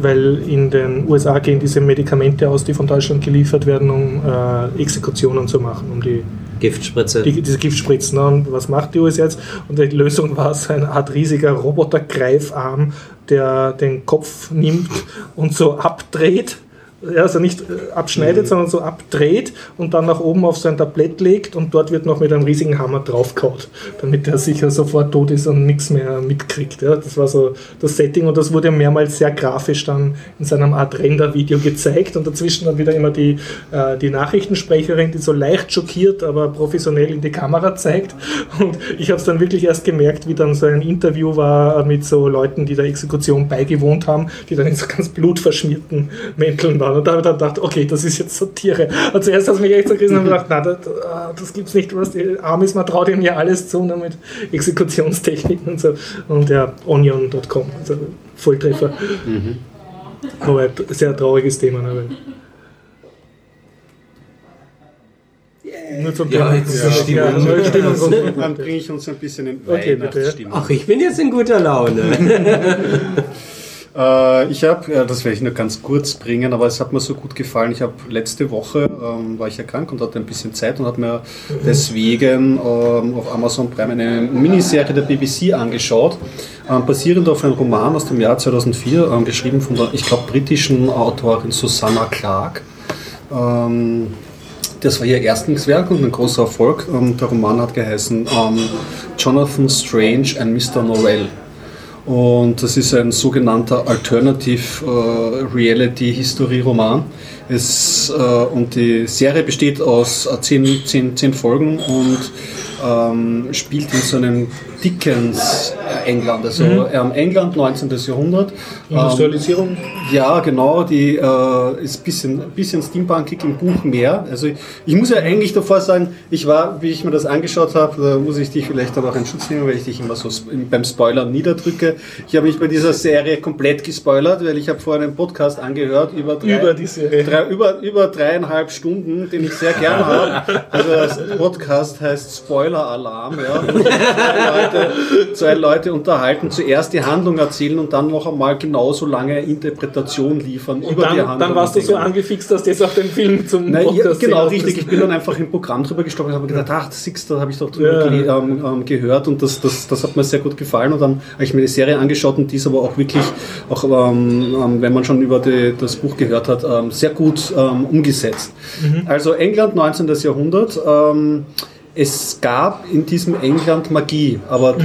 weil in den USA gehen diese Medikamente aus, die von Deutschland geliefert werden, um äh, Exekutionen zu machen, um die Giftspritze. die, diese Giftspritzen. Ne? Und was macht die USA jetzt? Und die Lösung war so eine Art riesiger Robotergreifarm, der den Kopf nimmt und so abdreht. Ja, also nicht äh, abschneidet, sondern so abdreht und dann nach oben auf sein Tablett legt und dort wird noch mit einem riesigen Hammer draufgehauen, damit er sicher sofort tot ist und nichts mehr mitkriegt. Ja, das war so das Setting und das wurde mehrmals sehr grafisch dann in seinem Art Render-Video gezeigt und dazwischen dann wieder immer die, äh, die Nachrichtensprecherin, die so leicht schockiert, aber professionell in die Kamera zeigt. Und ich habe es dann wirklich erst gemerkt, wie dann so ein Interview war mit so Leuten, die der Exekution beigewohnt haben, die dann in so ganz blutverschmierten Mänteln waren. Und da habe ich dann gedacht, okay, das ist jetzt Satire. Und zuerst hat es mich echt so gerissen und gedacht, na, das, ah, das gibt's nicht, was die arm ist, man traut ihm ja alles zu, nur mit Exekutionstechniken und so. Und ja, onion.com, also Volltreffer. Aber ein sehr trauriges Thema. Ne? weil- Nur zum Ja, Thema. jetzt ist die Stimmung Ja, Stimmung kommt. Dann bringe ich uns ein bisschen in Okay, bitte, ja. Weihnachtsstimmung. Ach, ich bin jetzt in guter Laune. Äh, ich habe, ja, das werde ich nur ganz kurz bringen, aber es hat mir so gut gefallen. Ich habe letzte Woche ähm, war ich ja krank und hatte ein bisschen Zeit und habe mir deswegen ähm, auf Amazon Prime eine Miniserie der BBC angeschaut, ähm, basierend auf einem Roman aus dem Jahr 2004, ähm, geschrieben von der, ich glaube, britischen Autorin Susanna Clarke. Ähm, das war ihr Erstlingswerk und ein großer Erfolg. Ähm, der Roman hat geheißen Jonathan Strange and Mr. Norrell. Und das ist ein sogenannter Alternative äh, Reality History Roman. Es, äh, und die Serie besteht aus äh, zehn, zehn, zehn Folgen und ähm, spielt in so einem Dickens äh, England, also ähm, England 19. Jahrhundert. Ähm, Industrialisierung. ja, genau, die äh, ist ein bisschen, bisschen steampunkig im Buch mehr. Also ich, ich muss ja eigentlich davor sagen, ich war, wie ich mir das angeschaut habe, da muss ich dich vielleicht dann auch in Schutz nehmen, weil ich dich immer so beim Spoilern niederdrücke. Ich habe mich bei dieser Serie komplett gespoilert, weil ich habe vorhin einen Podcast angehört über drei, Über die Serie. drei, über, über dreieinhalb Stunden, den ich sehr gern habe. Also das Podcast heißt Spoiler Alarm, ja. Leute, zwei Leute unterhalten, zuerst die Handlung erzählen und dann noch einmal genauso lange Interpretation liefern Und über die dann, Handlung. dann warst du so angefixt, dass du jetzt auch den Film zum ja, Podcast genau, richtig. Ich bin dann einfach im Programm drüber gestolpert und habe gedacht, ach, Six, da habe ich doch drüber Ja. ähm, ähm, gehört und das, das, das hat mir sehr gut gefallen. Und dann habe ich mir die Serie angeschaut und die ist aber auch wirklich, auch ähm, ähm, wenn man schon über die, das Buch gehört hat, ähm, sehr gut ähm, umgesetzt. Also England 19. Jahrhundert. Es gab in diesem England Magie, aber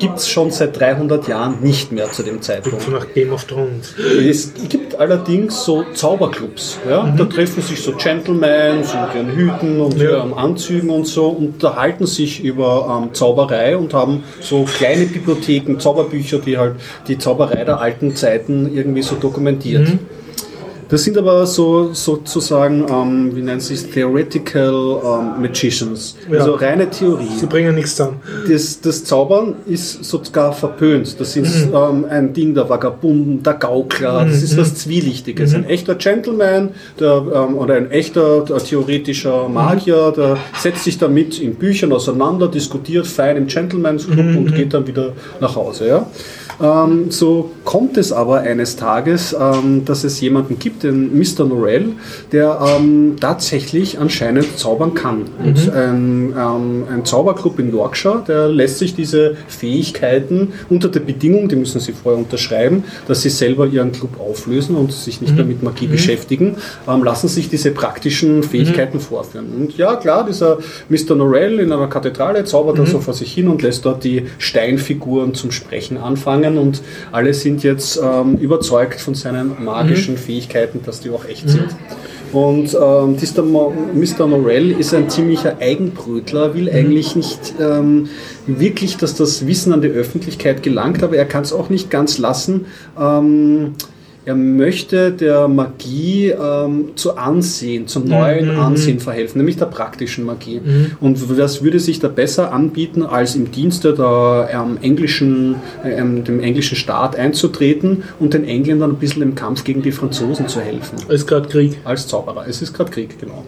gibt es schon seit 300 Jahren nicht mehr zu dem Zeitpunkt. So nach Game of Thrones. Es gibt allerdings so Zauberclubs. Ja? Da treffen sich so Gentlemen so mit ihren Hüten und Ja. ihren Anzügen und so, unterhalten sich über ähm, Zauberei und haben so kleine Bibliotheken, Zauberbücher, die halt die Zauberei der alten Zeiten irgendwie so dokumentiert. Mhm. Das sind aber so sozusagen, ähm, wie nennt sich Theoretical ähm, Magicians, Ja. also reine Theorie Sie bringen nichts zusammen. das, das Zaubern ist sogar verpönt. Das ist ähm, ein Ding der Vagabunden, der Gaukler, das ist was Zwielichtiges. Ein echter Gentleman der, ähm, oder ein echter theoretischer Magier, der setzt sich damit in Büchern auseinander, diskutiert fein im Gentleman's Club und geht dann wieder nach Hause. Ja? Ähm, so kommt es aber eines Tages, ähm, dass es jemanden gibt, den Mr. Norrell, der ähm, tatsächlich anscheinend zaubern kann. Und ein, ähm, ein Zauberclub in Yorkshire, der lässt sich diese Fähigkeiten unter der Bedingung, die müssen sie vorher unterschreiben, dass sie selber ihren Club auflösen und sich nicht mehr mit Magie beschäftigen, ähm, lassen sich diese praktischen Fähigkeiten vorführen. Und ja, klar, dieser Mr. Norrell in einer Kathedrale zaubert er so vor sich hin und lässt dort die Steinfiguren zum Sprechen anfangen und alle sind jetzt ähm, überzeugt von seinen magischen Fähigkeiten, dass die auch echt sind. Und ähm, Mo- Mr. Norrell ist ein ziemlicher Eigenbrötler, will eigentlich nicht ähm, wirklich, dass das Wissen an die Öffentlichkeit gelangt, aber er kann es auch nicht ganz lassen. Ähm, er möchte der Magie ähm, zu Ansehen, zum neuen Ansehen verhelfen, nämlich der praktischen Magie. Und das würde sich da besser anbieten, als im Dienste der, ähm, englischen, ähm, dem englischen Staat einzutreten und den Engländern ein bisschen im Kampf gegen die Franzosen zu helfen Es ist gerade Krieg. als Zauberer. Es ist gerade Krieg, genau.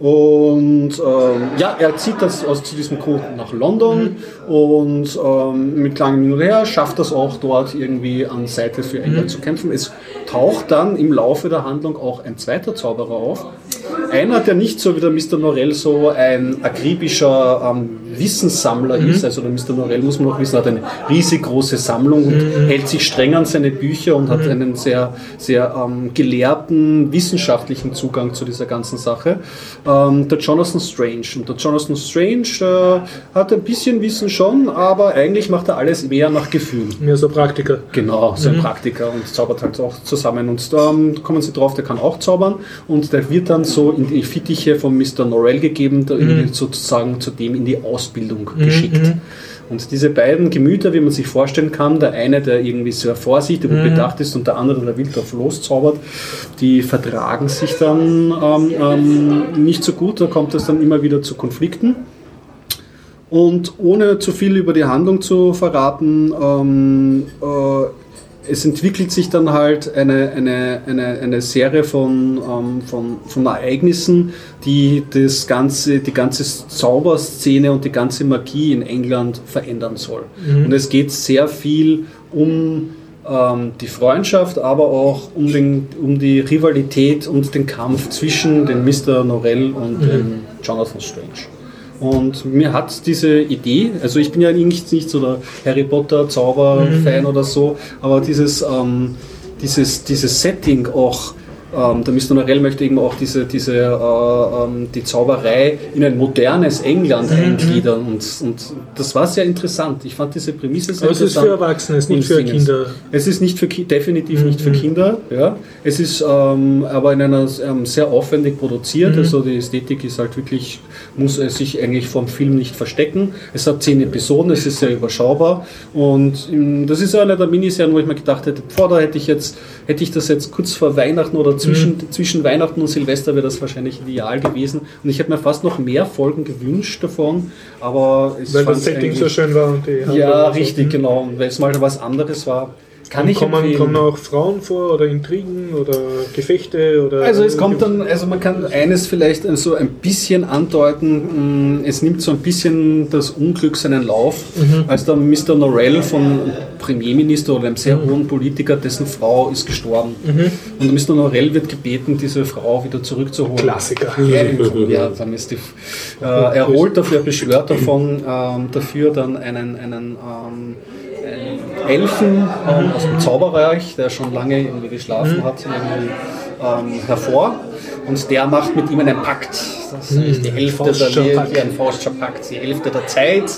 Und ähm, ja, er zieht das aus zu diesem Code nach London und ähm, mit langem Hin und Her schafft das auch dort irgendwie an Seite für England zu kämpfen. Es taucht dann im Laufe der Handlung auch ein zweiter Zauberer auf. Einer, der nicht so wie der Mr. Norrell so ein akribischer ähm, Wissenssammler ist, also der Mr. Norrell muss man auch wissen, hat eine riesig große Sammlung und hält sich streng an seine Bücher und hat einen sehr, sehr ähm, gelehrten, wissenschaftlichen Zugang zu dieser ganzen Sache. Ähm, der Jonathan Strange. Und der Jonathan Strange äh, hat ein bisschen Wissen schon, aber eigentlich macht er alles mehr nach Gefühl. Mehr so Praktiker. Genau, so ein Praktiker und zaubert halt auch zusammen. Und ähm, kommen sie drauf, der kann auch zaubern. Und der wird dann so in die Fittiche von Mr. Norrell gegeben, der irgendwie sozusagen zudem in die Ausbildung geschickt. Und diese beiden Gemüter, wie man sich vorstellen kann, der eine, der irgendwie sehr vorsichtig und bedacht ist und der andere, der wild drauf loszaubert, die vertragen sich dann ähm, ähm, nicht so gut. Da kommt es dann immer wieder zu Konflikten. Und ohne zu viel über die Handlung zu verraten, ähm, äh, es entwickelt sich dann halt eine, eine, eine, eine Serie von, ähm, von, von Ereignissen, die das ganze, die ganze Zauberszene und die ganze Magie in England verändern soll. Und es geht sehr viel um ähm, die Freundschaft, aber auch um, den, um die Rivalität und den Kampf zwischen dem Mr. Norrell und dem Jonathan Strange. Und mir hat diese Idee, also ich bin ja nicht, nicht so der Harry Potter Zauber-Fan oder so, aber dieses, ähm, dieses, dieses Setting auch ähm, der Mr. Norell möchte eben auch diese, diese, äh, ähm, die Zauberei in ein modernes England Mhm. eingliedern und, und das war sehr interessant. Ich fand diese Prämisse sehr Aber es ist interessant. für Erwachsene, es ist nicht für. Kinder. Es ist nicht für definitiv nicht Mhm. für Kinder, ja. Es ist ähm, aber in einer ähm, sehr aufwendig produziert. Mhm. Also die Ästhetik ist halt wirklich, muss es sich eigentlich vom Film nicht verstecken. Es hat zehn Episoden, es ist sehr überschaubar. Und ähm, das ist eine der Miniserien, wo ich mir gedacht hätte, boah, da hätte ich jetzt, hätte ich das jetzt kurz vor Weihnachten oder zwischen, Mhm. zwischen Weihnachten und Silvester wäre das wahrscheinlich ideal gewesen. Und ich hätte mir fast noch mehr Folgen gewünscht davon. Aber es Weil das Setting so schön war und die Ja, und so. richtig, genau. Und weil es mal was anderes war, kann Und ich kommen, empfehlen. kommen auch Frauen vor oder Intrigen oder Gefechte oder. Also es kommt dann, also man kann eines vielleicht so ein bisschen andeuten, mh, es nimmt so ein bisschen das Unglück seinen Lauf, als der Mr. Norrell von Premierminister oder einem sehr hohen Politiker, dessen Frau ist gestorben. Und Mr. Norrell wird gebeten, diese Frau wieder zurückzuholen. Klassiker. Ja, ja, dann ist die, äh, er holt dafür, er beschwört davon, ähm, dafür dann einen, einen, ähm, einen Elfen ähm, aus dem Zauberreich, der schon lange irgendwie geschlafen hat, irgendwie, ähm, hervor. Und der macht mit ihm einen Pakt. Das ist die Hälfte der ja, ein Pakt. Die Hälfte der Zeit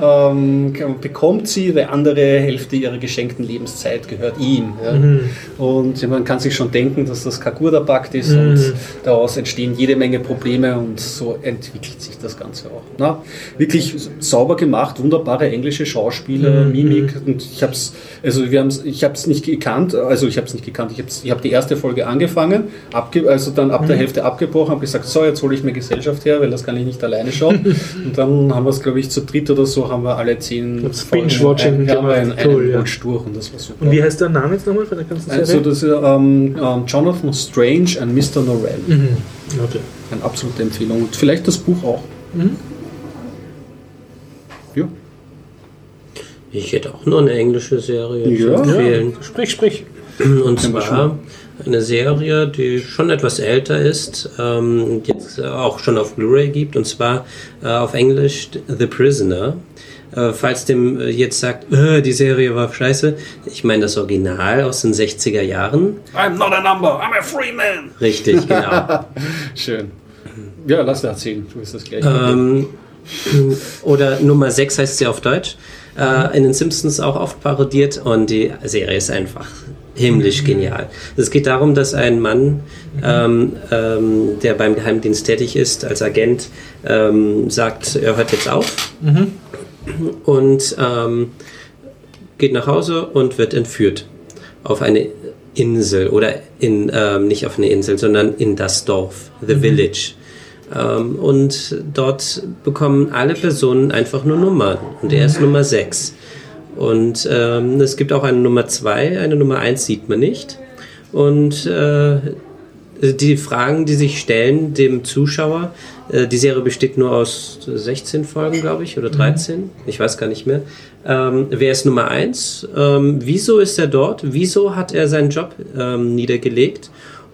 ähm, bekommt sie, die andere Hälfte ihrer geschenkten Lebenszeit gehört ihm. Ja. Und man kann sich schon denken, dass das Kagurda-Pakt ist und daraus entstehen jede Menge Probleme und so entwickelt sich das Ganze auch. Na, wirklich sauber gemacht, wunderbare englische Schauspieler, Mimik und ich habe es, also wir haben's, ich habe es nicht gekannt, also ich habe es nicht gekannt, ich habe hab die erste Folge angefangen, abge, also dann ab der Hälfte abgebrochen, habe gesagt, so jetzt hole ich mir Gesellschaft her, weil das kann ich nicht alleine schauen und dann haben wir es glaube ich zu dritt oder so, haben wir alle zehn Binge-Watching gemacht. Cool, ja. Durch und das war super. Und wie heißt der Name jetzt nochmal von der ganzen Serie? Also das ist ähm, ähm, Jonathan Strange und Mr. Norrell. Mhm. Okay. Eine absolute Empfehlung. Und vielleicht das Buch auch. Ja. Ich hätte auch noch eine englische Serie Ja. zu empfehlen. Sprich, sprich. Und zwar eine Serie, die schon etwas älter ist, ähm, jetzt auch schon auf Blu-ray gibt, und zwar äh, auf Englisch The Prisoner. Äh, falls dem äh, jetzt sagt, äh, die Serie war scheiße, ich meine das Original aus den 60er Jahren. I'm not a number, I'm a free man. Richtig, genau. Schön. Ja, lass erzählen. Du bist das gleiche. ähm, oder Nummer 6 heißt sie auf Deutsch. Äh, in den Simpsons auch oft parodiert und die Serie ist einfach himmlisch genial. Es geht darum, dass ein Mann, ähm, ähm, der beim Geheimdienst tätig ist, als Agent, ähm, sagt, er hört jetzt auf und ähm, geht nach Hause und wird entführt auf eine Insel oder in, ähm, nicht auf eine Insel, sondern in das Dorf, The Village. Ähm, und dort bekommen alle Personen einfach nur Nummern. Und er ist Nummer 6. Und ähm, es gibt auch eine Nummer 2, eine Nummer 1 sieht man nicht. Und äh, die Fragen, die sich stellen dem Zuschauer, äh, die Serie besteht nur aus 16 Folgen, glaube ich, oder 13, ich weiß gar nicht mehr. Ähm, wer ist Nummer 1? Ähm, wieso ist er dort? Wieso hat er seinen Job ähm, niedergelegt?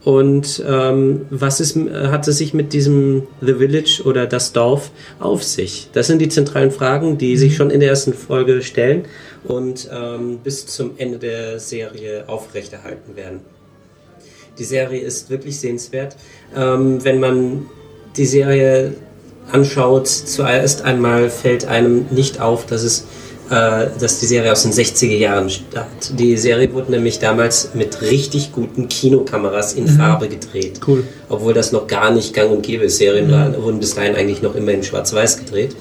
Und ähm, was ist, hat es sich mit diesem The Village oder das Dorf auf sich? Das sind die zentralen Fragen, die sich schon in der ersten Folge stellen und ähm, bis zum Ende der Serie aufrechterhalten werden. Die Serie ist wirklich sehenswert. Ähm, wenn man die Serie anschaut, zuerst einmal fällt einem nicht auf, dass es dass die Serie aus den 60er Jahren stammt. Die Serie wurde nämlich damals mit richtig guten Kinokameras in Farbe gedreht. Cool. Obwohl das noch gar nicht gang und gäbe ist. Serien waren, wurden bis dahin eigentlich noch immer in Schwarz-Weiß gedreht.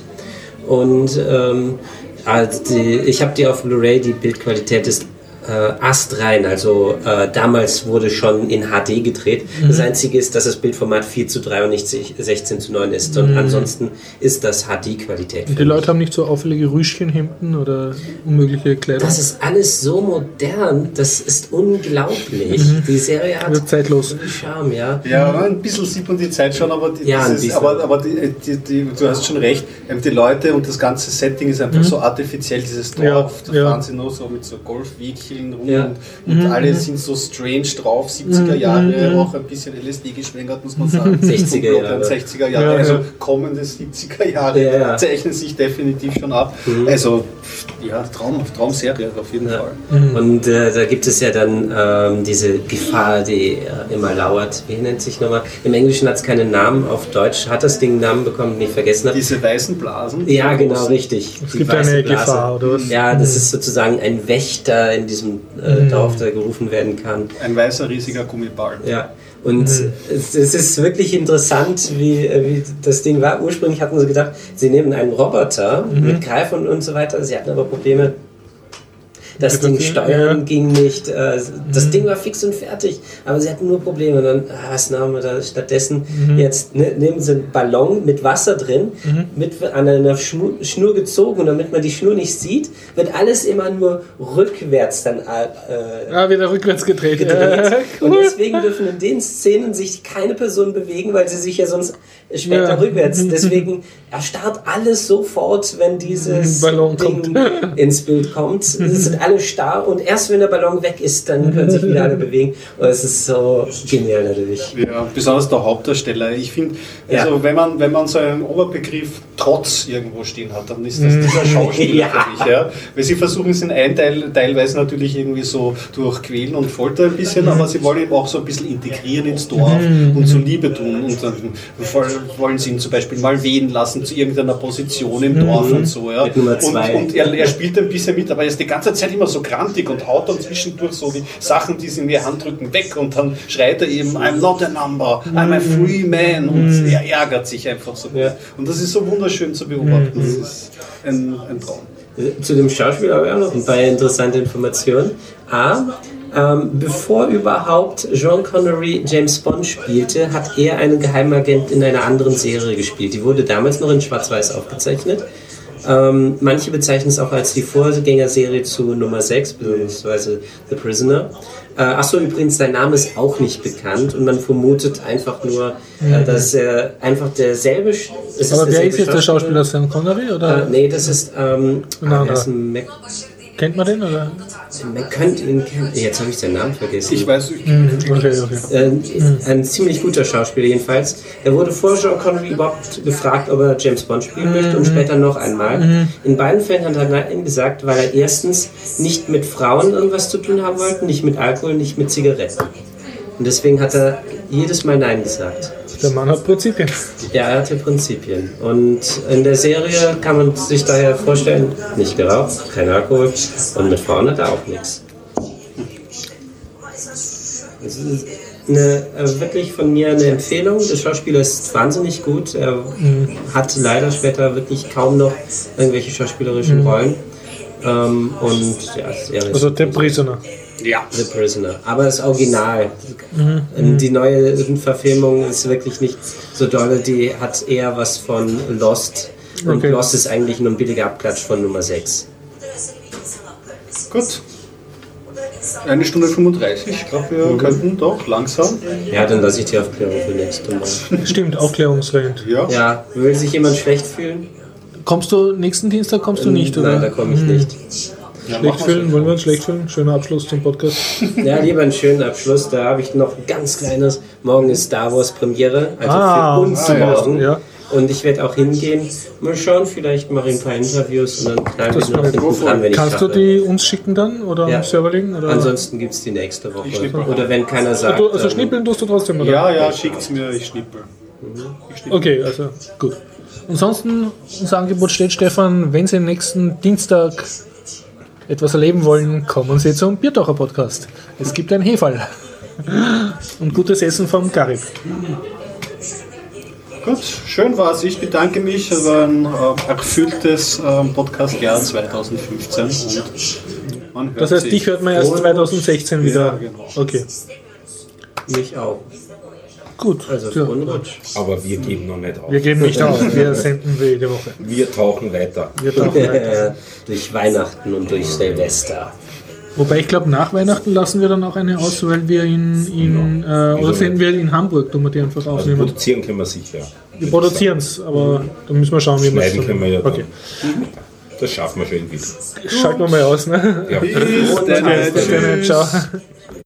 Und ähm, also die, ich habe die auf Blu-ray, die Bildqualität ist äh, astrein. Also äh, damals wurde schon in HD gedreht. Das Einzige ist, dass das Bildformat 4 zu 3 und nicht 16 zu 9 ist. Und ansonsten ist das HD-Qualität. Die Leute haben nicht so auffällige Rüschchenhemden oder unmögliche Kleidung. Das ist alles so modern, das ist unglaublich. Die Serie hat Also zeitlos. so viel Charme, ja. Ja, ein bisschen sieht man die Zeit schon, aber, die, Ja, bisschen. aber, aber die, die, die, du hast schon recht, ähm, die Leute und das ganze Setting ist einfach so artifiziell, dieses Dorf, Ja, da ja. fahren sie nur so mit so Golfwegchen Computerspielen rum Ja. und, und alle sind so strange drauf, 70er Jahre, auch ein bisschen LSD geschwängert, muss man sagen. 60er Und Jahre. 60er Jahre, Ja, also kommende 70er Jahre Ja, ja. zeichnen sich definitiv schon ab. Also, ja, Traum, Traumserie auf jeden Ja. Fall. Und äh, da gibt es ja dann ähm, diese Gefahr, die äh, immer lauert. Wie nennt sich nochmal? Im Englischen hat es keinen Namen, auf Deutsch hat das Ding einen Namen bekommen, den ich vergessen habe. Diese weißen Blasen. Ja, genau, richtig. Es Die gibt eine Blase. Gefahr, oder was? Ja, das ist sozusagen ein Wächter in diesem äh, Dorf, der gerufen werden kann. Ein weißer, riesiger Gummiball. Ja. Und es, es ist wirklich interessant, wie, äh, wie das Ding war. Ursprünglich hatten sie gedacht, sie nehmen einen Roboter mit Greifern und so weiter. Sie hatten aber Probleme. Das Ding steuern ja. ging nicht. äh, Das Ding war fix und fertig, aber sie hatten nur Probleme. Und dann, ah, was nahmen wir da stattdessen? Jetzt ne, nehmen sie einen Ballon mit Wasser drin, mit an einer Schnur, Schnur gezogen. Und damit man die Schnur nicht sieht, wird alles immer nur rückwärts dann äh, Ah, wieder rückwärts gedreht. gedreht. Ja, Und cool. deswegen dürfen in den Szenen sich keine Person bewegen, weil sie sich ja sonst später Ja. rückwärts. Deswegen erstarrt alles sofort, wenn dieses Ballon Ding ins Bild kommt. Es sind alle starr und erst wenn der Ballon weg ist, dann können sich wieder alle bewegen. Und es ist so genial natürlich. Ja, besonders der Hauptdarsteller. Ich finde, Ja. also wenn man, wenn man so einen Oberbegriff Trotz irgendwo stehen hat, dann ist das dieser Schauspieler Ja. für mich. Ja. Weil sie versuchen es in ein Teil, teilweise natürlich irgendwie so durch Quälen und Folter ein bisschen, aber sie wollen ihn auch so ein bisschen integrieren ins Dorf und zur Liebe tun. Und dann wollen sie ihn zum Beispiel mal wählen lassen zu irgendeiner Position im Dorf und so. Ja. Und, und er, er spielt ein bisschen mit, aber er ist die ganze Zeit immer so grantig und haut dann zwischendurch so die Sachen, die sie in die Hand drücken, weg und dann schreit er eben, I'm not a number, I'm a free man und er ärgert sich einfach so. Und das ist so wunderschön zu beobachten. Das ist ein, ein Traum. Zu dem Schauspieler habe ich auch noch ein paar interessante Informationen. A, ähm, bevor überhaupt Sean Connery James Bond spielte, hat er einen Geheimagent in einer anderen Serie gespielt. Die wurde damals noch in Schwarz-Weiß aufgezeichnet. Ähm, manche bezeichnen es auch als die Vorgängerserie zu Nummer 6, beziehungsweise The Prisoner. Äh, Achso, übrigens, sein Name ist auch nicht bekannt und man vermutet einfach nur, äh, dass er einfach derselbe. Sch- Aber wer ist jetzt der Schauspieler? Sean Connery? Äh, Oder nee, das ist. Ähm, ah, anderer. wer ist ein Mac kennt man den? Oder? man könnte ihn kennen. Jetzt habe ich seinen Namen vergessen. Ich weiß, ich, Hm, Okay, okay. Äh, ein ziemlich guter Schauspieler jedenfalls. Er wurde vor Sean Connery überhaupt gefragt, ob er James Bond spielen möchte und später noch einmal. In beiden Fällen hat er Nein gesagt, weil er erstens nicht mit Frauen irgendwas zu tun haben wollte, nicht mit Alkohol, nicht mit Zigaretten. Und deswegen hat er jedes Mal Nein gesagt. Der Mann hat Prinzipien. Ja, er hatte Prinzipien. Und in der Serie kann man sich daher vorstellen, nicht geraucht, kein Alkohol und mit Frauen hat er auch nichts. Es ist eine, äh, wirklich von mir eine Empfehlung. Der Schauspieler ist wahnsinnig gut. Er hat leider später wirklich kaum noch irgendwelche schauspielerischen Rollen. Ähm, und ja, ist Also der Prisoner. Ja. The Prisoner. Aber das Original. Ähm, Die neue Verfilmung ist wirklich nicht so dolle. Die hat eher was von Lost. Und Okay. Lost ist eigentlich nur ein billiger Abklatsch von Nummer 6. Gut. Eine Stunde 35. Ich glaube, wir könnten doch langsam. Ja, dann lasse ich die Aufklärung für nächste Mal. Stimmt, Aufklärungsrand. Ja. Ja, will sich jemand schlecht fühlen? Kommst du nächsten Dienstag kommst du nicht, oder? Nein, da komme ich nicht. Ja, Schlecht wir's wollen wir uns schlecht fühlen? Schöner Abschluss zum Podcast. Ja, lieber einen schönen Abschluss. Da habe ich noch ein ganz kleines. Morgen ist Star Wars Premiere, also Ah, für uns ah, ja. morgen. Ja. Und ich werde auch hingehen. Mal schauen, vielleicht mache ich ein paar Interviews und dann knallen Das wir noch wäre hinten gut. dran, wenn ich Kannst du schaffe. die uns schicken dann? Oder Ja. am Server legen? Oder? Ansonsten gibt es die nächste Woche. Oder wenn keiner sagt. du, also ähm, schnippeln tust du trotzdem, oder? Ja, ja, schickt's mir, ich schnippel. Ich schnippel. Okay, also gut. Ansonsten, unser Angebot steht, Stefan, wenn Sie nächsten Dienstag etwas erleben wollen, kommen Sie zum Biertaucher Podcast. Es gibt ein Hefall. Und gutes Essen vom Garib. Gut, schön war's. Ich bedanke mich. Es war ein äh, erfülltes ähm, Podcast-Jahr 2015. Und man hört Das heißt, dich hört man erst 2016 wieder. Ja, genau. Okay, Mich auch. Gut. Also Ja. Aber wir geben noch nicht auf. Wir geben nicht auf, wir senden jede Woche. Wir tauchen weiter. Wir tauchen weiter. durch Weihnachten und durch Silvester. Wobei ich glaube, nach Weihnachten lassen wir dann auch eine aus, weil wir in, in äh, oder senden wir in Hamburg, tun wir die einfach Also aufnehmen. produzieren können wir sicher. Wir produzieren es, aber dann müssen wir schauen, wie wir es Schneiden können wir ja dann. Okay. Das schaffen wir schon irgendwie. Schalten wir mal aus, ne? Ja. Bis Bis dann, ciao.